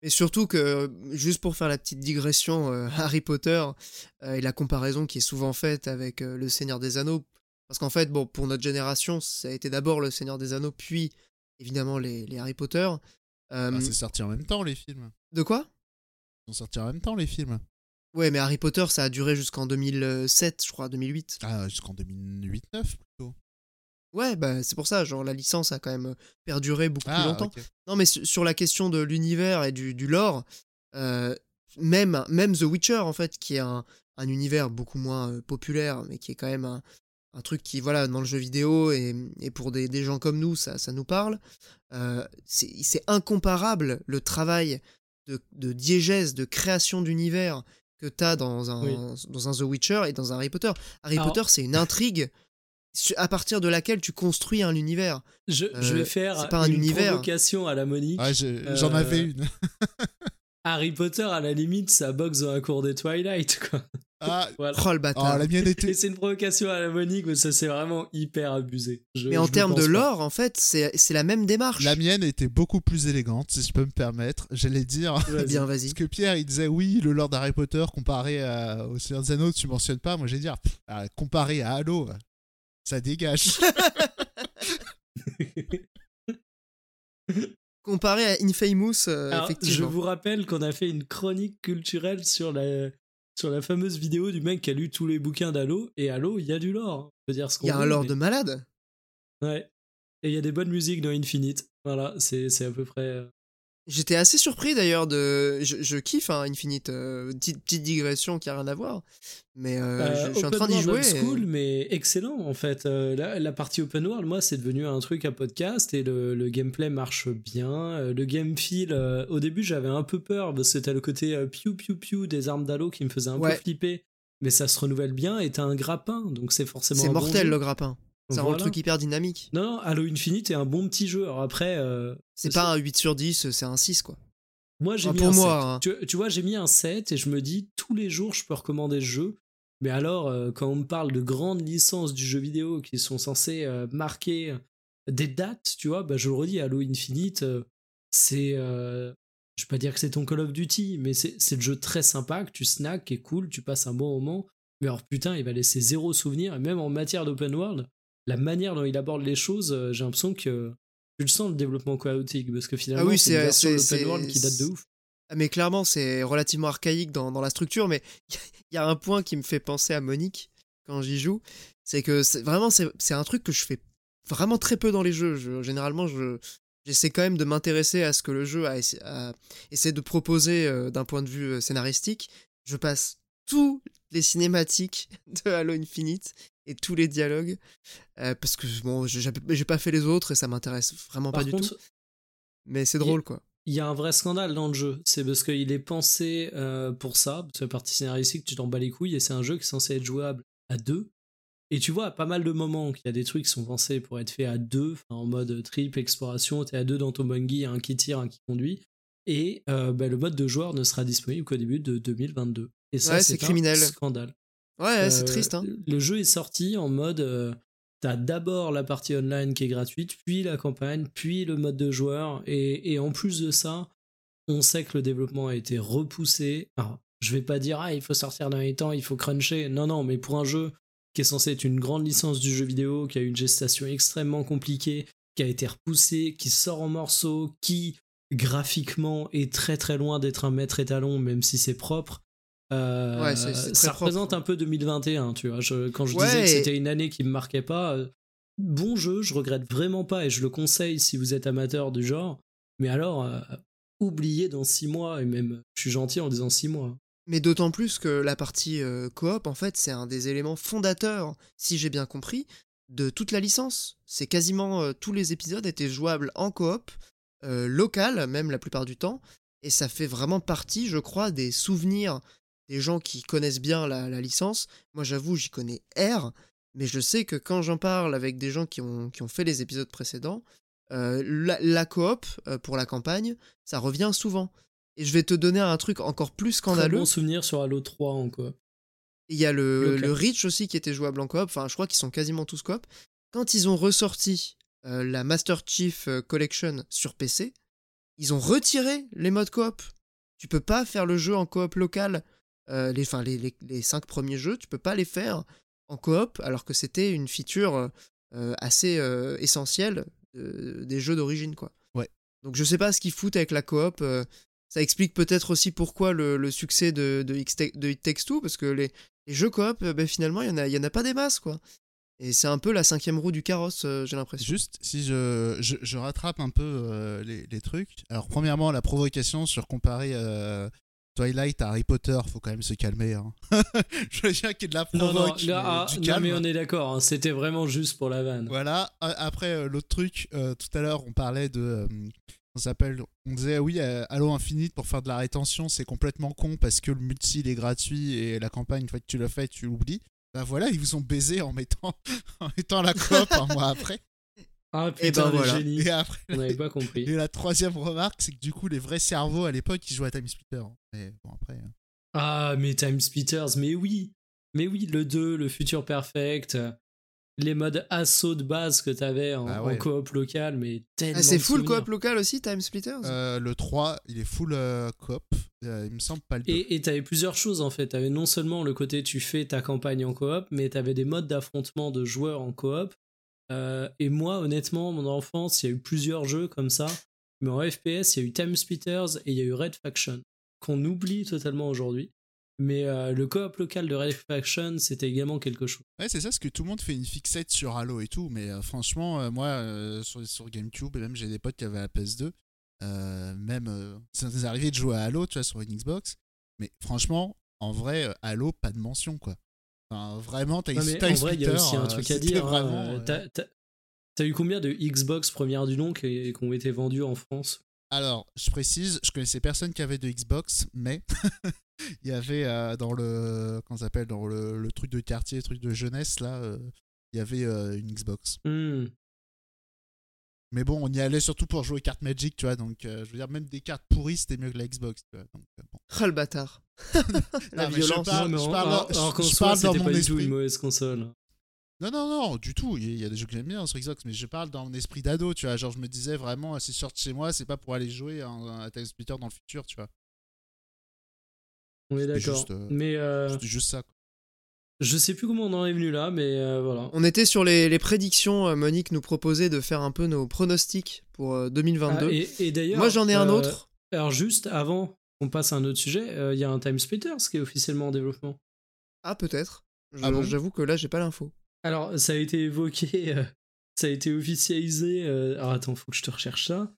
Et surtout que, juste pour faire la petite digression, euh, Harry Potter euh, et la comparaison qui est souvent faite avec euh, Le Seigneur des Anneaux, parce qu'en fait, bon, pour notre génération, ça a été d'abord Le Seigneur des Anneaux, puis évidemment les, les Harry Potter. Euh, Ah, c'est sorti en même temps, les films. de quoi? Ils sont sortis en même temps, les films. Ouais, mais Harry Potter, ça a duré jusqu'en 2007, je crois, 2008. Ah, jusqu'en 2008-9 plutôt. Ouais, bah c'est pour ça, genre la licence a quand même perduré beaucoup plus Ah, longtemps. Non, mais su- sur la question de l'univers et du, du lore, euh, même, même The Witcher, en fait, qui est un, un univers beaucoup moins euh, populaire, mais qui est quand même un, un truc qui, voilà, dans le jeu vidéo et, et pour des, des gens comme nous, ça, ça nous parle. Euh, c'est c'est incomparable le travail de, de diégèse, de création d'univers que tu as dans un, Oui. dans un The Witcher et dans un Harry Potter. Harry Alors- Potter, c'est une intrigue su- à partir de laquelle tu construis un univers. Je, je Euh, vais faire c'est pas un une univers. provocation à la Monique. Ah, je- j'en Euh, avais une. Harry Potter, à la limite, ça boxe dans la cour des Twilight, quoi. Ah, Voilà. Oh le oh, bâtard. la mienne Et était. c'est une provocation à la Monique, mais ça c'est vraiment hyper abusé. Je- Mais en termes de pas. lore, en fait, c'est c'est la même démarche. La mienne était beaucoup plus élégante, si je peux me permettre. J'allais dire. Vas-y. Bien, vas-y. Parce que Pierre, il disait oui, le Lord Harry Potter comparé à- au Seigneur des Anneaux, tu mentionnes pas. Moi, j'ai dire, pff, ah, comparé à Halo, ça dégage. Comparé à Infamous, euh, Alors, je effectivement. vous rappelle qu'on a fait une chronique culturelle sur la, sur la fameuse vidéo du mec qui a lu tous les bouquins d'Halo. Et Halo, il y a du lore. hein. On peut dire ce qu'on Il y a un lore mais- de malade? Ouais. Et il y a des bonnes musiques dans Infinite. Voilà, c'est c'est à peu près. J'étais assez surpris d'ailleurs de. Je, je kiffe hein, Infinite. euh, petite, petite digression qui a rien à voir. Mais euh, Euh, je, je suis en train d'y jouer. old et- school, mais excellent en fait. Euh, la, la partie open world, moi, c'est devenu un truc à podcast et le, le gameplay marche bien. Le game feel, au début, j'avais un peu peur parce que c'était le côté piou piou piou des armes d'Halo qui me faisait un Ouais. peu flipper. Mais ça se renouvelle bien et t'as un grappin, donc c'est forcément. C'est bon mortel le grappin. Ça rend le Voilà. truc hyper dynamique. Non, non, Halo Infinite est un bon petit jeu. Alors après, euh, C'est pas un 8 sur 10, c'est un 6 quoi. Moi, j'ai Enfin, mis pour un moi, 7. hein. Tu, tu vois, j'ai mis un 7 et je me dis, tous les jours, je peux recommander ce jeu. Mais alors, euh, quand on me parle de grandes licences du jeu vidéo qui sont censées euh, marquer des dates, tu vois, bah, je le redis, Halo Infinite, c'est. je vais pas dire que c'est ton Call of Duty, mais c'est c'est le jeu très sympa, que tu snacks, qui est cool, tu passes un bon moment. Mais alors, putain, il va laisser zéro souvenir. Et même en matière d'open world, la manière dont il aborde les choses, euh, j'ai l'impression que. Tu le sens le développement chaotique, parce que finalement, Ah oui, c'est une c'est- version world qui date de ouf. Ah, Mais clairement, c'est relativement archaïque dans, dans la structure, mais il y a un point qui me fait penser à Monique quand j'y joue. C'est que c'est- vraiment, c'est c'est un truc que je fais vraiment très peu dans les jeux. Je- généralement, je, j'essaie quand même de m'intéresser à ce que le jeu a, essa- a essayé de proposer euh, d'un point de vue euh, scénaristique. Je passe tous les cinématiques de Halo Infinite et tous les dialogues euh, parce que bon, j'ai pas fait les autres et ça m'intéresse vraiment Par pas du tout. Mais c'est drôle quoi. il y a un vrai scandale dans le jeu. C'est parce qu'il est pensé euh, pour ça, parce que la partie scénaristique, tu t'en bats les couilles, et c'est un jeu qui est censé être jouable à deux. Et tu vois, à pas mal de moments qu'il y a des trucs qui sont pensés pour être faits à deux, en mode trip, exploration, t'es à deux dans ton buggy, un qui tire, un qui conduit. Et euh, bah, le mode de joueur ne sera disponible qu'au début de 2022. Et ça, Ouais, c'est criminel. un scandale. Ouais, c'est Euh, triste. Hein. Le jeu est sorti en mode. euh, T'as d'abord la partie online qui est gratuite, puis la campagne, puis le mode de joueur. Et, et en plus de ça, on sait que le développement a été repoussé. Alors, je vais pas dire, ah, il faut sortir dans les temps, il faut cruncher. Non, non, mais pour un jeu qui est censé être une grande licence du jeu vidéo, qui a eu une gestation extrêmement compliquée, qui a été repoussé, qui sort en morceaux, qui graphiquement est très très loin d'être un maître étalon, même si c'est propre. Euh, Ouais, ça propre. représente un peu 2021, tu vois. Je- quand je Ouais, disais que c'était une année qui me marquait pas, euh, bon jeu, je regrette vraiment pas et je le conseille si vous êtes amateur du genre. Mais alors, euh, oubliez dans six mois, et même, je suis gentil en disant six mois. Mais d'autant plus que la partie euh, coop, en fait, c'est un des éléments fondateurs, si j'ai bien compris, de toute la licence. C'est quasiment euh, tous les épisodes étaient jouables en coop, local, même la plupart du temps. Et ça fait vraiment partie, je crois, des souvenirs des gens qui connaissent bien la, la licence. Moi, j'avoue, j'y connais R, mais je sais que quand j'en parle avec des gens qui ont, qui ont fait les épisodes précédents, euh, la, la coop euh, pour la campagne, ça revient souvent. Et je vais te donner un truc encore plus Très scandaleux. bon souvenir sur Halo 3 en coop. Il y a le, le Reach aussi qui était jouable en coop. Enfin, je crois qu'ils sont quasiment tous coop. Quand ils ont ressorti euh, la Master Chief Collection sur PC, ils ont retiré les modes coop. Tu peux pas faire le jeu en coop local. Euh, les, enfin, les, les, les cinq premiers jeux, tu peux pas les faire en coop alors que c'était une feature euh, assez euh, essentielle de- des jeux d'origine, quoi. Ouais. Donc je sais pas ce qu'ils foutent avec la coop. ça explique peut-être aussi pourquoi le, le succès de, de, X- de It Takes Two, parce que les, les jeux coop, ben, finalement, il y, en a- y en a pas des masses, quoi. Et c'est un peu la cinquième roue du carrosse, euh, j'ai l'impression. Juste, si je, je, je rattrape un peu euh, les, les trucs. Alors, premièrement, la provocation sur comparer euh, Twilight à Harry Potter, faut quand même se calmer. hein. je veux dire qu'il de la Non, non, provoque, là, mais ah, non, calme. mais on est d'accord, hein, c'était vraiment juste pour la vanne. Voilà. Après, euh, l'autre truc, euh, tout à l'heure, on parlait de. euh, on s'appelle. On disait, oui, euh, Halo Infinite pour faire de la rétention, c'est complètement con parce que le multi il est gratuit et la campagne, une fois que tu l'as fait, tu l'oublies. Bah voilà, ils vous ont baisé en mettant, en mettant la coop un mois après. Ah Et putain, ben le voilà. génie. Et après, On n'avait pas compris. Et la troisième remarque, c'est que du coup, les vrais cerveaux à l'époque, ils jouaient à Time Splitter. Mais bon, après. euh, Ah, mais Time Splitters, mais oui Mais oui, le 2, le Future Perfect, les modes assaut de base que t'avais en, Ah ouais. en coop local, mais tellement. Ah, c'est full coop local aussi, Time Splitters? Euh, le 3, il est full euh, coop. Euh, il me semble pas le 2. Et et t'avais plusieurs choses en fait. T'avais non seulement le côté tu fais ta campagne en coop, mais t'avais des modes d'affrontement de joueurs en coop. Euh, et moi, honnêtement, mon enfance, il y a eu plusieurs jeux comme ça. Mais en FPS, il y a eu Time Splitters et il y a eu Red Faction, qu'on oublie totalement aujourd'hui. Mais euh, le coop local de Red Faction, c'était également quelque chose. Ouais, c'est ça, parce que tout le monde fait une fixette sur Halo et tout, mais euh, franchement, euh, moi, sur, sur GameCube, même j'ai des potes qui avaient la PS2, euh, même, ça nous arrivé de jouer à Halo, tu vois, sur une Xbox, mais franchement, en vrai, Halo, pas de mention, quoi. Enfin, vraiment, t'as en vrai, il y a Splitter, aussi un truc à c'était dire. Vraiment, T'as t'as- t'as eu combien de Xbox première du nom qui, qui ont été vendus en France? Alors, je précise, je connaissais personne qui avait de Xbox, mais il y avait euh, dans le, s'appelle, dans le, le truc de quartier, le truc de jeunesse, là, euh, il y avait euh, une Xbox. Hmm. Mais bon, on y allait surtout pour jouer aux cartes Magic, tu vois. Donc, euh, je veux dire, même des cartes pourries, c'était mieux que la Xbox, tu vois. Donc, euh, bon. Ah, le bâtard. La Non, mais je violence. parle- Non, je parle alors, alors je parle dans mon pas du tout esprit. une mauvaise console. Non, non, non, du tout. Il y a- il y a des jeux que j'aime bien sur Xbox, mais je parle dans mon esprit d'ado, tu vois. Genre, je me disais vraiment, si je sors de chez moi, c'est pas pour aller jouer à, un- à Time Splitter dans le futur, tu vois. On est d'accord. euh, Mais euh, C'était juste ça, quoi. Je sais plus comment on en est venu là, mais euh, voilà. On était sur les, les prédictions. euh, Monique nous proposait de faire un peu nos pronostics pour euh, 2022. Ah, et et d'ailleurs. Moi, j'en ai un euh, autre. Alors, juste avant qu'on passe à un autre sujet, euh, il y a un Time Splitters qui est officiellement en développement. Ah, peut-être. Ah bon? J'avoue que là, j'ai pas l'info. Alors, ça a été évoqué, euh, ça a été officialisé. euh, Alors, attends, faut que je te recherche ça.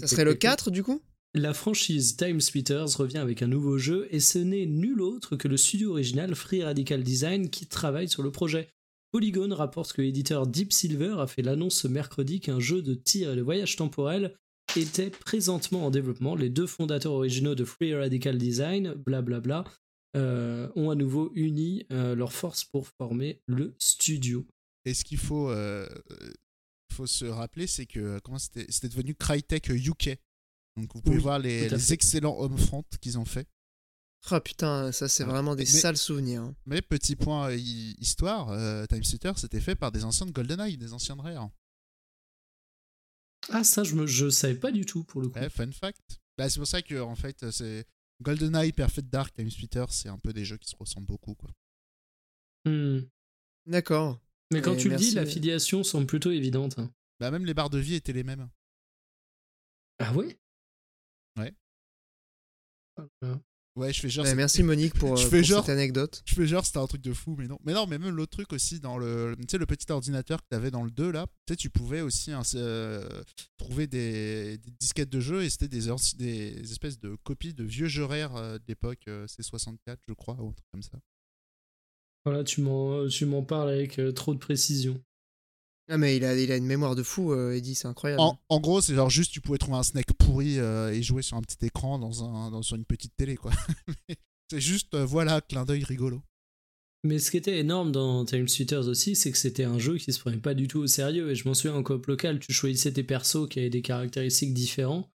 Ça serait le tac, tac. 4 du coup? La franchise Time Splitters revient avec un nouveau jeu et ce n'est nul autre que le studio original Free Radical Design qui travaille sur le projet. Polygon rapporte que l'éditeur Deep Silver a fait l'annonce ce mercredi qu'un jeu de tir et de voyage temporel était présentement en développement. Les deux fondateurs originaux de Free Radical Design, blablabla, euh, ont à nouveau uni euh, leurs forces pour former le studio. Et ce qu'il faut, euh, se rappeler, c'est que euh, c'était devenu Crytek UK. Donc vous pouvez Oui, voir les, excellents Homefront qu'ils ont fait. Ah putain, ça c'est Ah, vraiment des mais- sales souvenirs. hein. Mais petit point euh, hi- histoire, euh, Time Splitter c'était fait par des anciens de GoldenEye, des anciens de Rare. Ah ça, je me, je savais pas du tout pour le coup. Ouais, fun fact. Bah, c'est pour ça que en fait euh, c'est GoldenEye, Perfect Dark, Time Splitter, c'est un peu des jeux qui se ressemblent beaucoup. Quoi. Hmm. D'accord. Mais quand Et tu le dis, merci. la filiation semble plutôt évidente. hein. Bah, même les barres de vie étaient les mêmes. Ah Ouais? Ouais, je fais genre. Ouais, merci Monique pour, Je euh, fais pour genre- cette anecdote. Je fais genre c'était un truc de fou, mais non. Mais non, mais même l'autre truc aussi dans le. Tu sais, le petit ordinateur que t'avais dans le 2 là, tu sais, tu pouvais aussi hein, euh, trouver des, des disquettes de jeux et c'était des, des espèces de copies de vieux jeux rares euh, d'époque euh, C64, je crois, ou un truc comme ça. Voilà, tu m'en, tu m'en parles avec euh, trop de précision. Ah mais il a, il a une mémoire de fou, euh, Eddie, c'est incroyable. En, en gros, c'est genre juste tu pouvais trouver un snack pourri euh, et jouer sur un petit écran dans un, dans, sur une petite télé, quoi. c'est juste, euh, voilà, clin d'œil rigolo. Mais ce qui était énorme dans Time Splitters aussi, c'est que c'était un jeu qui se prenait pas du tout au sérieux. Et je m'en souviens en coop local, tu choisissais tes persos qui avaient des caractéristiques différents,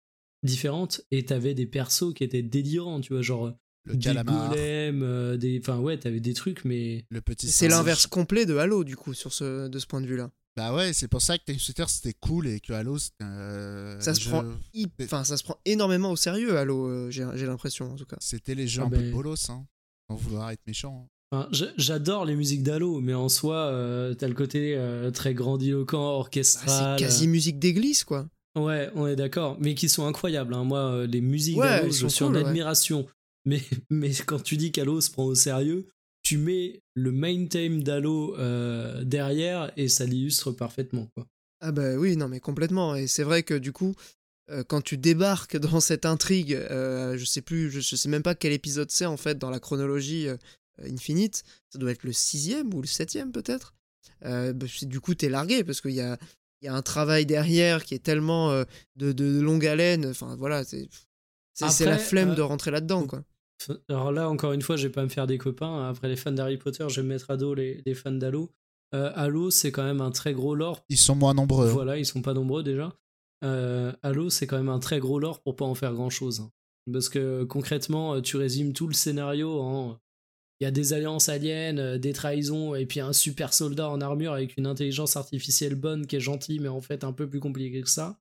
différentes, et t'avais des persos qui étaient délirants, tu vois, genre Le des calamar, golems, euh, des, enfin ouais, t'avais des trucs, mais le petit c'est l'inverse complet de Halo du coup sur ce, de ce point de vue-là. Bah ouais, c'est pour ça que Time Splitter c'était cool et que Halo c'était. euh, Ça se jeu- prend Enfin, ça se prend énormément au sérieux, Halo, euh, j'ai j'ai l'impression en tout cas. C'était les jeux Ah un peu ben. bolos, hein, sans vouloir être méchant. Enfin, j'a- J'adore les musiques d'Halo, mais en soi, euh, t'as le côté euh, très grandiloquent, Bah, orchestral. c'est quasi musique d'église quoi. Ouais, on est d'accord, mais qui sont incroyables. hein. Moi, euh, les musiques Ouais, d'Halo, je sont suis cool, en ouais. admiration. Mais, mais quand tu dis qu'Halo se prend au sérieux, tu mets le main theme d'Halo euh, derrière et ça l'illustre parfaitement. Quoi. Ah bah oui, non mais complètement. Et c'est vrai que du coup, euh, quand tu débarques dans cette intrigue, euh, je sais plus, je, je sais même pas quel épisode c'est en fait dans la chronologie euh, Infinite, ça doit être le sixième ou le septième peut-être. Bah, du coup, t'es largué parce qu'il y a, y a un travail derrière qui est tellement de, de longue haleine. Enfin voilà, c'est c'est la flemme de rentrer là-dedans quoi. Alors là, encore une fois, je vais pas me faire des copains. Après les fans d'Harry Potter, je vais me mettre à dos les, les fans d'Halo. Euh, Halo, c'est quand même un très gros lore. Ils sont moins nombreux. hein. Voilà, ils sont pas nombreux déjà. Euh, Halo, c'est quand même un très gros lore pour pas en faire grand chose. Parce que concrètement, tu résumes tout le scénario en il y a des alliances aliens, euh, des trahisons, et puis un super soldat en armure avec une intelligence artificielle bonne qui est gentille, mais en fait un peu plus compliqué que ça.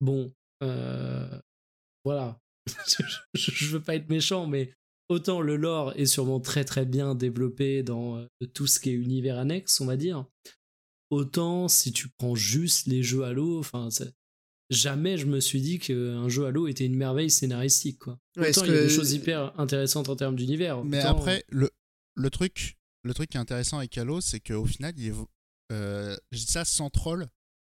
Bon, euh, voilà. je, veux pas être méchant, mais autant le lore est sûrement très très bien développé dans euh, tout ce qui est univers annexe, on va dire. Autant si tu prends juste les jeux Halo, enfin, jamais je me suis dit qu'un jeu Halo était une merveille scénaristique. Quoi. Autant il y a des choses hyper intéressantes en termes d'univers. Mais après, le, le, truc, le truc qui est intéressant avec Halo, c'est qu'au final, il est, euh, je dis ça sans troll,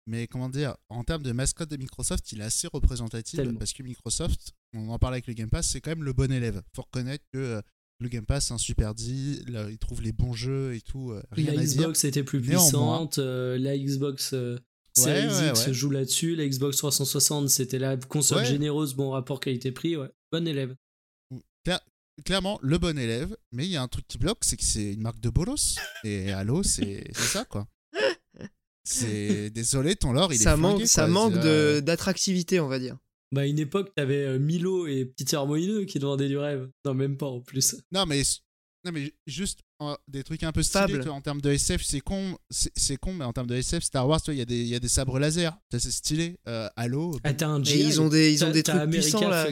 mais comment dire, en termes de mascotte de Microsoft, il est assez représentatif parce que Microsoft, on en parlait avec le Game Pass, c'est quand même le bon élève. Faut reconnaître que euh, le Game Pass, c'est un super dit, il trouve les bons jeux et tout. Euh, la Xbox était plus puissante, la Xbox Series X joue là-dessus. La Xbox 360, c'était la console généreuse, bon rapport qualité-prix. Ouais. Bon élève. clairement, le bon élève, mais il y a un truc qui bloque, c'est que c'est une marque de bolos. Et Halo, c'est ça, quoi. C'est désolé, ton lore, il ça est manque, Ça manque d'attractivité, on va dire. Bah, à une époque, t'avais euh, Milo et Peter Moineux qui demandaient du rêve. Non, même pas en plus. Non, mais non, mais juste des trucs un peu stylés en termes de SF, c'est con, c'est con, mais en termes de SF, Star Wars, il y, a des, y a des sabres laser, c'est stylé. Euh, Halo. Ah, t'as un ils ont des, ils ont des trucs puissants là.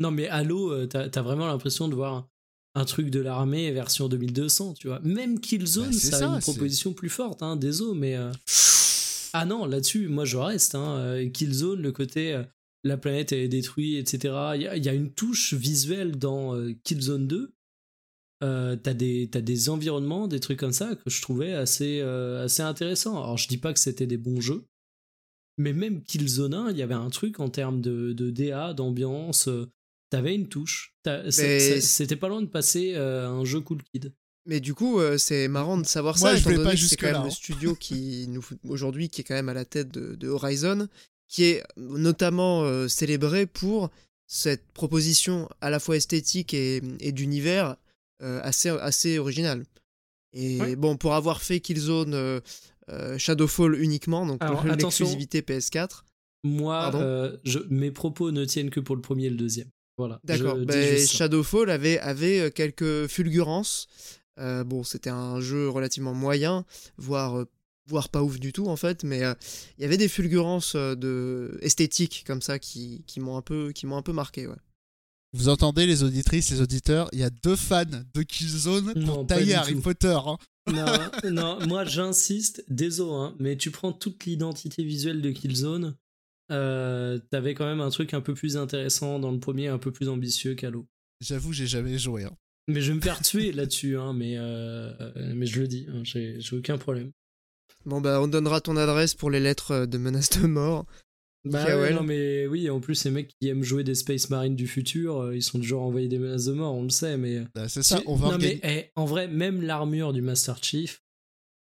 Non, mais Halo, euh, t'as as vraiment l'impression de voir un, truc de l'armée version 2200, tu vois. Même Killzone, bah, ça, a une proposition plus forte, hein, désolé, mais. Euh, ah non, là-dessus, moi je reste. Hein, Killzone, le côté la planète est détruite, etc. Il y, y, a une touche visuelle dans Killzone 2 euh, t'as des, as des environnements, des trucs comme ça que je trouvais assez, euh, assez intéressants. Alors je dis pas que c'était des bons jeux, mais même Killzone 1, il y avait un truc en termes de, de DA, d'ambiance, euh, t'avais une touche. C'était pas loin de passer un jeu cool kid. Mais du coup, c'est marrant de savoir ça, étant donné que c'est quand même le hein. studio qui nous aujourd'hui qui est quand même à la tête de, Horizon, qui est notamment célébré pour cette proposition à la fois esthétique et, et d'univers euh, assez, assez original. Et bon, pour avoir fait Killzone euh, euh, Shadowfall uniquement, donc l'exclusivité PS4. Moi, je, mes propos ne tiennent que pour le premier et le deuxième. Voilà. D'accord. Ben, Shadowfall avait, avait quelques fulgurances. bon, c'était un jeu relativement moyen, voire, voire pas ouf du tout en fait, mais il y avait des fulgurances de esthétiques comme ça qui, qui m'ont un peu, qui m'ont un peu marqué. Ouais. Vous entendez les auditrices, les auditeurs, il y a deux fans de Killzone pour tailler Harry Potter. Hein. Non, non, moi j'insiste, désolé, hein, mais tu prends toute l'identité visuelle de Killzone, euh, t'avais quand même un truc un peu plus intéressant dans le premier, un peu plus ambitieux qu'Halo. J'avoue, j'ai jamais joué. Hein. Mais je vais me faire tuer là-dessus, hein, mais, euh, mais je le dis, hein, j'ai aucun problème. Bon bah on donnera ton adresse pour les lettres de menace de mort. Bah non mais oui, en plus ces mecs qui aiment jouer des Space Marines du futur, euh, ils sont toujours envoyés des menaces de mort, on le sait, mais... Euh, bah, c'est ça, on va Non mais eh, en vrai, même l'armure du Master Chief,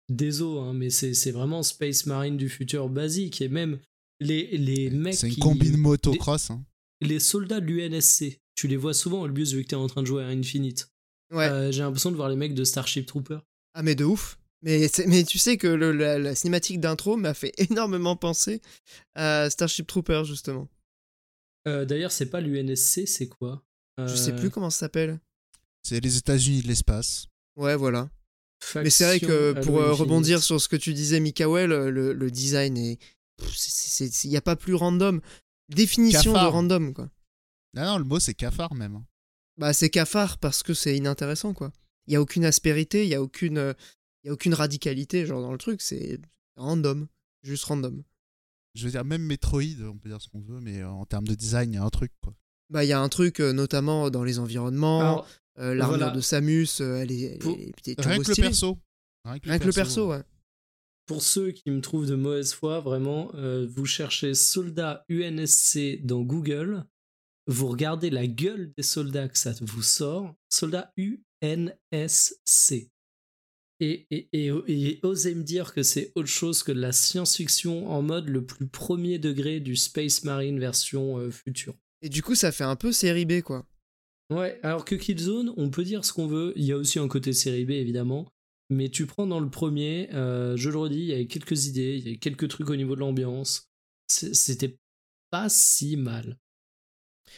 désolé, hein, mais c'est vraiment Space Marine du futur basique, et même les, les mecs C'est une combine motocross. Hein. Les soldats de l'UNSC, tu les vois souvent, le bus vu que t'es en train de jouer à Infinite. Ouais. Euh, j'ai l'impression de voir les mecs de Starship Trooper. Ah mais de ouf mais, mais tu sais que la, cinématique d'intro m'a fait énormément penser à Starship Troopers, justement. Euh, d'ailleurs, c'est pas l'UNSC, c'est quoi? Je sais plus euh, comment ça s'appelle. C'est les États-Unis de l'espace. Ouais, voilà. mais c'est vrai que pour euh, rebondir sur ce que tu disais, Mikael, le, le design est. Il n'y a pas plus random. Définition de random, quoi. Non, non, le mot c'est cafard même. Hein. Bah, c'est cafard parce que c'est inintéressant, quoi. Il n'y a aucune aspérité, il n'y a aucune il y a aucune radicalité genre dans le truc, c'est random, juste random. Je veux dire même Metroid, on peut dire ce qu'on veut, mais euh, en termes de design, il y a un truc quoi. Bah il y a un truc euh, notamment dans les environnements, euh, l'armure de Samus, elle est, Rien que le perso. Rien que le, perso, ouais. Pour ceux qui me trouvent de mauvaise foi, vraiment, vous cherchez soldat UNSC dans Google, vous regardez la gueule des soldats que ça vous sort, soldat UNSC et, et, et, osez me dire que c'est autre chose que de la science-fiction en mode le plus premier degré du Space Marine version euh, future. Et du coup, ça fait un peu série B, quoi. Ouais, alors que Killzone, on peut dire ce qu'on veut. Il y a aussi un côté série B, évidemment. Mais tu prends dans le premier, euh, je le redis, il y avait quelques idées, il y avait quelques trucs au niveau de l'ambiance. C'était pas si mal.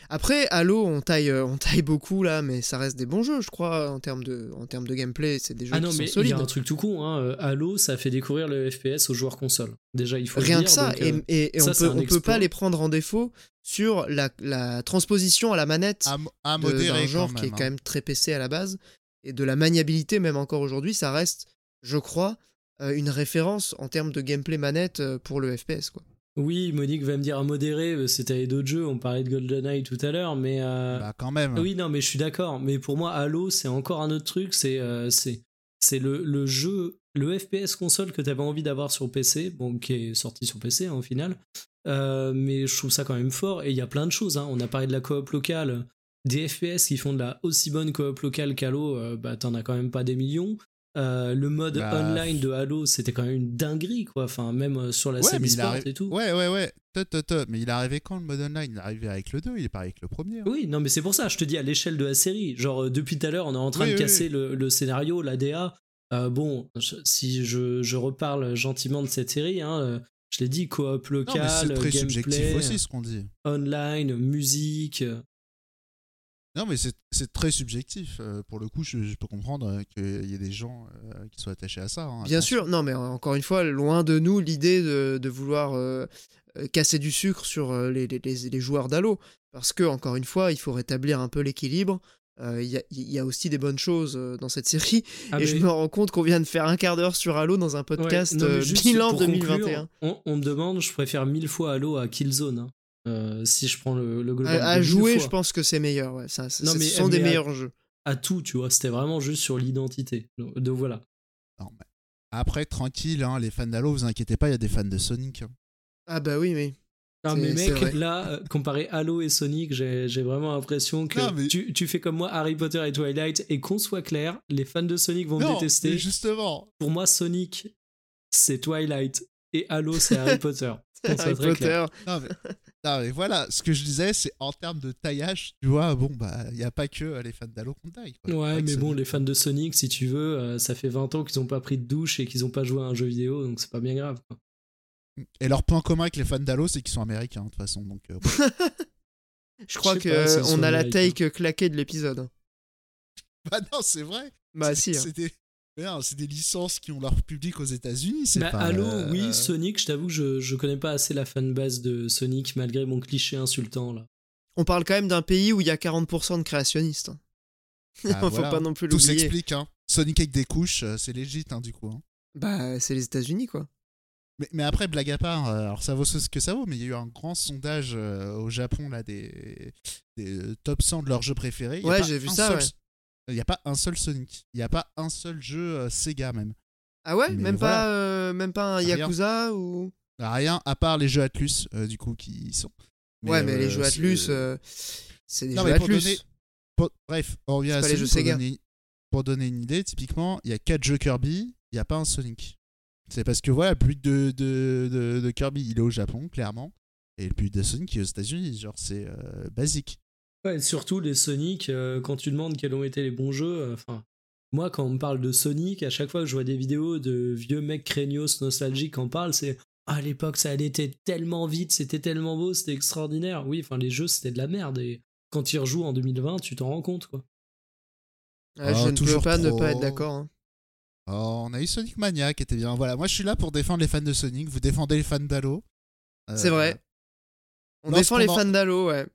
Après, Halo, on taille, euh, on taille beaucoup là, mais ça reste des bons jeux, je crois, en termes de, en termes de gameplay. C'est des jeux Ah qui non, sont mais il y solides. a un truc tout con. Hein. euh, Halo, ça fait découvrir le FPS aux joueurs console. Déjà, il faut le Rien dire, que ça, donc, et, euh, et- et ça, on peut, peut pas les prendre en défaut sur la, la transposition à la manette À, à d'un genre qui est quand hein. même très PC à la base et de la maniabilité même encore aujourd'hui ça reste je crois une référence en termes de gameplay manette pour le FPS quoi. Oui, Monique va me dire à modérer, euh, c'était d'autres jeux, on parlait de GoldenEye tout à l'heure, mais... euh, Bah, quand même. Oui, non, mais je suis d'accord. Mais pour moi, Halo, c'est encore un autre truc. C'est euh, c'est le, le jeu, le FPS console que tu avais envie d'avoir sur PC, bon, qui est sorti sur PC hein, au final. Euh, mais je trouve ça quand même fort. Et il y a plein de choses. hein. On a parlé de la coop locale. Des FPS qui font de la aussi bonne coop locale qu'Halo, bah t'en as quand même pas des millions. Euh, le mode Bah, online de Halo, c'était quand même une dinguerie, quoi. Enfin, même euh, sur la Ouais, scène arrive- et tout. Ouais, ouais, ouais. Te, te, te. Mais il est arrivé quand le mode online? Il est arrivé avec le 2, il est pas avec le premier. hein. Oui, non, mais c'est pour ça, je te dis à l'échelle de la série. Genre, euh, depuis tout à l'heure, on est en train Oui, de oui, casser Le, le scénario, la DA. Euh, bon, je- si je, je reparle gentiment de cette série, hein, je l'ai dit, coop Non, mais local, très gameplay, subjectif aussi ce qu'on dit. online, musique. Non, mais c'est c'est très subjectif. Euh, pour le coup, je, je peux comprendre euh, qu'il y ait des gens euh, qui soient attachés à ça. hein. Bien sûr, non mais encore une fois loin de nous l'idée de, de vouloir euh, casser du sucre sur les, les- les- les joueurs d'Halo parce que encore une fois il faut rétablir un peu l'équilibre. Euh, Il y, a, il y a aussi des bonnes choses dans cette série ah, et je me rends compte qu'on vient de faire un quart d'heure sur Halo dans un ouais, podcast non, juste bilan pour 2021. conclure, on, on me demande, je préfère mille fois Halo à Killzone. hein. Euh, si je prends le, le global. À, jouer, je pense que c'est meilleur. Ouais. Ça, ça- Non, ce mais- sont mais des à- meilleurs jeux. À tout, tu vois. C'était vraiment juste sur l'identité. Donc, donc voilà. Non, mais Après, tranquille, hein, les fans d'Halo, vous inquiétez pas, il y a des fans de Sonic. hein. Ah bah oui, mais Ah C'est- mais mec, là, euh, comparé Halo et Sonic, j'ai vraiment l'impression que Non, mais- tu, tu fais comme moi Harry Potter et Twilight, et qu'on soit clair, les fans de Sonic vont me Non, détester. mais justement. Pour moi, Sonic, c'est Twilight, et Halo, c'est Harry Potter. Harry. Potter. Non mais, non, mais voilà, ce que je disais, c'est en termes de taillage, tu vois, bon, bah, il n'y a pas que euh, les fans d'Halo qu'on taille. quoi. Ouais, Avec mais bon, les fans de Sonic, si tu veux, euh, ça fait 20 ans qu'ils n'ont pas pris de douche et qu'ils n'ont pas joué à un jeu vidéo, donc c'est pas bien grave. quoi. Et leur point commun avec les fans d'Halo, c'est qu'ils sont américains, de toute façon. Donc, euh, bon. Je crois qu'on a la take claquée de l'épisode. bah non, c'est vrai. Bah si. hein. Non, c'est des licences qui ont leur public aux États-Unis. c'est Bah, pas, Halo, euh, oui, Sonic, je t'avoue que je, je connais pas assez la fanbase de Sonic, malgré mon cliché insultant, là. On parle quand même d'un pays où il y a 40% de créationnistes. hein. bah, Faut voilà. pas non plus Tout s'explique. Hein. Sonic avec des couches, euh, c'est légit, hein, du coup. hein. Bah c'est les États-Unis quoi. Mais, mais après, blague à part, euh, alors ça vaut ce que ça vaut, mais il y a eu un grand sondage euh, au Japon là, des, des top 100 de leurs jeux préférés. Ouais, j'ai vu ça, seul- ouais. Il n'y a pas un seul Sonic. Il n'y a pas un seul jeu euh, Sega même. Ah ouais, Mais même voilà. pas euh, même pas un Rien. Yakuza ou? Rien à part les jeux Atlus, euh, du coup, qui sont. Ouais, mais les euh, jeux c'est- Atlus c'est des Non, jeux mais pour Atlus. donner- pour- Bref, on revient à pas les Sonic, jeux pour Sega. donner- pour donner une idée, typiquement, il y a 4 jeux Kirby, il n'y a pas un Sonic. C'est parce que voilà, le but de, de, de- de Kirby, il est au Japon, clairement. Et le but de Sonic, il est aux États-Unis. Genre, c'est basique. Ouais, et surtout les Sonic, euh, quand tu demandes quels ont été les bons jeux, euh, enfin, moi quand on me parle de Sonic, à chaque fois que je vois des vidéos de vieux mecs craignos nostalgiques en parlent, c'est ah, à l'époque ça allait été tellement vite, c'était tellement beau, c'était extraordinaire. Oui, enfin les jeux c'était de la merde et quand tu y rejoues en 2020, tu t'en rends compte quoi. Oh, je ne peux pas ne trop. pas être d'accord. hein. Oh, on a eu Sonic Mania qui était bien. Voilà, moi je suis là pour défendre les fans de Sonic, vous défendez les fans d'Halo. Euh, C'est vrai. On lorsqu'on défend les fans d'Halo, ouais.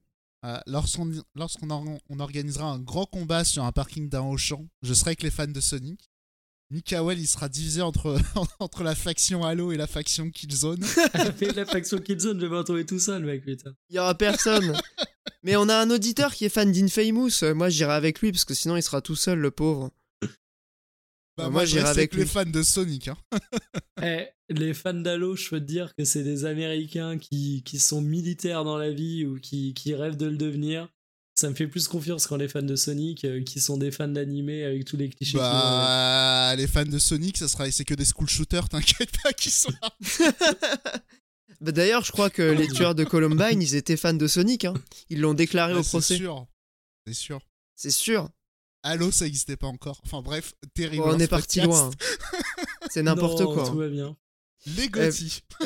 Euh, Lorsqu'on lorsqu'on or- on organisera un grand combat sur un parking d'un Auchan, je serai avec les fans de Sonic. Mikael, il sera divisé entre, entre la faction Halo et la faction Killzone. Mais la faction Killzone, je vais retrouver tout seul, mec, putain. Il y aura personne. Mais on a un auditeur qui est fan d'Infamous. Euh, Moi, j'irai avec lui parce que sinon, il sera tout seul, le pauvre. Bah, Moi, moi, j'irai avec avec les lui. fans de Sonic. Hein. Eh, les fans d'Halo, je peux te dire que c'est des Américains qui, qui sont militaires dans la vie ou qui, qui rêvent de le devenir. Ça me fait plus confiance quand les fans de Sonic, euh, qui sont des fans d'animé avec tous les clichés. Bah, les fans de Sonic, ça sera, c'est que des school shooters, t'inquiète pas, qui sont là. Bah, D'ailleurs, je crois que les tueurs de Columbine, ils étaient fans de Sonic. hein. Ils l'ont déclaré Ouais, au c'est procès. sûr. C'est sûr. C'est sûr. Halo, ça n'existait pas encore. Enfin bref, terrible. on est parti loin. C'est n'importe quoi. Tout hein. va bien. Les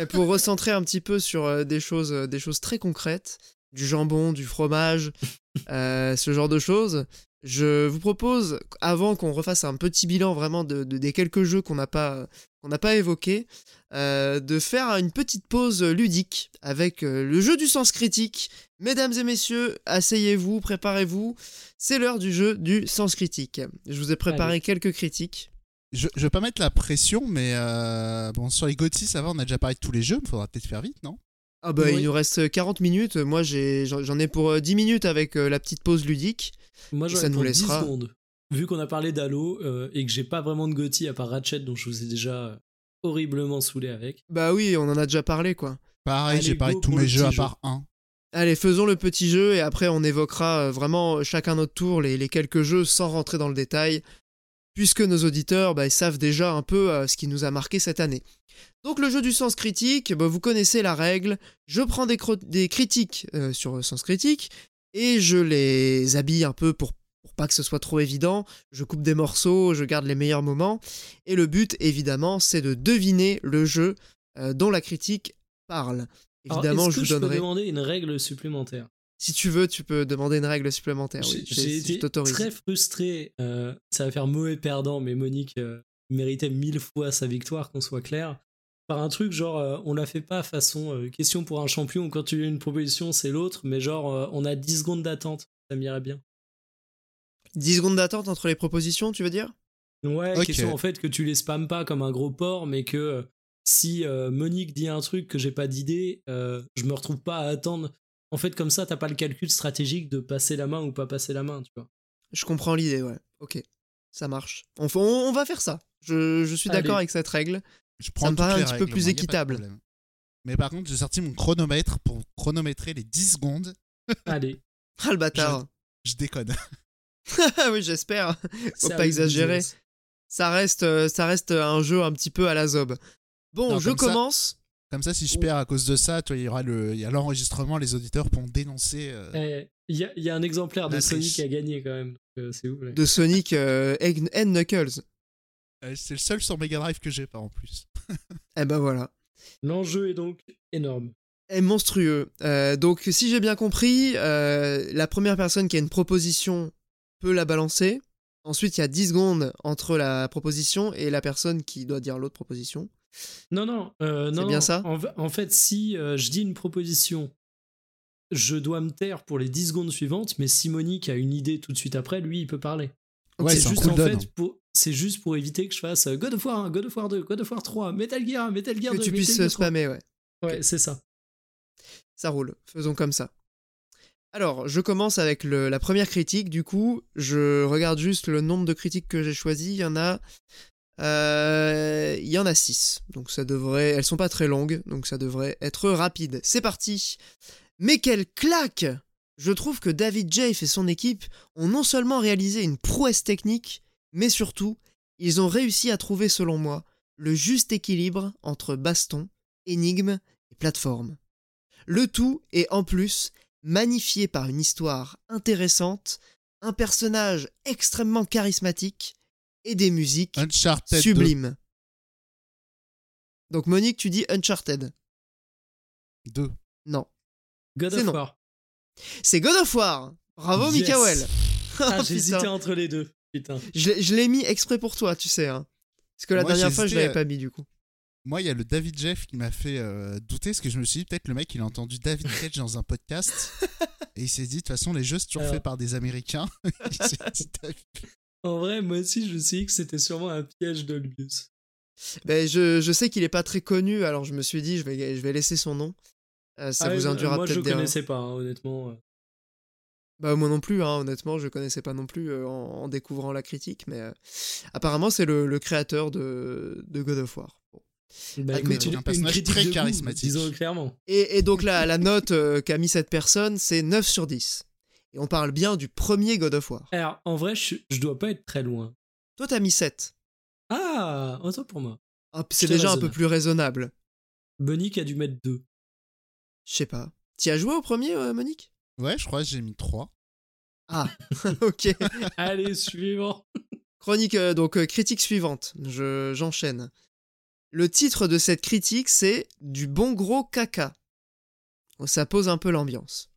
pour recentrer un petit peu sur euh, des choses, euh, des choses très concrètes, du jambon, du fromage, euh, ce genre de choses. Je vous propose, avant qu'on refasse un petit bilan vraiment de, de- des quelques jeux qu'on n'a pas, qu'on n'a pas évoqués, euh, de faire une petite pause ludique avec euh, le jeu du sens critique. Mesdames et messieurs, asseyez-vous, préparez-vous. C'est l'heure du jeu du sens critique. Je vous ai préparé Allez. quelques critiques. Je, je veux pas mettre la pression, mais euh, bon, sur les GOTY, ça va, on a déjà parlé de tous les jeux, il faudra peut-être faire vite, non? Ah bah Oui. il nous reste 40 minutes. Moi j'en j'en ai pour euh, 10 minutes avec euh, la petite pause ludique. Moi, pour 10 laissera- secondes. Vu qu'on a parlé d'Halo euh, et que j'ai pas vraiment de Gotti à part Ratchet, dont je vous ai déjà euh, horriblement saoulé avec. Bah oui, on en a déjà parlé quoi. Pareil, Allez, j'ai parlé de tous mes jeux à part un. Allez, faisons le petit jeu et après on évoquera euh, vraiment chacun notre tour les, les quelques jeux sans rentrer dans le détail, puisque nos auditeurs bah, savent déjà un peu euh, ce qui nous a marqué cette année. Donc le jeu du sens critique, bah, vous connaissez la règle, je prends des, critiques euh, sur le sens critique et je les habille un peu pour, pour pas que ce soit trop évident, je coupe des morceaux, je garde les meilleurs moments, et le but évidemment c'est de deviner le jeu euh, dont la critique parle. Évidemment, je vous je peux donnerai... demander une règle supplémentaire? Si tu veux, tu peux demander une règle supplémentaire. Oui, J'ai je- j'ai je été t'autorise. très frustré. euh, ça va faire mauvais perdant, mais Monique euh, méritait mille fois sa victoire, qu'on soit clair. Par un truc genre, euh, on la fait pas façon euh, question pour un champion, quand tu as une proposition, c'est l'autre, mais genre, euh, on a 10 secondes d'attente. Ça m'irait bien. 10 secondes d'attente entre les propositions, tu veux dire? Ouais, Ok. question en fait que tu les spammes pas comme un gros porc, mais que euh, si euh, Monique dit un truc que j'ai pas d'idée, euh, je me retrouve pas à attendre. En fait, comme ça, t'as pas le calcul stratégique de passer la main ou pas passer la main, tu vois. Je comprends l'idée, ouais. Ok, ça marche. On, on- on va faire ça. Je, je suis d'accord Allez. avec cette règle. Je prends me toutes paraît un petit peu plus moi, équitable. Mais par contre, j'ai sorti mon chronomètre pour chronométrer les 10 secondes. Allez. Ah le bâtard. Je déconne. oui, j'espère. Faut c'est pas exagérer. Ça reste, euh, ça reste un jeu un petit peu à la zob. Bon, Non, je comme ça- commence. Comme ça, si je perds à cause de ça, toi, il y aura le, il y a l'enregistrement, les auditeurs pourront dénoncer. euh, Eh, Il y, a- il y a un exemplaire de Sonic a gagné quand même. euh, c'est ouf. de Sonic euh, Egg- and Knuckles. euh, c'est le seul sur Mega Drive que j'ai pas en plus. Eh ben voilà. L'enjeu est donc énorme. est monstrueux. Euh, donc, si j'ai bien compris, euh, la première personne qui a une proposition peut la balancer. Ensuite, il y a 10 secondes entre la proposition et la personne qui doit dire l'autre proposition. Non, non, euh, non. bien non. ça en, en fait, si euh, je dis une proposition, je dois me taire pour les 10 secondes suivantes, mais si Monique a une idée tout de suite après, lui, il peut parler. Ouais, c'est c'est juste en fait pour c'est juste pour éviter que je fasse euh, God of War 1, God of War 2, God of War 3, Metal Gear 1, Metal Gear Que 2, tu puisses Metal Gear 3. spammer, ouais. Ouais, c'est ça. Ça roule. Faisons comme ça. Alors, je commence avec le- la première critique. Du coup, je regarde juste le nombre de critiques que j'ai choisies. Il y en a. euh, il y en a 6. Donc ça devrait. Elles sont pas très longues, donc ça devrait être rapide. C'est parti. Mais quelle claque Je trouve que David Jaffe et son équipe ont non seulement réalisé une prouesse technique, mais surtout, ils ont réussi à trouver, selon moi, le juste équilibre entre baston, énigme et plateforme. Le tout est en plus magnifié par une histoire intéressante, un personnage extrêmement charismatique et des musiques Uncharted 2. sublimes. Donc Monique, tu dis Uncharted. 2. Non. God C'est of non. War. C'est God of War. Bravo Yes. Mikael. Ah, Oh, j'hésitais entre les deux. Putain. Je l'ai- mis exprès pour toi, tu sais. Hein. Parce que la Moi, dernière j'ai fois, je l'avais à- pas mis du coup. Moi, il y a le David Jeff qui m'a fait euh, douter, parce que je me suis dit, peut-être le mec, il a entendu David Cage dans un podcast, et il s'est dit, de toute façon, les jeux, c'est toujours Alors. fait par des Américains. il s'est dit, David- En vrai, moi aussi, je me suis dit que c'était sûrement un piège d'Olbius. Ben, je, je sais qu'il est pas très connu, alors je me suis dit, je vais, je vais laisser son nom. Euh, ça Ah vous induira Moi, je peut-être des connaissais pas, hein, honnêtement. euh. Bah moi non plus, hein, honnêtement, je connaissais pas non plus euh, en, en découvrant la critique, mais euh, apparemment c'est le, le créateur de, de God of War. Bon. Bah, Un personnage très charismatique. Disons clairement. Et, et donc la, la note euh, qu'a mis cette personne, c'est 9 sur 10. Et on parle bien du premier God of War. Alors, en vrai, je, je dois pas être très loin. Toi t'as mis 7. Ah, autant pour moi. Ah, c'est déjà un peu plus raisonnable. Monique a dû mettre 2. Je sais pas. T'y as joué au premier, euh, Monique? Ouais, je crois que j'ai mis 3. Ah, ok. Allez, suivant. Chronique, euh, donc euh, critique suivante. Je, j'enchaîne. Le titre de cette critique, c'est Du bon gros caca. Ça pose un peu l'ambiance.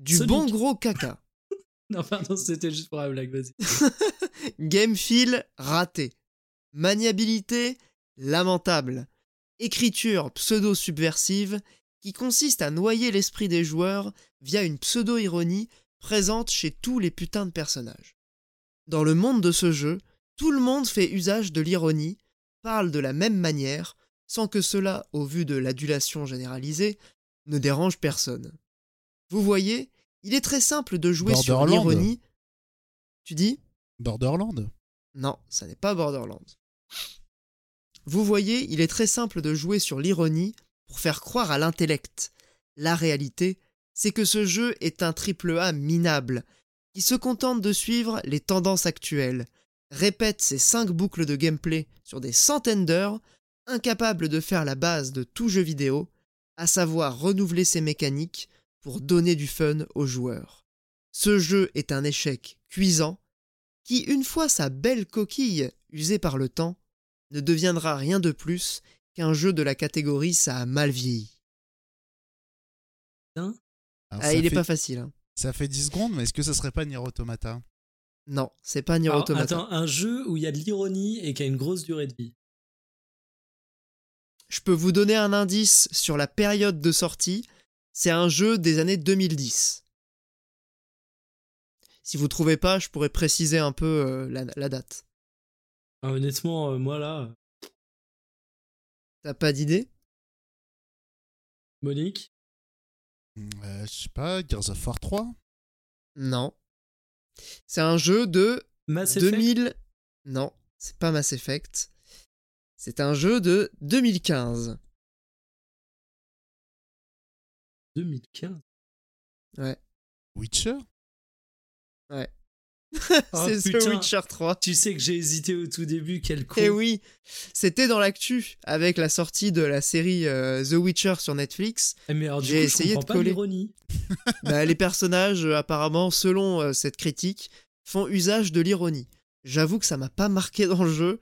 Du Sonic. bon gros caca. Non, pardon, c'était juste pour la blague, vas-y. Game feel raté. Maniabilité lamentable. Écriture pseudo-subversive qui consiste à noyer l'esprit des joueurs via une pseudo-ironie présente chez tous les putains de personnages. Dans le monde de ce jeu, tout le monde fait usage de l'ironie, parle de la même manière, sans que cela, au vu de l'adulation généralisée, ne dérange personne. Vous voyez, il est très simple de jouer sur Borderland. l'ironie. Tu dis? Borderland non, ça n'est pas Borderlands. Vous voyez, il est très simple de jouer sur l'ironie pour faire croire à l'intellect. La réalité, c'est que ce jeu est un triple A minable, qui se contente de suivre les tendances actuelles, répète ses cinq boucles de gameplay sur des centaines d'heures, incapable de faire la base de tout jeu vidéo, à savoir renouveler ses mécaniques pour donner du fun aux joueurs. Ce jeu est un échec cuisant qui, une fois sa belle coquille usée par le temps, ne deviendra rien de plus qu'un jeu de la catégorie ça a mal vieilli. Alors, Ah, ça il est pas facile. hein. Ça fait 10 secondes, mais est-ce que ça serait pas Nier Automata? Non, c'est pas Nier Alors, Automata. attends, un jeu où il y a de l'ironie et qui a une grosse durée de vie. Je peux vous donner un indice sur la période de sortie. C'est un jeu des années 2010. Si vous trouvez pas, je pourrais préciser un peu euh, la, la date. Ah, honnêtement, euh, moi là, T'as pas d'idée? Monique, Euh, Je sais pas, Gears of War 3 Non. C'est un jeu de Mass Effect? 2000. Non, c'est pas Mass Effect. C'est un jeu de 2015. 2015. Witcher? Oh, c'est The putain. Witcher 3. Tu sais que j'ai hésité au tout début, quel con. Et Eh oui, c'était dans l'actu avec la sortie de la série euh, The Witcher sur Netflix. Eh, Mais alors, du J'ai coup, essayé je de comprends pas coller. l'ironie. Bah, les personnages, euh, apparemment, selon euh, cette critique, font usage de l'ironie. J'avoue que ça m'a pas marqué dans le jeu,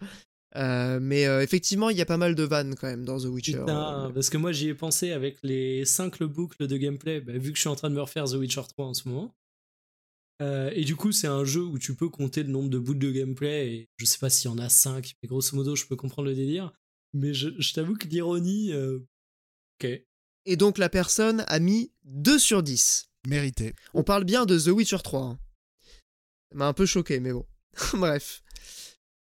euh, mais euh, effectivement, il y a pas mal de vannes quand même dans The Witcher. Putain, euh. parce que moi j'y ai pensé avec les 5 boucles de gameplay, bah, vu que je suis en train de me refaire The Witcher 3 en ce moment. Euh, et du coup, c'est un jeu où tu peux compter le nombre de bouts de gameplay, et je sais pas s'il y en a 5, mais grosso modo, je peux comprendre le délire. Mais je, je t'avoue que l'ironie. euh, Ok. Et donc la personne a mis 2 sur 10. Mérité. On parle bien de The Witcher 3. hein. Ça m'a un peu choqué, mais bon. Bref.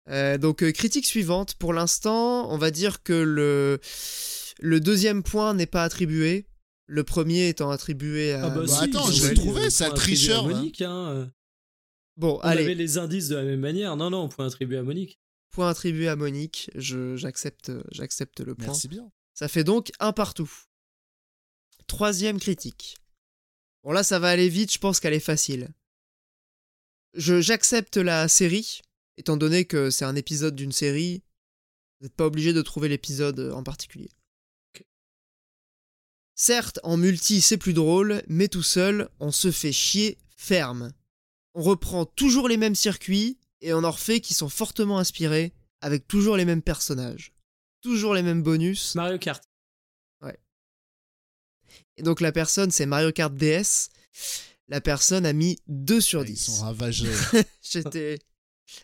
Euh, donc, euh, critique suivante. Pour l'instant, on va dire que le, le deuxième point n'est pas attribué. Le premier étant attribué à. Ah bah, bah, si, attends, je l'ai trouvé, attribué tricheur. Monique, hein. euh. Bon, On allez, avait les indices de la même manière. Non, non, point attribué à Monique. point attribué à Monique. Je- J'accepte j'accepte le point. Merci bien. Ça fait donc un partout. Troisième critique. Bon là ça va aller vite, je pense qu'elle est facile. Je J'accepte la série, étant donné que c'est un épisode d'une série, vous n'êtes pas obligé de trouver l'épisode en particulier. Certes, en multi c'est plus drôle, mais tout seul, on se fait chier ferme. On reprend toujours les mêmes circuits, et on en refait qui sont fortement inspirés, avec toujours les mêmes personnages. Toujours les mêmes bonus. Mario Kart. Et donc la personne, c'est Mario Kart DS. La personne a mis 2 sur Ils 10. sont ravagés. J'étais.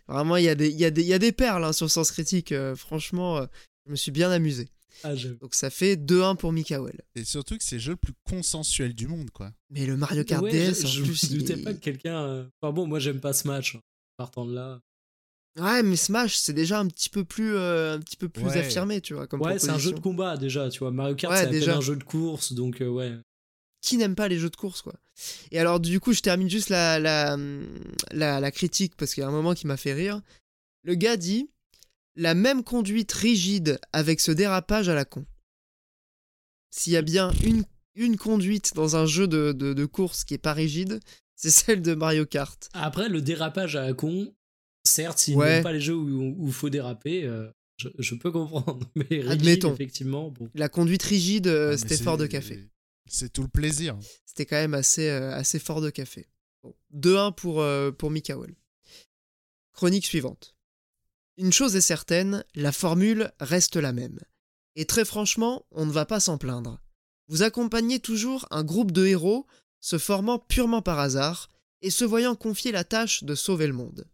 Vraiment, il y, a des- il y, a des- il y a des perles hein, sur Sens Critique. euh, franchement, euh, je me suis bien amusé. Ah. Donc ça fait 2-1 pour Mikael. Et surtout que c'est le jeu le plus consensuel du monde, quoi. Mais le Mario Kart Ouais, DS, je, en je plus, me il doutais pas que quelqu'un. euh, Enfin bon, moi j'aime pas ce match. hein, Partant de là. Ouais, mais Smash, c'est déjà un petit peu plus, euh, un petit peu plus Ouais. affirmé, tu vois. Comme Ouais, c'est un jeu de combat déjà, tu vois. Mario Kart, Ouais, c'est déjà. un jeu de course, donc euh, ouais. Qui n'aime pas les jeux de course, quoi. Et alors, du coup, je termine juste la, la, la, la critique parce qu'il y a un moment qui m'a fait rire. Le gars dit La même conduite rigide avec ce dérapage à la con. S'il y a bien une, une conduite dans un jeu de, de, de course qui est pas rigide, c'est celle de Mario Kart. Après, le dérapage à la con, certes, s'ils Ouais. pas les jeux où il faut déraper, euh, je, je peux comprendre. Mais rigide, Admettons. effectivement, bon. La conduite rigide, euh, Ah, c'était c'est- fort de café. C'est tout le plaisir. C'était quand même assez, euh, fort de café. Bon. 2-1 pour, euh. Chronique suivante. Une chose est certaine, la formule reste la même. Et très franchement, on ne va pas s'en plaindre. Vous accompagnez toujours un groupe de héros se formant purement par hasard et se voyant confier la tâche de sauver le monde.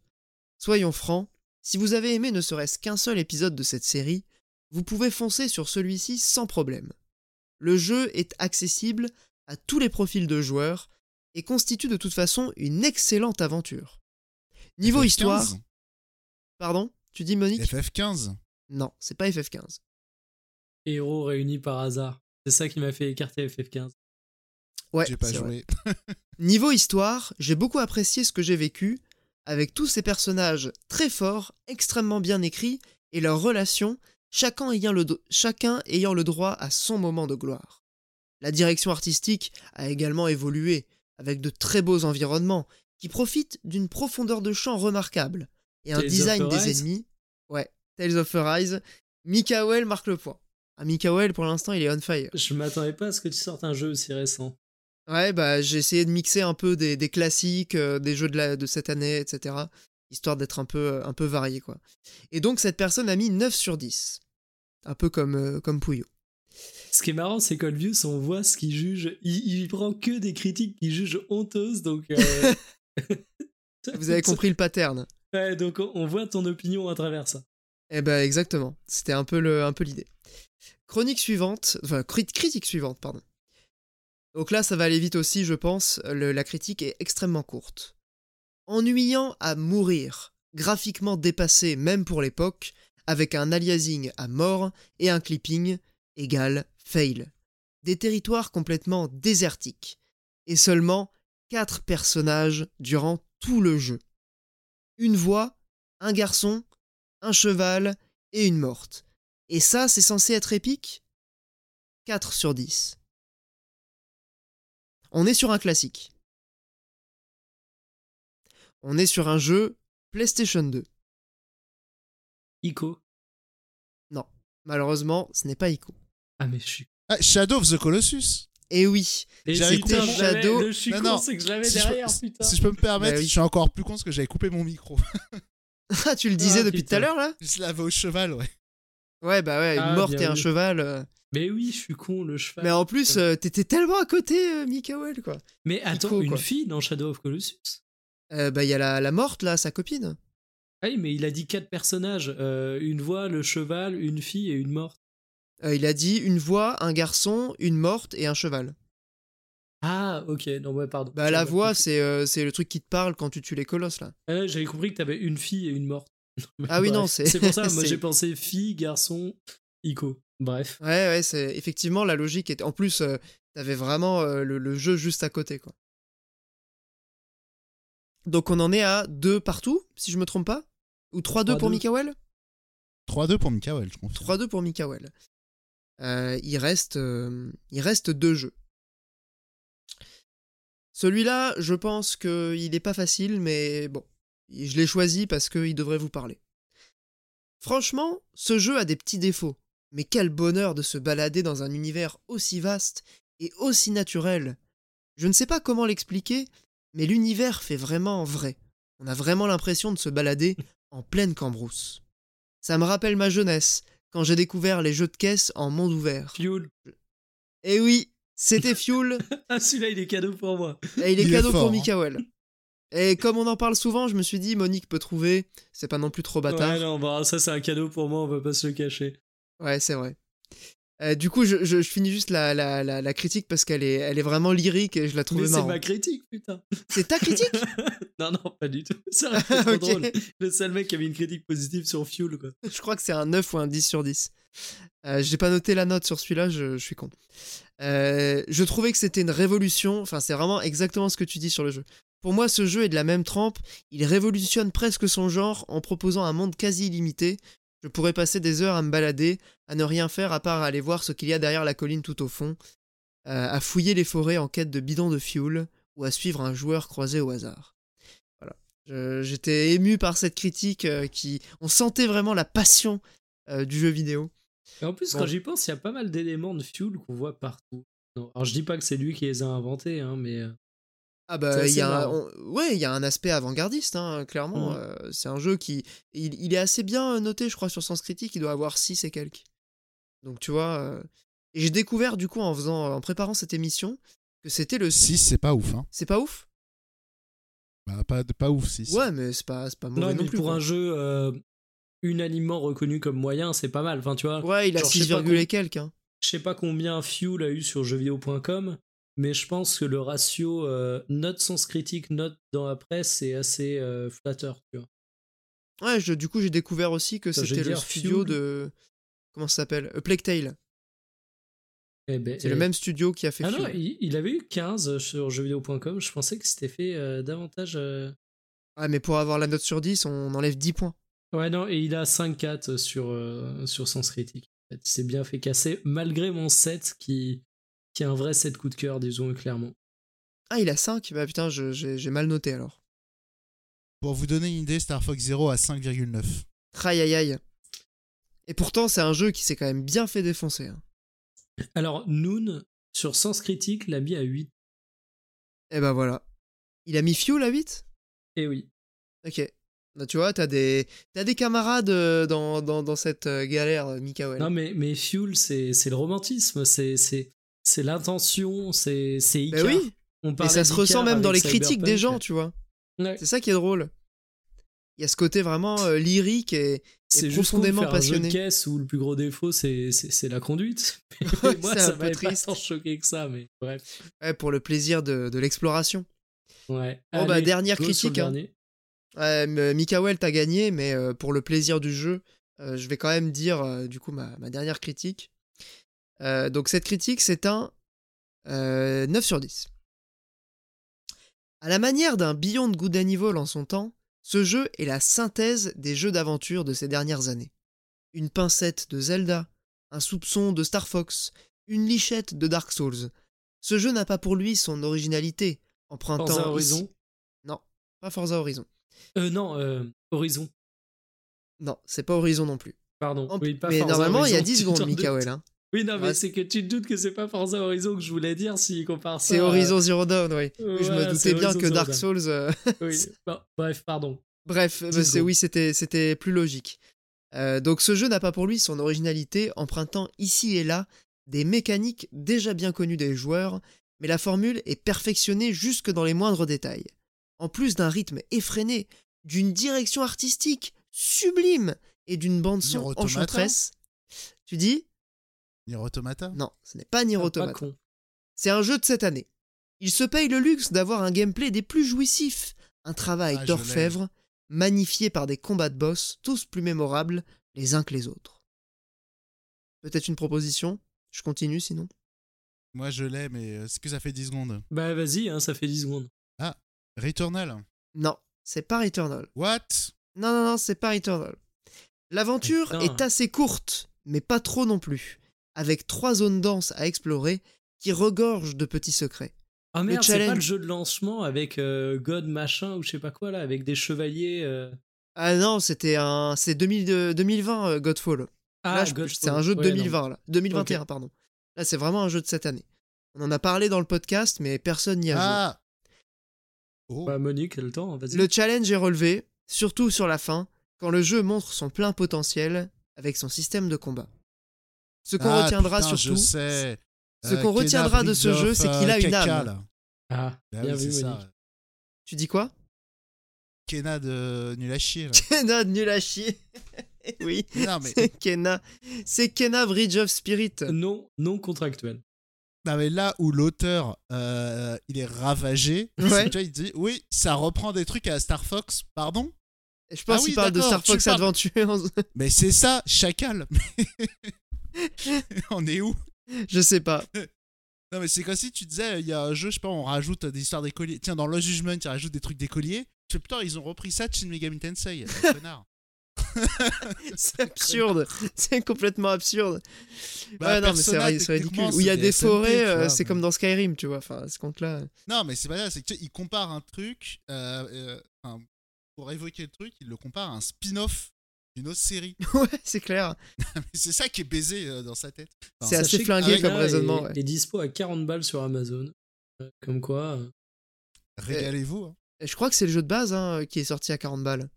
Soyons francs, si vous avez aimé ne serait-ce qu'un seul épisode de cette série, vous pouvez foncer sur celui-ci sans problème. Le jeu est accessible à tous les profils de joueurs et constitue de toute façon une excellente aventure. Niveau FF15? histoire. Pardon? Tu dis Monique? FF15 Non, c'est pas FF15. Héros réunis par hasard. C'est ça qui m'a fait écarter FF15. Ouais, J'ai pas joué. Niveau histoire, j'ai beaucoup apprécié ce que j'ai vécu, avec tous ces personnages très forts, extrêmement bien écrits, et leurs relations, chacun ayant, le chacun ayant le droit à son moment de gloire. La direction artistique a également évolué, avec de très beaux environnements, qui profitent d'une profondeur de champ remarquable, et un Tales design des ennemis. Ouais, Tales of Arise. Mikael marque le point. Ah, Mikael, pour l'instant, il est on fire. Je m'attendais pas à ce que tu sortes un jeu aussi récent. Ouais, bah j'ai essayé de mixer un peu des, des classiques, euh, des jeux de, la, de cette année, etc. Histoire d'être un peu, un peu varié, quoi. Et donc cette personne a mis 9 sur 10. Un peu comme, euh, comme Pouillot. Ce qui est marrant, c'est qu'Olvius, on voit ce qu'il juge. Il, il prend que des critiques qu'il juge honteuses, donc. euh, Vous avez compris le pattern. Ouais, donc on on voit ton opinion à travers ça. Eh ben exactement. C'était un peu le, un peu l'idée. Chronique suivante, enfin crit- critique suivante, pardon. Donc là, ça va aller vite aussi, je pense. Le- la critique est extrêmement courte. Ennuyant à mourir, graphiquement dépassé même pour l'époque, avec un aliasing à mort et un clipping égale fail. Des territoires complètement désertiques. Et seulement 4 personnages durant tout le jeu. Une voix, un garçon, un cheval et une morte. Et ça, c'est censé être épique? 4 sur 10. On est sur un classique. On est sur un jeu PlayStation 2. Ico? Malheureusement, ce n'est pas Ico. Ah, mais je suis. Ah, Shadow of the Colossus Et oui, J'avais coupé je Shadow. Le je suis Non, con, non. c'est que je l'avais si je, derrière, peux- putain. si je peux me permettre, Bah oui. je suis encore plus con parce que j'avais coupé mon micro. Ah, tu le disais Ah, depuis tout à l'heure là? Je l'avais au cheval, ouais. Ouais, bah ouais, une Ah, morte et un cheval. euh. Mais oui, je suis con, le cheval. Mais en plus, euh, t'étais tellement à côté, euh, Mikael, quoi. Mais attends, Ico, une quoi. fille dans Shadow of Colossus? Euh, bah, il y a la, la morte là, sa copine. Ah oui, mais il a dit quatre personnages. euh, une voix, le cheval, une fille et une morte. Euh, il a dit une voix, un garçon, une morte et un cheval. Ah, ok, non, ouais, pardon. Bah, la voix, c'est euh, c'est le truc qui te parle quand tu tues les colosses là. Ah, J'avais compris que t'avais une fille et une morte. Ah oui, non, c'est- C'est pour ça, moi j'ai pensé fille, garçon, Ico. Bref. Ouais, ouais, c'est effectivement la logique. Est... En plus, euh, t'avais vraiment euh, le, le jeu juste à côté, quoi. Donc on en est à 2 partout, si je me trompe pas? Ou 3-2 pour 3-2. Mikael 3-2 pour Mikael, je confirme. 3-2 pour Mikael. Euh, il, reste, euh, il reste deux jeux. Celui-là, je pense qu'il n'est pas facile, mais bon, je l'ai choisi parce qu'il devrait vous parler. Franchement, ce jeu a des petits défauts, mais quel bonheur de se balader dans un univers aussi vaste et aussi naturel. Je ne sais pas comment l'expliquer, mais l'univers fait vraiment vrai. On a vraiment l'impression de se balader en pleine cambrousse. Ça me rappelle ma jeunesse, quand j'ai découvert les jeux de caisse en monde ouvert. Fuel. Et oui, c'était Fuel, Ah, celui-là, il est cadeau pour moi. et il est Il est cadeau fort, pour hein. Mikael. Et comme on en parle souvent, je me suis dit, Monique peut trouver, c'est pas non plus trop bâtard. Ouais, non, bah, ça c'est un cadeau pour moi, on va pas se le cacher. Ouais, c'est vrai. Euh, du coup, je, je- je finis juste la, la, la, la critique parce qu'elle est, elle est vraiment lyrique et je la trouve Mais c'est ma critique, putain. C'est ta critique non, non, pas du tout. Ça aurait été trop Ok. drôle. Le seul mec qui avait une critique positive sur Fuel, quoi. Je crois que c'est un 9 ou un 10 sur 10. Euh, J'ai pas noté la note sur celui-là, je, je suis con. Euh, je trouvais que c'était une révolution, enfin c'est vraiment exactement ce que tu dis sur le jeu. Pour moi, ce jeu est de la même trempe, il révolutionne presque son genre en proposant un monde quasi illimité. Je pourrais passer des heures à me balader, à ne rien faire à part aller voir ce qu'il y a derrière la colline tout au fond, euh, à fouiller les forêts en quête de bidons de fuel ou à suivre un joueur croisé au hasard. Voilà. J'étais ému par cette critique euh, qui. On sentait vraiment la passion euh, du jeu vidéo. Et en plus, Bon. quand j'y pense, il y a pas mal d'éléments de Fuel qu'on voit partout. Non, alors je dis pas que c'est lui qui les a inventés, hein, mais. Ah bah il y a un, marrant. on- ouais il y a un aspect avant-gardiste hein, clairement Mhm. Euh, c'est un jeu qui il, il est assez bien noté je crois sur Sens Critique il doit avoir 6 et quelques donc tu vois euh, et j'ai découvert du coup en faisant en préparant cette émission que c'était le 6, c'est pas ouf. Hein. C'est pas ouf? Bah, pas, pas ouf, 6. Ouais, mais c'est pas, c'est pas mauvais Non, non, mais plus. pour quoi. un jeu euh, unanimement reconnu comme moyen, c'est pas mal. Enfin, tu vois, Ouais, il a genre, je 6, sais pas et quelques. hein. je sais pas combien Fuel a eu sur jeuxvideo.com, mais je pense que le ratio euh, note sens critique, note dans la presse, c'est assez euh, flatteur, tu vois. Ouais, je- du coup, j'ai découvert aussi que c'était le studio Fuel. de. Comment ça s'appelle A Plague Tale. Eh ben, C'est le eh, même studio qui a fait Ah non, Fuel. il, il avait eu 15 sur jeuxvideo.com. Je pensais que c'était fait euh, davantage. euh, Ah, mais pour avoir la note sur 10, on enlève 10 points. Ouais, non, et il a 5-4 sur, euh, sur Sens Critique. En fait, il s'est bien fait casser, malgré mon 7 qui, qui est un vrai 7 coup de cœur, disons clairement. Ah, il a 5 Bah putain, je- j'ai mal noté alors. Pour vous donner une idée, Star Fox Zero à 5,9. Aïe aïe aïe. Et pourtant, c'est un jeu qui s'est quand même bien fait défoncer. hein. Alors, Noon, sur Sens Critique, l'a mis à 8. Et bah voilà. Il a mis Fuel à 8 Et oui. Ok. Bah, tu vois, t'as des, t'as des camarades euh, dans, dans, dans cette euh, galère, euh, Mikael. Non, mais, mais Fuel, c'est c'est le romantisme, c'est c'est- c'est l'intention, c'est c'est Bah oui, On et ça se ressent même dans les critiques des gens, tu vois. Ouais. C'est ça qui est drôle. Il y a ce côté vraiment euh, lyrique et, C'est juste profondément jeu passionné. de caisse où le plus gros défaut, c'est c'est- c'est la conduite. Ouais, Moi, c'est ça m'avait pas tant choqué que ça, mais bref. ouais, pour le plaisir de, de l'exploration. Ouais. Bon, bah, dernière critique, hein. mais Mikael, t'as gagné, mais euh, pour le plaisir du jeu, euh, je vais quand même dire euh, du coup ma, ma dernière critique. Euh, donc cette critique, c'est un euh, 9 sur 10. À la manière d'un Beyond Good and Evil en son temps, ce jeu est la synthèse des jeux d'aventure de ces dernières années. Une pincette de Zelda, un soupçon de Star Fox, une lichette de Dark Souls. Ce jeu n'a pas pour lui son originalité, empruntant Forza ici- Horizon? Non, pas Forza Horizon. Euh, non, euh, Horizon. Non, c'est pas Horizon non plus. Pardon. En- Oui, pas mais Forza normalement, il y a Horizon, 10 tu secondes. Mikael. hein. Oui, non, mais Ouais. c'est que tu te doutes que c'est pas Forza Horizon que je voulais dire s'il compare ça. C'est à- Horizon Zero Dawn, oui. Je me doutais bien Horizon que Dark. Souls. euh, Oui. Bon, bref, pardon. Bref, bah, 10 c'est oui, c'était c'était plus logique. Euh, donc ce jeu n'a pas pour lui son originalité, empruntant ici et là des mécaniques déjà bien connues des joueurs, mais la formule est perfectionnée jusque dans les moindres détails. En plus d'un rythme effréné, d'une direction artistique sublime et d'une bande son enchanteresse. Tu dis Nier Automata? Non, ce n'est pas Nier Ah, Automata. C'est un jeu de cette année. Il se paye le luxe d'avoir un gameplay des plus jouissifs, un travail Ah, d'orfèvre, magnifié par des combats de boss, tous plus mémorables les uns que les autres. Peut-être une proposition? Je continue sinon. Moi je l'ai, mais est-ce que ça fait 10 secondes? Bah, vas-y, hein, ça fait 10 secondes. Returnal Non, c'est pas Returnal. What? Non, non, non, c'est pas Returnal. L'aventure est assez courte, mais pas trop non plus, avec trois zones denses à explorer qui regorgent de petits secrets. Ah merde, c'est pas challenge. le jeu de lancement avec euh, God machin ou je sais pas quoi là, avec des chevaliers. euh. Ah non, c'était un, c'est 2000 de- 2020 euh, Godfall. Ah, Là, je- Godfall. c'est un jeu de Ouais, non. 2020, là. 2021, pardon. Là, c'est vraiment un jeu de cette année. On en a parlé dans le podcast, mais personne n'y a Ah Oh Bah, Monique, le temps, vas-y. joué. Le challenge est relevé, surtout sur la fin, quand le jeu montre son plein potentiel avec son système de combat. Ce qu'on Ah, retiendra putain, surtout, Je sais. ce Euh, qu'on Kena retiendra de ce jeu, c'est qu'il euh, a une âme. là. Ah, Bah bien oui, vu, ça. tu dis quoi? Kena de nul à chier. Là. Kena nul à chier. oui, non, mais, c'est Kena. C'est Kena Bridge of Spirit. Non, non contractuel. non, mais là où l'auteur euh, il est ravagé, Ouais. tu vois, il dit oui, ça reprend des trucs à Star Fox, pardon? Je pense Ah oui, qu'il parle de Star Fox Adventures. Mais c'est ça, chacal. on est où? Je sais pas. Non, mais c'est comme si tu disais, il y a un jeu, je sais pas, on rajoute des histoires d'écoliers. Tiens, dans Lost Judgment, ils rajoutent des trucs d'écoliers. Tu fais, putain, ils ont repris ça de Shin Megami Tensei. connard. C'est absurde. C'est complètement absurde. Bah, ouais, non, mais c'est ridicule. Où il y a des forêts, euh, c'est mais- comme dans Skyrim, tu vois. Enfin, ce compte-là. Non, mais c'est pas ça, c'est que tu sais, ils comparent un truc, euh, euh, pour évoquer le truc, ils le comparent à un spin-off d'une autre série. ouais, c'est clair. Mais c'est ça qui est baisé euh, dans sa tête. Enfin, C'est assez flingué comme raisonnement, est- ouais. est dispo à 40 balles sur Amazon. Euh, Comme quoi. euh, Régalez-vous. hein. Et je crois que c'est le jeu de base hein, qui est sorti à 40 balles.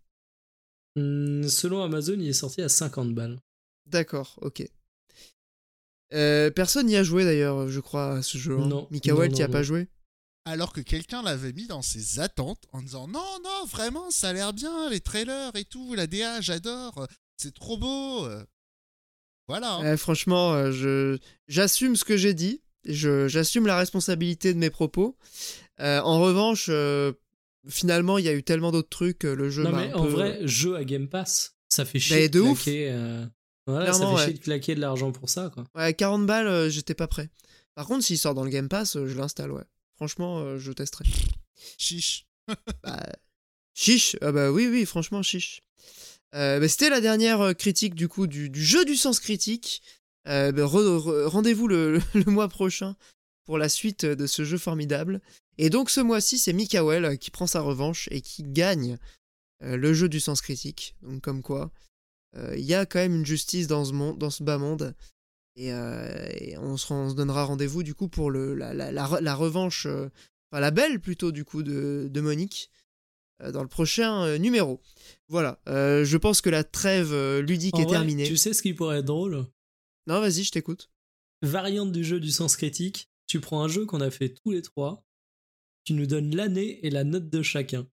hmm, selon Amazon, il est sorti à 50 balles. D'accord, ok. Euh, personne n'y a joué d'ailleurs, je crois, à ce jeu. hein. Non, Mikael, non, t'y as non, pas joué Alors que quelqu'un l'avait mis dans ses attentes en disant non, non, vraiment, ça a l'air bien, les trailers et tout, la DA, j'adore, c'est trop beau. euh. Voilà. hein. Ouais, Franchement, euh, je j'assume ce que j'ai dit. Je j'assume la responsabilité de mes propos. Euh, en revanche, euh, finalement, il y a eu tellement d'autres trucs. euh, Le jeu Non, m'a mais un en peu- vrai, jeu à Game Pass, ça fait chier Mais de, de ouf. claquer. euh, Voilà, ça fait ouais. chier de claquer de l'argent pour ça, quoi. Ouais, 40 balles, euh, j'étais pas prêt. Par contre, s'il sort dans le Game Pass, euh, je l'installe, ouais. Franchement, euh, je testerai. Chiche. Bah, chiche. Ah bah oui, oui, franchement, chiche. Euh, bah, C'était la dernière euh, critique du coup du, du jeu du sens critique. Euh, bah, re- re- Rendez-vous le, le mois prochain pour la suite de ce jeu formidable. Et donc ce mois-ci, c'est Mikael qui prend sa revanche et qui gagne euh, le jeu du sens critique. Donc comme quoi, il y a quand même une justice dans ce, monde, dans ce bas monde. Et, euh, et on, se, on se donnera rendez-vous du coup pour le, la, la, la, re- la revanche, euh, enfin la belle plutôt du coup de, de Monique euh, dans le prochain numéro. Voilà, je pense que la trêve ludique En est vrai, terminée. Tu sais ce qui pourrait être drôle? Non, vas-y, je t'écoute. Variante du jeu du sens critique. Tu prends un jeu qu'on a fait tous les trois. Tu nous donnes l'année et la note de chacun.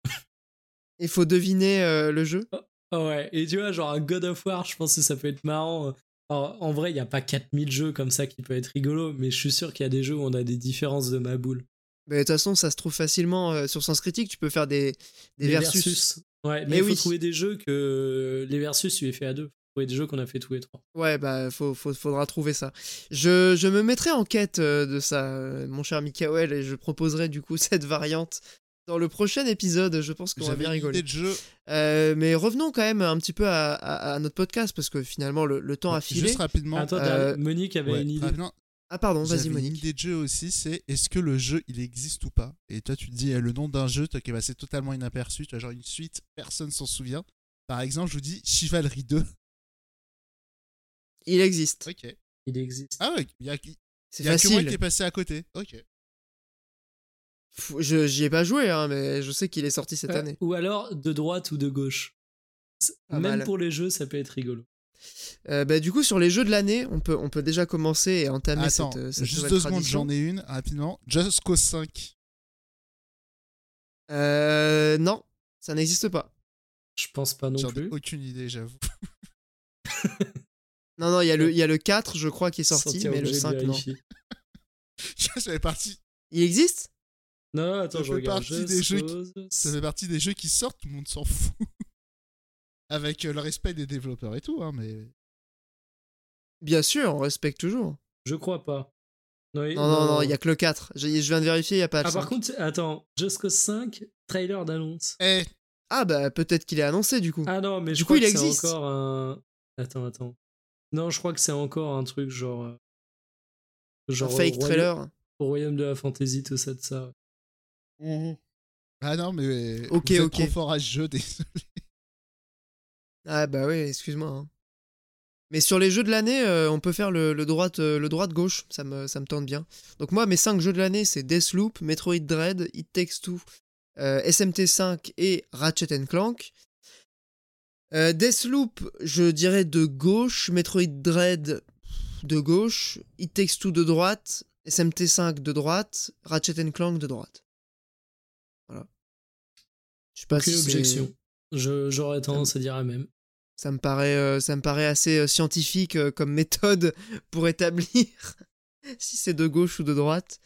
Il faut deviner le jeu. Ah ouais, et tu vois, genre un God of War, je pense que ça peut être marrant. Alors, en vrai, il n'y a pas 4000 jeux comme ça qui peut être rigolo, mais je suis sûr qu'il y a des jeux où on a des différences de ma boule. Mais de toute façon, ça se trouve facilement euh, sur Sens Critique. Tu peux faire des, versus. Ouais, mais il faut oui. trouver des jeux que les versus, tu les fais à deux. Faut trouver des jeux qu'on a fait tous les trois. Ouais, bah, faut, faut- faudra trouver ça. Je, je me mettrai en quête euh, de ça, euh, mon cher Mikael, et je proposerai du coup cette variante dans le prochain épisode. Je pense qu'on va J'avais bien une rigoler. idée de jeu. Euh, mais revenons quand même un petit peu à, à- à notre podcast, parce que finalement, le, le temps a filé. Juste rapidement. Attends, euh, Monique avait ouais, une idée. rapidement, Ah, pardon, vas-y, Une Monique. idée de jeu aussi, c'est est-ce que le jeu il existe ou pas? Et toi tu te dis euh, le nom d'un jeu, toi qui est passé totalement inaperçu, tu as genre une suite, personne s'en souvient. Par exemple, je vous dis Chivalry 2. Il existe. Ok. Il existe. Ah ouais, il y a, y a que moi qui est passé à côté. Ok. Je J'y ai pas joué, hein, mais je sais qu'il est sorti cette année. Ou alors de droite ou de gauche. Même mal. pour les jeux, ça peut être rigolo. Euh, bah, du coup, sur les jeux de l'année, on peut, on peut déjà commencer et entamer Attends, cette, euh, cette juste deux secondes, j'en ai une rapidement. Just Cause 5. Euh, non, ça n'existe pas. Je pense pas non J'en ai plus. aucune idée, j'avoue. Non, non, il y, a le- il y a le 4, je crois, qui est sorti, Sentir mais le obligé de 5, non. fait partie, Il existe? Non, non, attends, Ça je fait regarde. partie des jeux Cause. ça fait partie des jeux qui sortent, tout le monde s'en fout. Avec euh, le respect des développeurs et tout, hein, mais. Bien sûr, on respecte toujours. Je crois pas. Non, non, non, il y a que le 4. Je, je viens de vérifier, il n'y a pas le Ah, par 5. contre, attends, Just Cause 5, trailer d'annonce. Eh, Ah, bah, peut-être qu'il est annoncé, du coup. Ah non, mais Du je coup, crois il que c'est existe. encore un. Attends, attends. Non, je crois que c'est encore un truc genre. euh, Un Genre. fake au royaume- trailer. Au royaume de la fantasy, tout ça, de ça. Ah non, mais. Ok, vous êtes ok. trop fort à ce jeu, désolé. Ah, bah oui, excuse-moi. hein. Mais sur les jeux de l'année, euh, on peut faire le, le droite, euh, le droite-gauche, ça me, ça me tente bien. Donc moi, mes 5 jeux de l'année, c'est Deathloop, Metroid Dread, It Takes Two, euh, SMT5 et Ratchet Clank. Euh, Deathloop, je dirais de gauche, Metroid Dread de gauche, It Takes Two de droite, SMT5 de droite, Ratchet Clank de droite. Je sais pas Aucune si objection. Je- J'aurais tendance à dire la même. ça me paraît, euh, ça me paraît assez euh, scientifique euh, comme méthode pour établir si c'est de gauche ou de droite.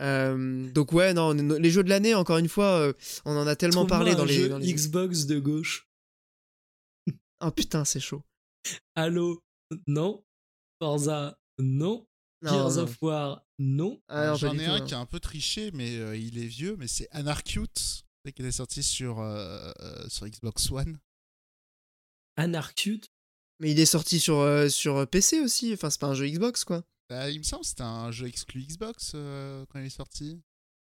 Euh, donc ouais, non, on- les jeux de l'année, encore une fois, on en a tellement Trouve-moi parlé un dans les, jeu dans les- Xbox de gauche. Oh putain, c'est chaud. Halo, non. Forza, non. Non, Gears non. of War, non. Ah, J'en ai un non. qui a un peu triché, mais euh, il est vieux, mais c'est Anarchute, qui est sorti sur, euh, euh, sur Xbox One. Anarchute. Mais il est sorti sur, euh, sur PC aussi. Enfin, c'est pas un jeu Xbox, quoi. Bah, il me semble que c'était un jeu exclu Xbox euh, quand il est sorti.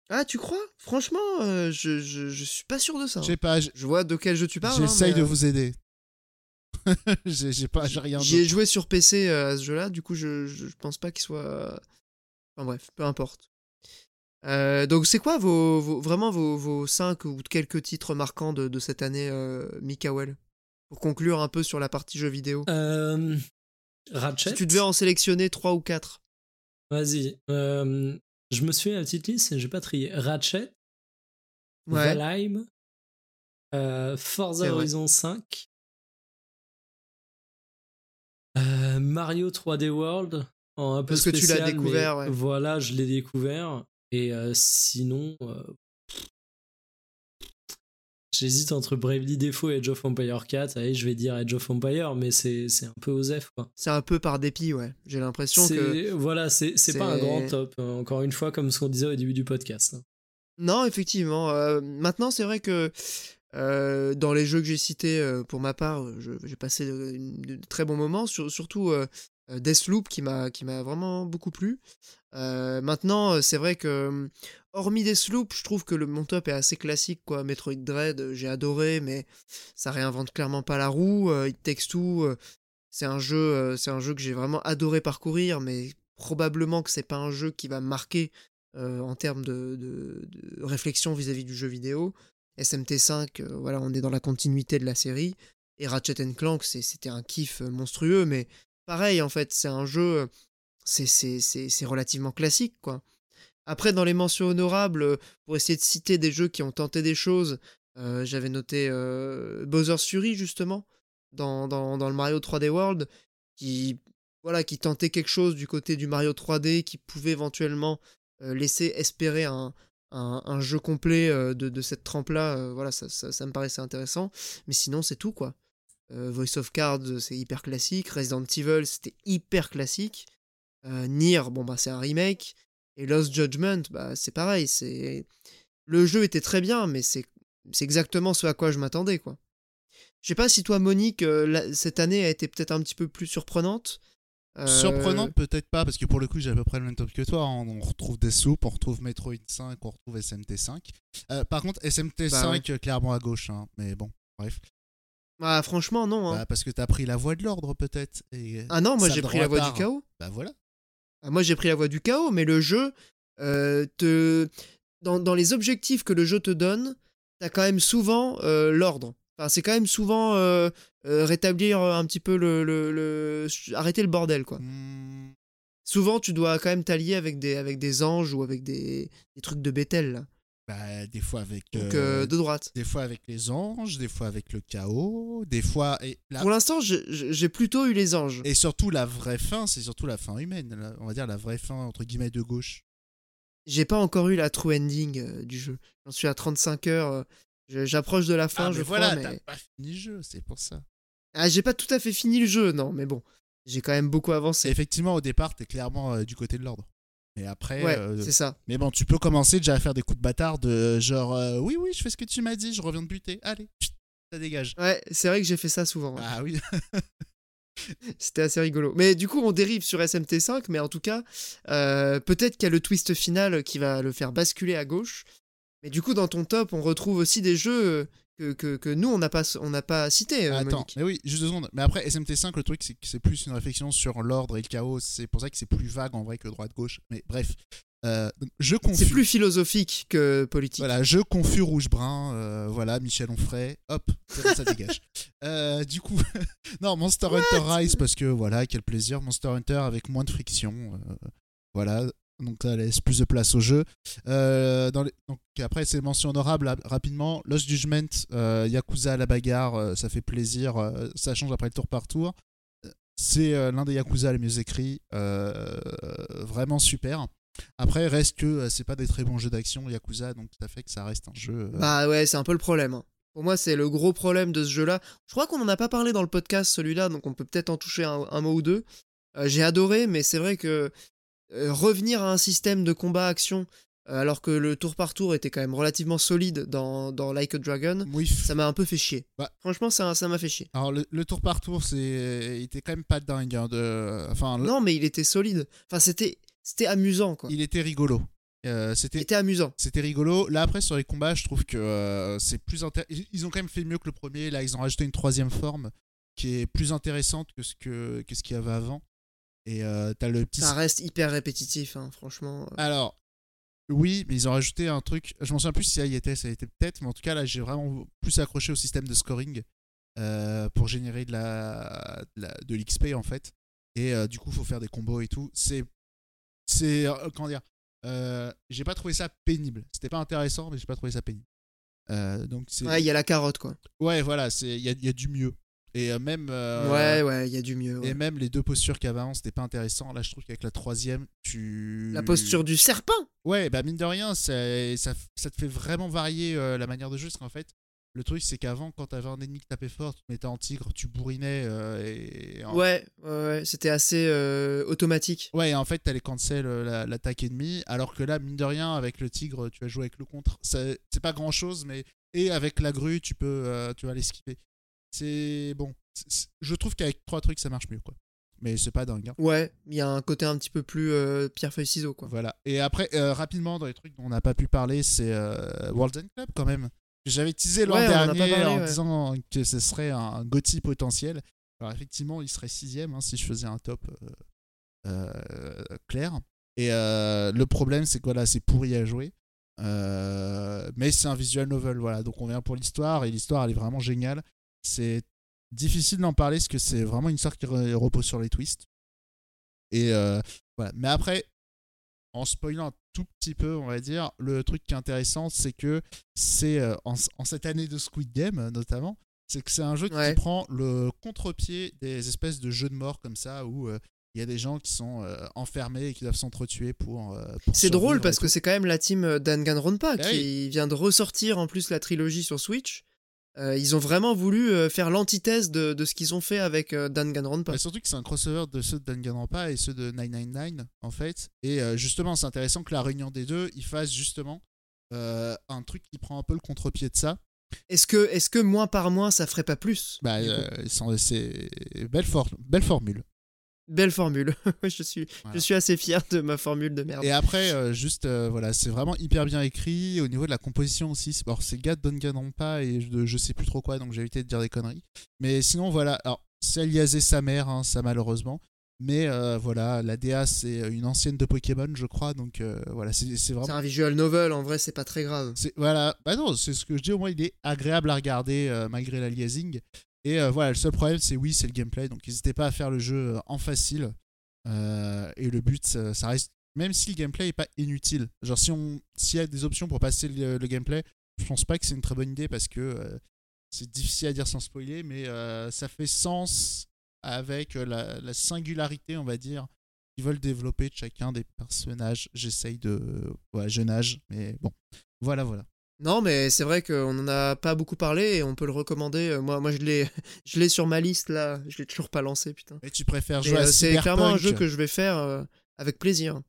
Ah, tu crois? Franchement, euh, je, je, je suis pas sûr de ça. Je sais pas, Je vois de quel jeu tu parles. hein, j'essaye mais, de euh, vous aider. j'ai j'ai pas, j'ai rien J'y ai d'autre. joué sur PC à ce jeu-là, du coup je, je pense pas qu'il soit. Enfin bref, peu importe. Euh, donc c'est quoi vos, vos- vraiment vos, vos 5 ou quelques titres marquants de, de cette année, euh, Mikael? Pour conclure un peu sur la partie jeux vidéo. Euh, Ratchet. Si tu devais en sélectionner 3 ou 4. Vas-y. Euh, je me suis fait la petite liste et j'ai pas trié. Ratchet, Ouais. Valheim, Forza. Horizon 5, euh, Mario 3D World, en un peu Parce que tu l'as découvert, ouais. Voilà, je l'ai découvert. Et sinon, j'hésite entre Bravely Default et Age of Empire 4. Allez, je vais dire Age of Empire, mais c'est un peu osef. C'est un peu par dépit, ouais. J'ai l'impression que. Voilà, c'est pas un grand top, euh, encore une fois, comme ce qu'on disait au début du podcast. hein. Non, effectivement. euh, maintenant, c'est vrai que euh, dans les jeux que j'ai cités, euh, pour ma part, j'ai passé de, très bons moments, sur- surtout Deathloop qui m'a qui m'a vraiment beaucoup plu. Euh, maintenant, euh, c'est vrai que, euh, hormis Deathloop, je trouve que le, mon top est assez classique, quoi. Metroid Dread, euh, j'ai adoré, mais ça réinvente clairement pas la roue. Euh, It Takes Two, euh, c'est un jeu, euh, c'est un jeu que j'ai vraiment adoré parcourir, mais probablement que c'est pas un jeu qui va marquer euh, en termes de, de- réflexion vis-à-vis du jeu vidéo. SMT5, euh, voilà, on est dans la continuité de la série. Et Ratchet Clank, c'était un kiff euh, monstrueux, mais pareil, en fait, c'est un jeu, c'est- relativement classique, quoi. Après, dans les mentions honorables, pour essayer de citer des jeux qui ont tenté des choses, j'avais noté euh, Bowser's Fury, justement, dans, dans, dans le Mario 3D World, qui, voilà, qui tentait quelque chose du côté du Mario 3D, qui pouvait éventuellement laisser espérer un, un, jeu complet de, de cette trempe-là. voilà, ça, ça, ça me paraissait intéressant. Mais sinon, c'est tout, quoi. Euh, Voice of Cards, c'est hyper classique. Resident Evil, c'était hyper classique. Euh, Nier, bon, bah, c'est un remake. Et Lost Judgment, bah, c'est pareil. C'est... Le jeu était très bien, mais c'est, c'est exactement ce à quoi je m'attendais, quoi. Je sais pas si toi, Monique, euh, la- cette année a été peut-être un petit peu plus surprenante. Euh, Surprenante, peut-être pas, parce que pour le coup, j'ai à peu près le même top que toi. hein. On retrouve des soupes, on retrouve Metroid 5, on retrouve SMT5. Euh, par contre, SMT5, Bah ouais. euh, clairement à gauche. hein. Mais bon, bref. Bah, franchement, non. hein. Bah, parce que t'as pris la voie de l'ordre, peut-être. Et... ah non, moi j'ai pris la voie du chaos. Bah voilà. Ah, Moi, j'ai pris la voie du chaos, mais le jeu euh, te. Dans, dans les objectifs que le jeu te donne, t'as quand même souvent euh, l'ordre. Enfin, c'est quand même souvent euh, rétablir un petit peu le, le, le- Arrêter le bordel, quoi. Hmm, Souvent, tu dois quand même t'allier avec des, avec des anges ou avec des, des trucs de Bethel, là. Bah, des fois avec. Donc, euh, euh, de droite. Des fois avec les anges, des fois avec le chaos, des fois. Et, la- Pour l'instant, j'ai- plutôt eu les anges. et surtout, la vraie fin, c'est surtout la fin humaine. la- On va dire la vraie fin, entre guillemets, de gauche. J'ai pas encore eu la true ending euh, du jeu. J'en suis à 35 heures. euh, J'approche de la fin, ah, je mais crois, voilà, mais- t'as pas fini le jeu, c'est pour ça. Ah, j'ai pas tout à fait fini le jeu, non, mais bon. J'ai quand même beaucoup Et avancé. effectivement, au départ, t'es clairement du côté de l'ordre. Mais après. Ouais, euh, c'est ça. Mais bon, tu peux commencer déjà à faire des coups de bâtard de genre euh, oui, oui, je fais ce que tu m'as dit, je reviens de buter. Allez, ça dégage. Ouais, c'est vrai que j'ai fait ça souvent. ouais. Ah oui. C'était assez rigolo. Mais du coup, on dérive sur SMT5, mais en tout cas, euh, peut-être qu'il y a le twist final qui va le faire basculer à gauche. Mais du coup, dans ton top, on retrouve aussi des jeux euh, que, que, que nous, on n'a pas, on n'a pas cités, euh, Attends, Monique. mais oui, juste deux secondes. Mais après, SMT5, le truc, c'est que c'est plus une réflexion sur l'ordre et le chaos. C'est pour ça que c'est plus vague en vrai que droite-gauche. Mais bref, euh, je confus. C'est plus philosophique que politique. Voilà, je confus rouge-brun. euh, voilà, Michel Onfray. Hop, ça dégage. Du coup, non, Monster Hunter Rise, parce que voilà, quel plaisir. Monster Hunter avec moins de friction. voilà, donc ça laisse plus de place au jeu. Euh, Donc après, c'est mention honorable rap- rapidement. Lost Judgment, euh, Yakuza la bagarre, euh, ça fait plaisir. ça change après le tour par tour. C'est l'un des Yakuza les mieux écrits. vraiment super. Après, reste que c'est pas des très bons jeux d'action Yakuza, donc ça fait que ça reste un jeu. Bah ouais, c'est un peu le problème. hein. Pour moi, c'est le gros problème de ce jeu-là. Je crois qu'on en a pas parlé dans le podcast, celui-là, donc on peut peut-être en toucher un, mot ou deux. J'ai adoré, mais c'est vrai que revenir à un système de combat-action, euh, alors que le tour par tour était quand même relativement solide dans, dans Like a Dragon, oui, ça m'a un peu fait chier. Bah. Franchement, ça ça m'a fait chier. Alors le, le tour par tour, c'est, il était quand même pas dingue. hein, de, enfin, le- Non, mais il était solide. Enfin, c'était c'était amusant, quoi. il était rigolo. Euh, c'était, était amusant. c'était rigolo. Là après sur les combats, je trouve que euh, c'est plus intér- ils- Ils ont quand même fait mieux que le premier. Là, ils ont rajouté une troisième forme qui est plus intéressante que ce que, que ce qu'il y avait avant. Et euh, t'as le petit. Ça reste hyper répétitif, hein, franchement. Alors, oui, mais ils ont rajouté un truc. Je m'en souviens plus si ça y était, ça y était peut-être, mais en tout cas, là, j'ai vraiment plus accroché au système de scoring euh, pour générer de la, de la- de l'XP en fait. Et euh, du coup, faut faire des combos et tout. C'est. C'est. euh, comment dire euh, J'ai pas trouvé ça pénible. C'était pas intéressant, mais j'ai pas trouvé ça pénible. Euh, donc c'est. Ouais, il y a la carotte, quoi. Ouais, voilà, c'est il y a, il y a du mieux. Et euh, même. euh, Ouais, ouais, il y a du mieux. ouais. Et même les deux postures qu'il y avait avant, c'était pas intéressant. Là, je trouve qu'avec la troisième, tu. La posture du serpent Ouais, bah mine de rien, ça, ça, ça te fait vraiment varier euh, la manière de jouer. Parce qu'en fait, le truc, c'est qu'avant, quand t'avais un ennemi qui tapait fort, tu te mettais en tigre, tu bourrinais. euh, et, en- Ouais, ouais, c'était assez automatique. Ouais, et en fait, t'allais cancel euh, la- l'attaque ennemie. Alors que là, mine de rien, avec le tigre, tu vas jouer avec le contre. C'est pas grand chose, mais. Et avec la grue, tu peux tu vas l'esquiver. C'est bon. Je trouve qu'avec trois trucs, ça marche mieux, quoi. Mais c'est pas dingue. hein. Ouais, il y a un côté un petit peu plus euh, pierre-feuille-ciseau, quoi. Voilà. Et après, euh, rapidement, dans les trucs dont on n'a pas pu parler, c'est euh, World End Club quand même. J'avais teasé l'an Ouais, dernier parlé, en ouais. disant que ce serait un GOTY potentiel. Alors effectivement, il serait sixième hein, si je faisais un top euh, clair. Et le problème, c'est que voilà, c'est pourri à jouer. Euh, mais c'est un visual novel, voilà. Donc on vient pour l'histoire et l'histoire, elle est vraiment géniale. C'est difficile d'en parler parce que c'est vraiment une histoire qui re- repose sur les twists. Et euh, voilà. Mais après, en spoilant un tout petit peu, on va dire, le truc qui est intéressant, c'est que c'est euh, en, en cette année de Squid Game notamment, c'est que c'est un jeu Ouais. qui prend le contre-pied des espèces de jeux de mort comme ça où euh, il y a des gens qui sont euh, enfermés et qui doivent s'entretuer pour. euh, pour C'est drôle parce que c'est quand même la team Danganronpa Ah qui vient de ressortir en plus la trilogie sur Switch. Euh, ils ont vraiment voulu euh, faire l'antithèse de, de ce qu'ils ont fait avec euh, Danganronpa. Mais surtout que c'est un crossover de ceux de Danganronpa et ceux de 999 en fait. Et justement, c'est intéressant que la réunion des deux, ils fassent justement un truc qui prend un peu le contre-pied de ça. Est-ce que, est que mois par mois, ça ferait pas plus Bah, euh, c'est- c'est belle, for- belle formule. Belle formule. je, suis, Voilà. je suis assez fier de ma formule de merde. Et après, euh, juste, euh, voilà, c'est vraiment hyper bien écrit. Au niveau de la composition aussi, c'est- alors c'est gars de Danganronpa et de je sais plus trop quoi, donc j'ai évité de dire des conneries. Mais sinon, voilà, alors c'est aliasé sa mère, hein, ça malheureusement. Mais euh, voilà, la DA c'est une ancienne de Pokémon, je crois, donc euh, voilà, c'est c'est C'est vraiment. un visual novel, en vrai, c'est pas très grave. c'est- Voilà, bah non, c'est ce que je dis, au moins il est agréable à regarder euh, malgré l'aliasing. Et euh, voilà, le seul problème c'est oui, c'est le gameplay, donc n'hésitez pas à faire le jeu euh, en facile. Euh, et le but, ça, reste, même si le gameplay est pas inutile, genre si s'il y a des options pour passer le, gameplay, je pense pas que c'est une très bonne idée parce que c'est difficile à dire sans spoiler, mais ça fait sens avec la, la singularité, on va dire, qu'ils veulent développer de chacun des personnages. J'essaye de, ouais, jeune âge, mais bon, voilà, voilà. Non, mais c'est vrai qu'on en a pas beaucoup parlé et on peut le recommander. Euh, Moi, moi je l'ai je l'ai sur ma liste là. Je l'ai toujours pas lancé, putain. Mais tu préfères jouer à euh, c'est clairement un jeu que je vais faire euh, avec plaisir.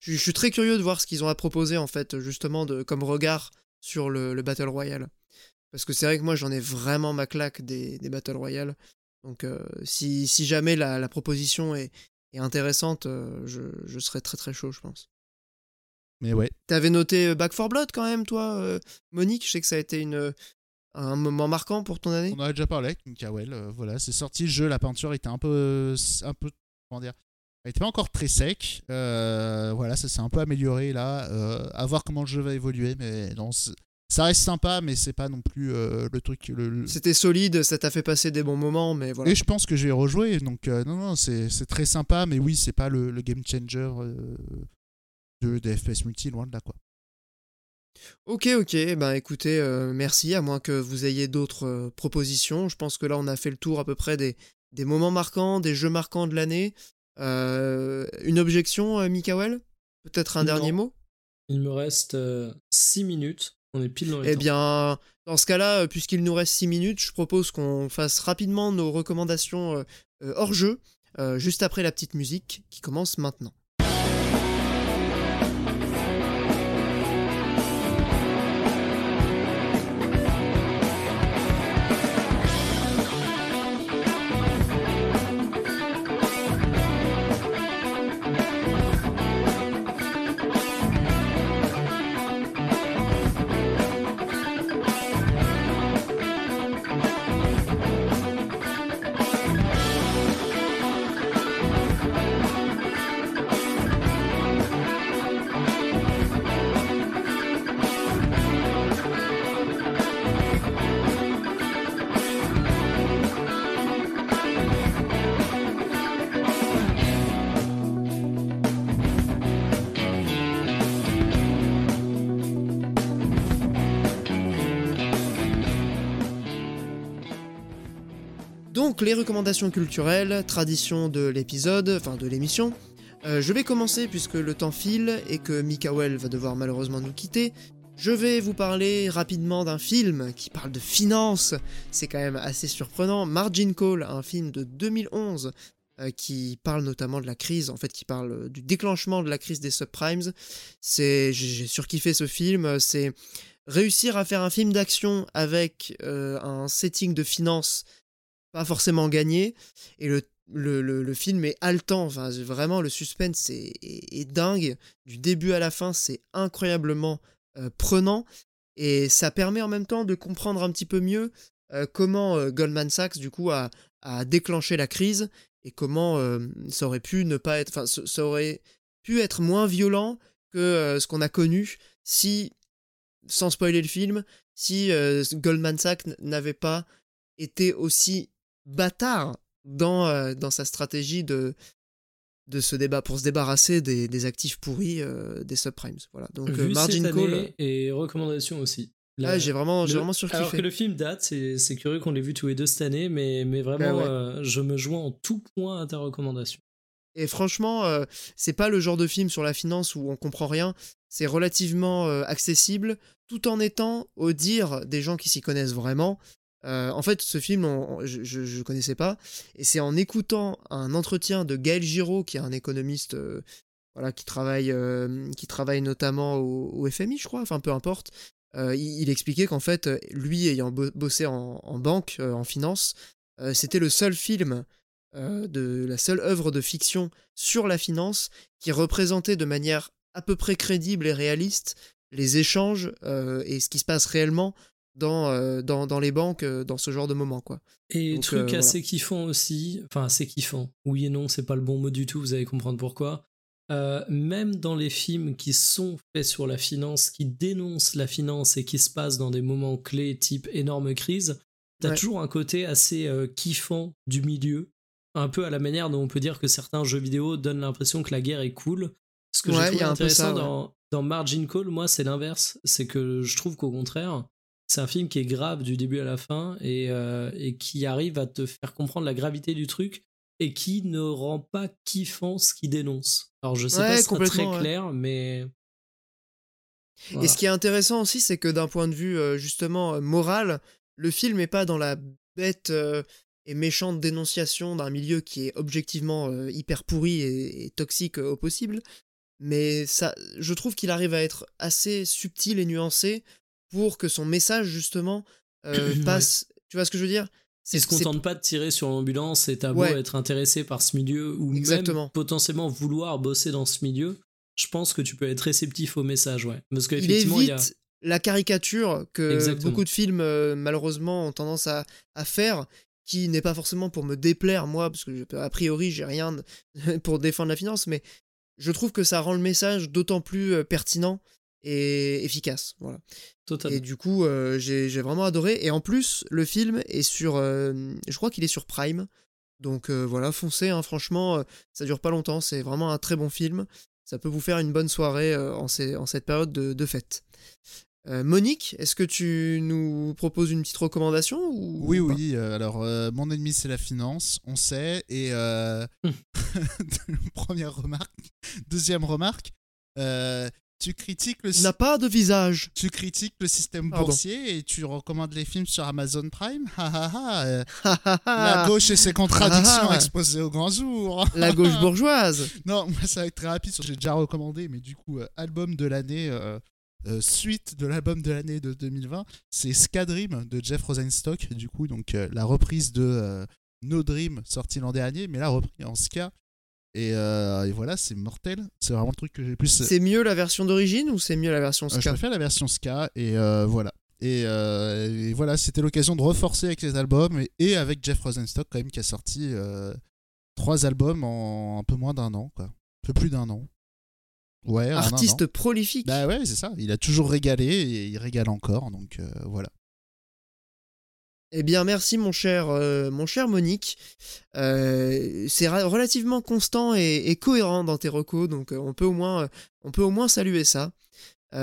Je, je suis très curieux de voir ce qu'ils ont à proposer en fait, justement, de, comme regard sur le, le Battle Royale. Parce que c'est vrai que moi j'en ai vraiment ma claque des, des Battle Royale. Donc euh, si, si jamais la, la proposition est, est intéressante, je, je serais très très chaud, je pense. Mais ouais, T'avais noté euh, Back 4 Blood quand même, toi, euh, Monique? Je sais que ça a été une, un moment marquant pour ton année. on en a déjà parlé avec euh, voilà, c'est sorti le jeu, la peinture était un peu, un peu, comment dire, elle était pas encore très sec, euh, voilà, ça s'est un peu amélioré là, euh, à voir comment le jeu va évoluer, mais non, ça reste sympa, mais c'est pas non plus euh, le truc. Le, le- C'était solide, ça t'a fait passer des bons moments, mais voilà. Et je pense que je vais rejouer, donc euh, non, non, c'est c'est très sympa, mais oui, c'est pas le, le game changer de, des FPS multi, loin de là, quoi. Ok, ok, ben écoutez, euh, merci, à moins que vous ayez d'autres euh, propositions. Je pense que là, on a fait le tour à peu près des, des moments marquants, des jeux marquants de l'année. Euh, une objection, euh, Mikael Peut-être un Non. dernier mot? Il me reste 6 minutes. On est pile dans les Eh temps. bien, dans ce cas-là, puisqu'il nous reste 6 minutes, je propose qu'on fasse rapidement nos recommandations hors jeu, euh, juste après la petite musique qui commence maintenant. Donc les recommandations culturelles, tradition de l'épisode, enfin de l'émission. Euh, je vais commencer puisque le temps file et que Mikael va devoir malheureusement nous quitter. Je vais vous parler rapidement d'un film qui parle de finance. C'est quand même assez surprenant. Margin Call, un film de 2011 euh, qui parle notamment de la crise, en fait, qui parle du déclenchement de la crise des subprimes. C'est, j'ai surkiffé ce film. C'est réussir à faire un film d'action avec euh, un setting de finance pas forcément gagné. Et le le, le, film est haletant, enfin, vraiment le suspense est, dingue, du début à la fin c'est incroyablement euh, prenant. Et ça permet en même temps de comprendre un petit peu mieux euh, comment Goldman Sachs du coup a, a, déclenché la crise et comment ça aurait pu ne pas être, enfin ça aurait pu être moins violent que ce qu'on a connu si sans spoiler le film, si euh, Goldman Sachs n'avait pas été aussi bâtard dans, euh, dans sa stratégie de, de ce débat pour se débarrasser des, actifs pourris euh, des subprimes. Voilà. Donc margin call et recommandations aussi. j'ai vraiment, j'ai vraiment surkiffé. Alors que le film date, c'est curieux qu'on l'ait vu tous les deux cette année, mais, mais vraiment, bah je me joins en tout point à ta recommandation. Et franchement, c'est pas le genre de film sur la finance où on comprend rien. C'est relativement accessible tout en étant au dire des gens qui s'y connaissent vraiment. Euh, en fait, ce film, je ne connaissais pas, et c'est en écoutant un entretien de Gaël Giraud, qui est un économiste euh, voilà, qui, travaille, euh, qui travaille notamment au, FMI, je crois, enfin peu importe. Il, expliquait qu'en fait, lui ayant bossé en, en banque, en finance, c'était le seul film de la seule œuvre de fiction sur la finance qui représentait de manière à peu près crédible et réaliste les échanges et ce qui se passe réellement dans, euh, dans, dans, les banques euh, dans ce genre de moment quoi. Et truc assez kiffant aussi, enfin assez kiffant, oui et non, c'est pas le bon mot du tout, vous allez comprendre pourquoi. même dans les films qui sont faits sur la finance, qui dénoncent la finance et qui se passent dans des moments clés type énorme crise, t'as toujours un côté assez kiffant du milieu, un peu à la manière dont on peut dire que certains jeux vidéo donnent l'impression que la guerre est cool. Ce que j'ai trouvé intéressant dans, dans Margin Call, moi, c'est l'inverse. C'est que je trouve qu'au contraire, c'est un film qui est grave du début à la fin et, euh, et, qui arrive à te faire comprendre la gravité du truc et qui ne rend pas kiffant ce qu'il dénonce. Alors, je sais pas si c'est très clair, mais. Et ce qui est intéressant aussi, c'est que d'un point de vue euh, justement euh, moral, le film n'est pas dans la bête et méchante dénonciation d'un milieu qui est objectivement hyper pourri et toxique au possible, mais ça, je trouve qu'il arrive à être assez subtil et nuancé pour que son message justement euh, passe. Tu vois ce que je veux dire? Il se contente pas de tirer sur l'ambulance et t'as beau être intéressé par ce milieu ou Exactement. même potentiellement vouloir bosser dans ce milieu, je pense que tu peux être réceptif au message, ouais. Parce qu'effectivement, il, évite la caricature que beaucoup de films euh, malheureusement ont tendance à, à faire qui n'est pas forcément pour me déplaire moi parce que a priori j'ai rien pour défendre la finance mais je trouve que ça rend le message d'autant plus euh, pertinent et efficace. Voilà. Totalement. Et du coup, euh, j'ai vraiment adoré. Et en plus, le film est sur. Euh, je crois qu'il est sur Prime. Donc voilà, foncez, hein, franchement, ça dure pas longtemps. C'est vraiment un très bon film. Ça peut vous faire une bonne soirée en, en, cette période de, de fête. Euh, Monique, est-ce que tu nous proposes une petite recommandation Oui, oui. Euh, alors, euh, mon ennemi, c'est la finance, on sait. Et hmm. première remarque. Deuxième remarque. Tu critiques le. N'a pas de visage. Tu critiques le système boursier et tu recommandes les films sur Amazon Prime. la gauche et ses contradictions exposées au grand jour. la gauche bourgeoise. Non, moi ça va être très rapide. J'ai déjà recommandé, mais du coup, album de l'année. Euh, suite de l'album de l'année de 2020, c'est Skadream de Jeff Rosenstock, du coup, donc euh, la reprise de euh, No Dream sorti l'an dernier, mais là repris en ska. Et, voilà, c'est mortel. C'est vraiment le truc que j'ai plus. C'est mieux la version d'origine ou c'est mieux la version ska Je préfère la version ska et voilà. Et, voilà, c'était l'occasion de reforcer avec les albums et, avec Jeff Rosenstock quand même qui a sorti trois albums en un peu moins d'un an, quoi. Un peu plus d'un an. Ouais, artiste prolifique. Bah ouais, c'est ça. Il a toujours régalé et il régale encore, donc euh, voilà. Eh bien, merci mon cher, euh, mon cher Monique. Euh, c'est relativement constant et, cohérent dans tes recos, donc on peut au moins, on peut au moins saluer ça.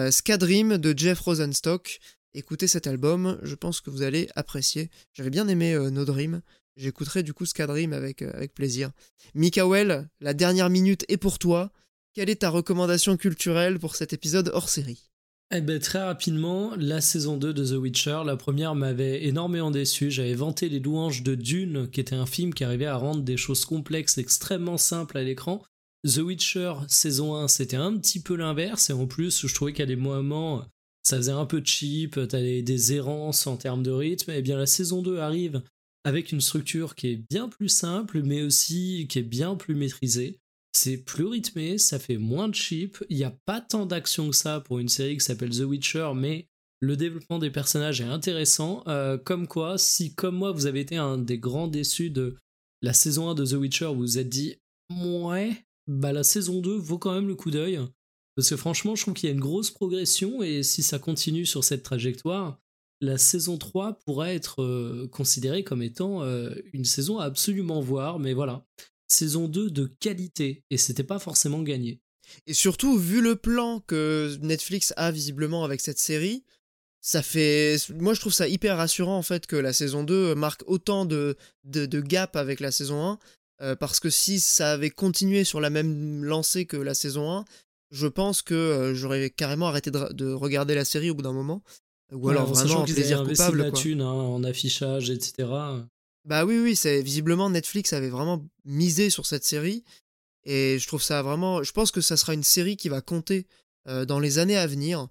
Skadream de Jeff Rosenstock. Écoutez cet album, je pense que vous allez apprécier. J'avais bien aimé No Dream, j'écouterai du coup Scadrim avec, euh, avec plaisir. Mikael, la dernière minute est pour toi. Quelle est ta recommandation culturelle pour cet épisode hors série? Eh ben, très rapidement, la saison 2 de The Witcher, la première m'avait énormément déçu. J'avais vanté les louanges de Dune, qui était un film qui arrivait à rendre des choses complexes extrêmement simples à l'écran. The Witcher saison 1, c'était un petit peu l'inverse, et en plus, je trouvais qu'à des moments, ça faisait un peu cheap, t'avais des errances en termes de rythme. Eh bien, la saison 2 arrive avec une structure qui est bien plus simple, mais aussi qui est bien plus maîtrisée. C'est plus rythmé, ça fait moins de cheap, il n'y a pas tant d'action que ça pour une série qui s'appelle The Witcher, mais le développement des personnages est intéressant. Euh, comme quoi, si comme moi vous avez été un des grands déçus de la saison 1 de The Witcher, vous vous êtes dit ouais, bah la saison 2 vaut quand même le coup d'œil. Parce que franchement, je trouve qu'il y a une grosse progression et si ça continue sur cette trajectoire, la saison 3 pourrait être euh, considérée comme étant euh, une saison à absolument voir. Mais voilà, saison 2 de qualité, et c'était pas forcément gagné. Et surtout, vu le plan que Netflix a visiblement avec cette série, ça fait. Moi, je trouve ça hyper rassurant en fait que la saison 2 marque autant de, de, gap avec la saison 1. Euh, parce que si ça avait continué sur la même lancée que la saison 1, je pense que euh, j'aurais carrément arrêté de, regarder la série au bout d'un moment. Ou alors vraiment plaisir coupable. La thune, hein, en affichage, etc. Bah oui, oui, c'est visiblement Netflix avait vraiment misé sur cette série. Et je trouve ça vraiment. Je pense que ça sera une série qui va compter dans les années à venir.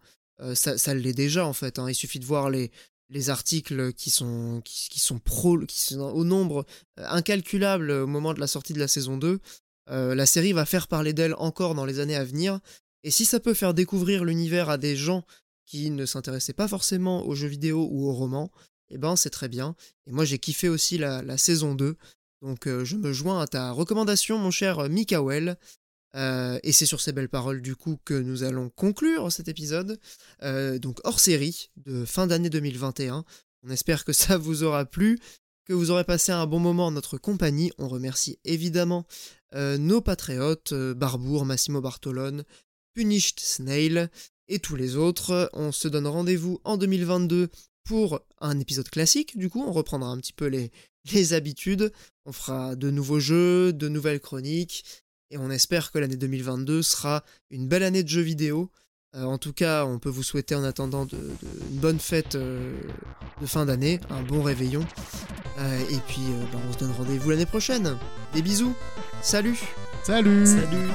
Ça, l'est déjà en fait. Hein. Il suffit de voir les, les articles qui sont, qui, sont pro, qui sont au nombre incalculable au moment de la sortie de la saison 2. la série va faire parler d'elle encore dans les années à venir. Et si ça peut faire découvrir l'univers à des gens qui ne s'intéressaient pas forcément aux jeux vidéo ou aux romans, eh ben c'est très bien. Et moi j'ai kiffé aussi la, saison 2. Donc euh, je me joins à ta recommandation, mon cher Mikael. Euh, et c'est sur ces belles paroles du coup que nous allons conclure cet épisode. Euh, donc hors série de fin d'année 2021. On espère que ça vous aura plu, que vous aurez passé un bon moment en notre compagnie. On remercie évidemment nos patriotes, Barbour, Massimo Bartolone, Punished Snail et tous les autres. On se donne rendez-vous en 2022 pour un épisode classique. Du coup, on reprendra un petit peu les, les habitudes. On fera de nouveaux jeux, de nouvelles chroniques. Et on espère que l'année 2022 sera une belle année de jeux vidéo. Euh, en tout cas, on peut vous souhaiter en attendant de, une bonne fête euh, de fin d'année, un bon réveillon. Euh, et puis, bah, on se donne rendez-vous l'année prochaine. Des bisous. Salut. Salut. Salut.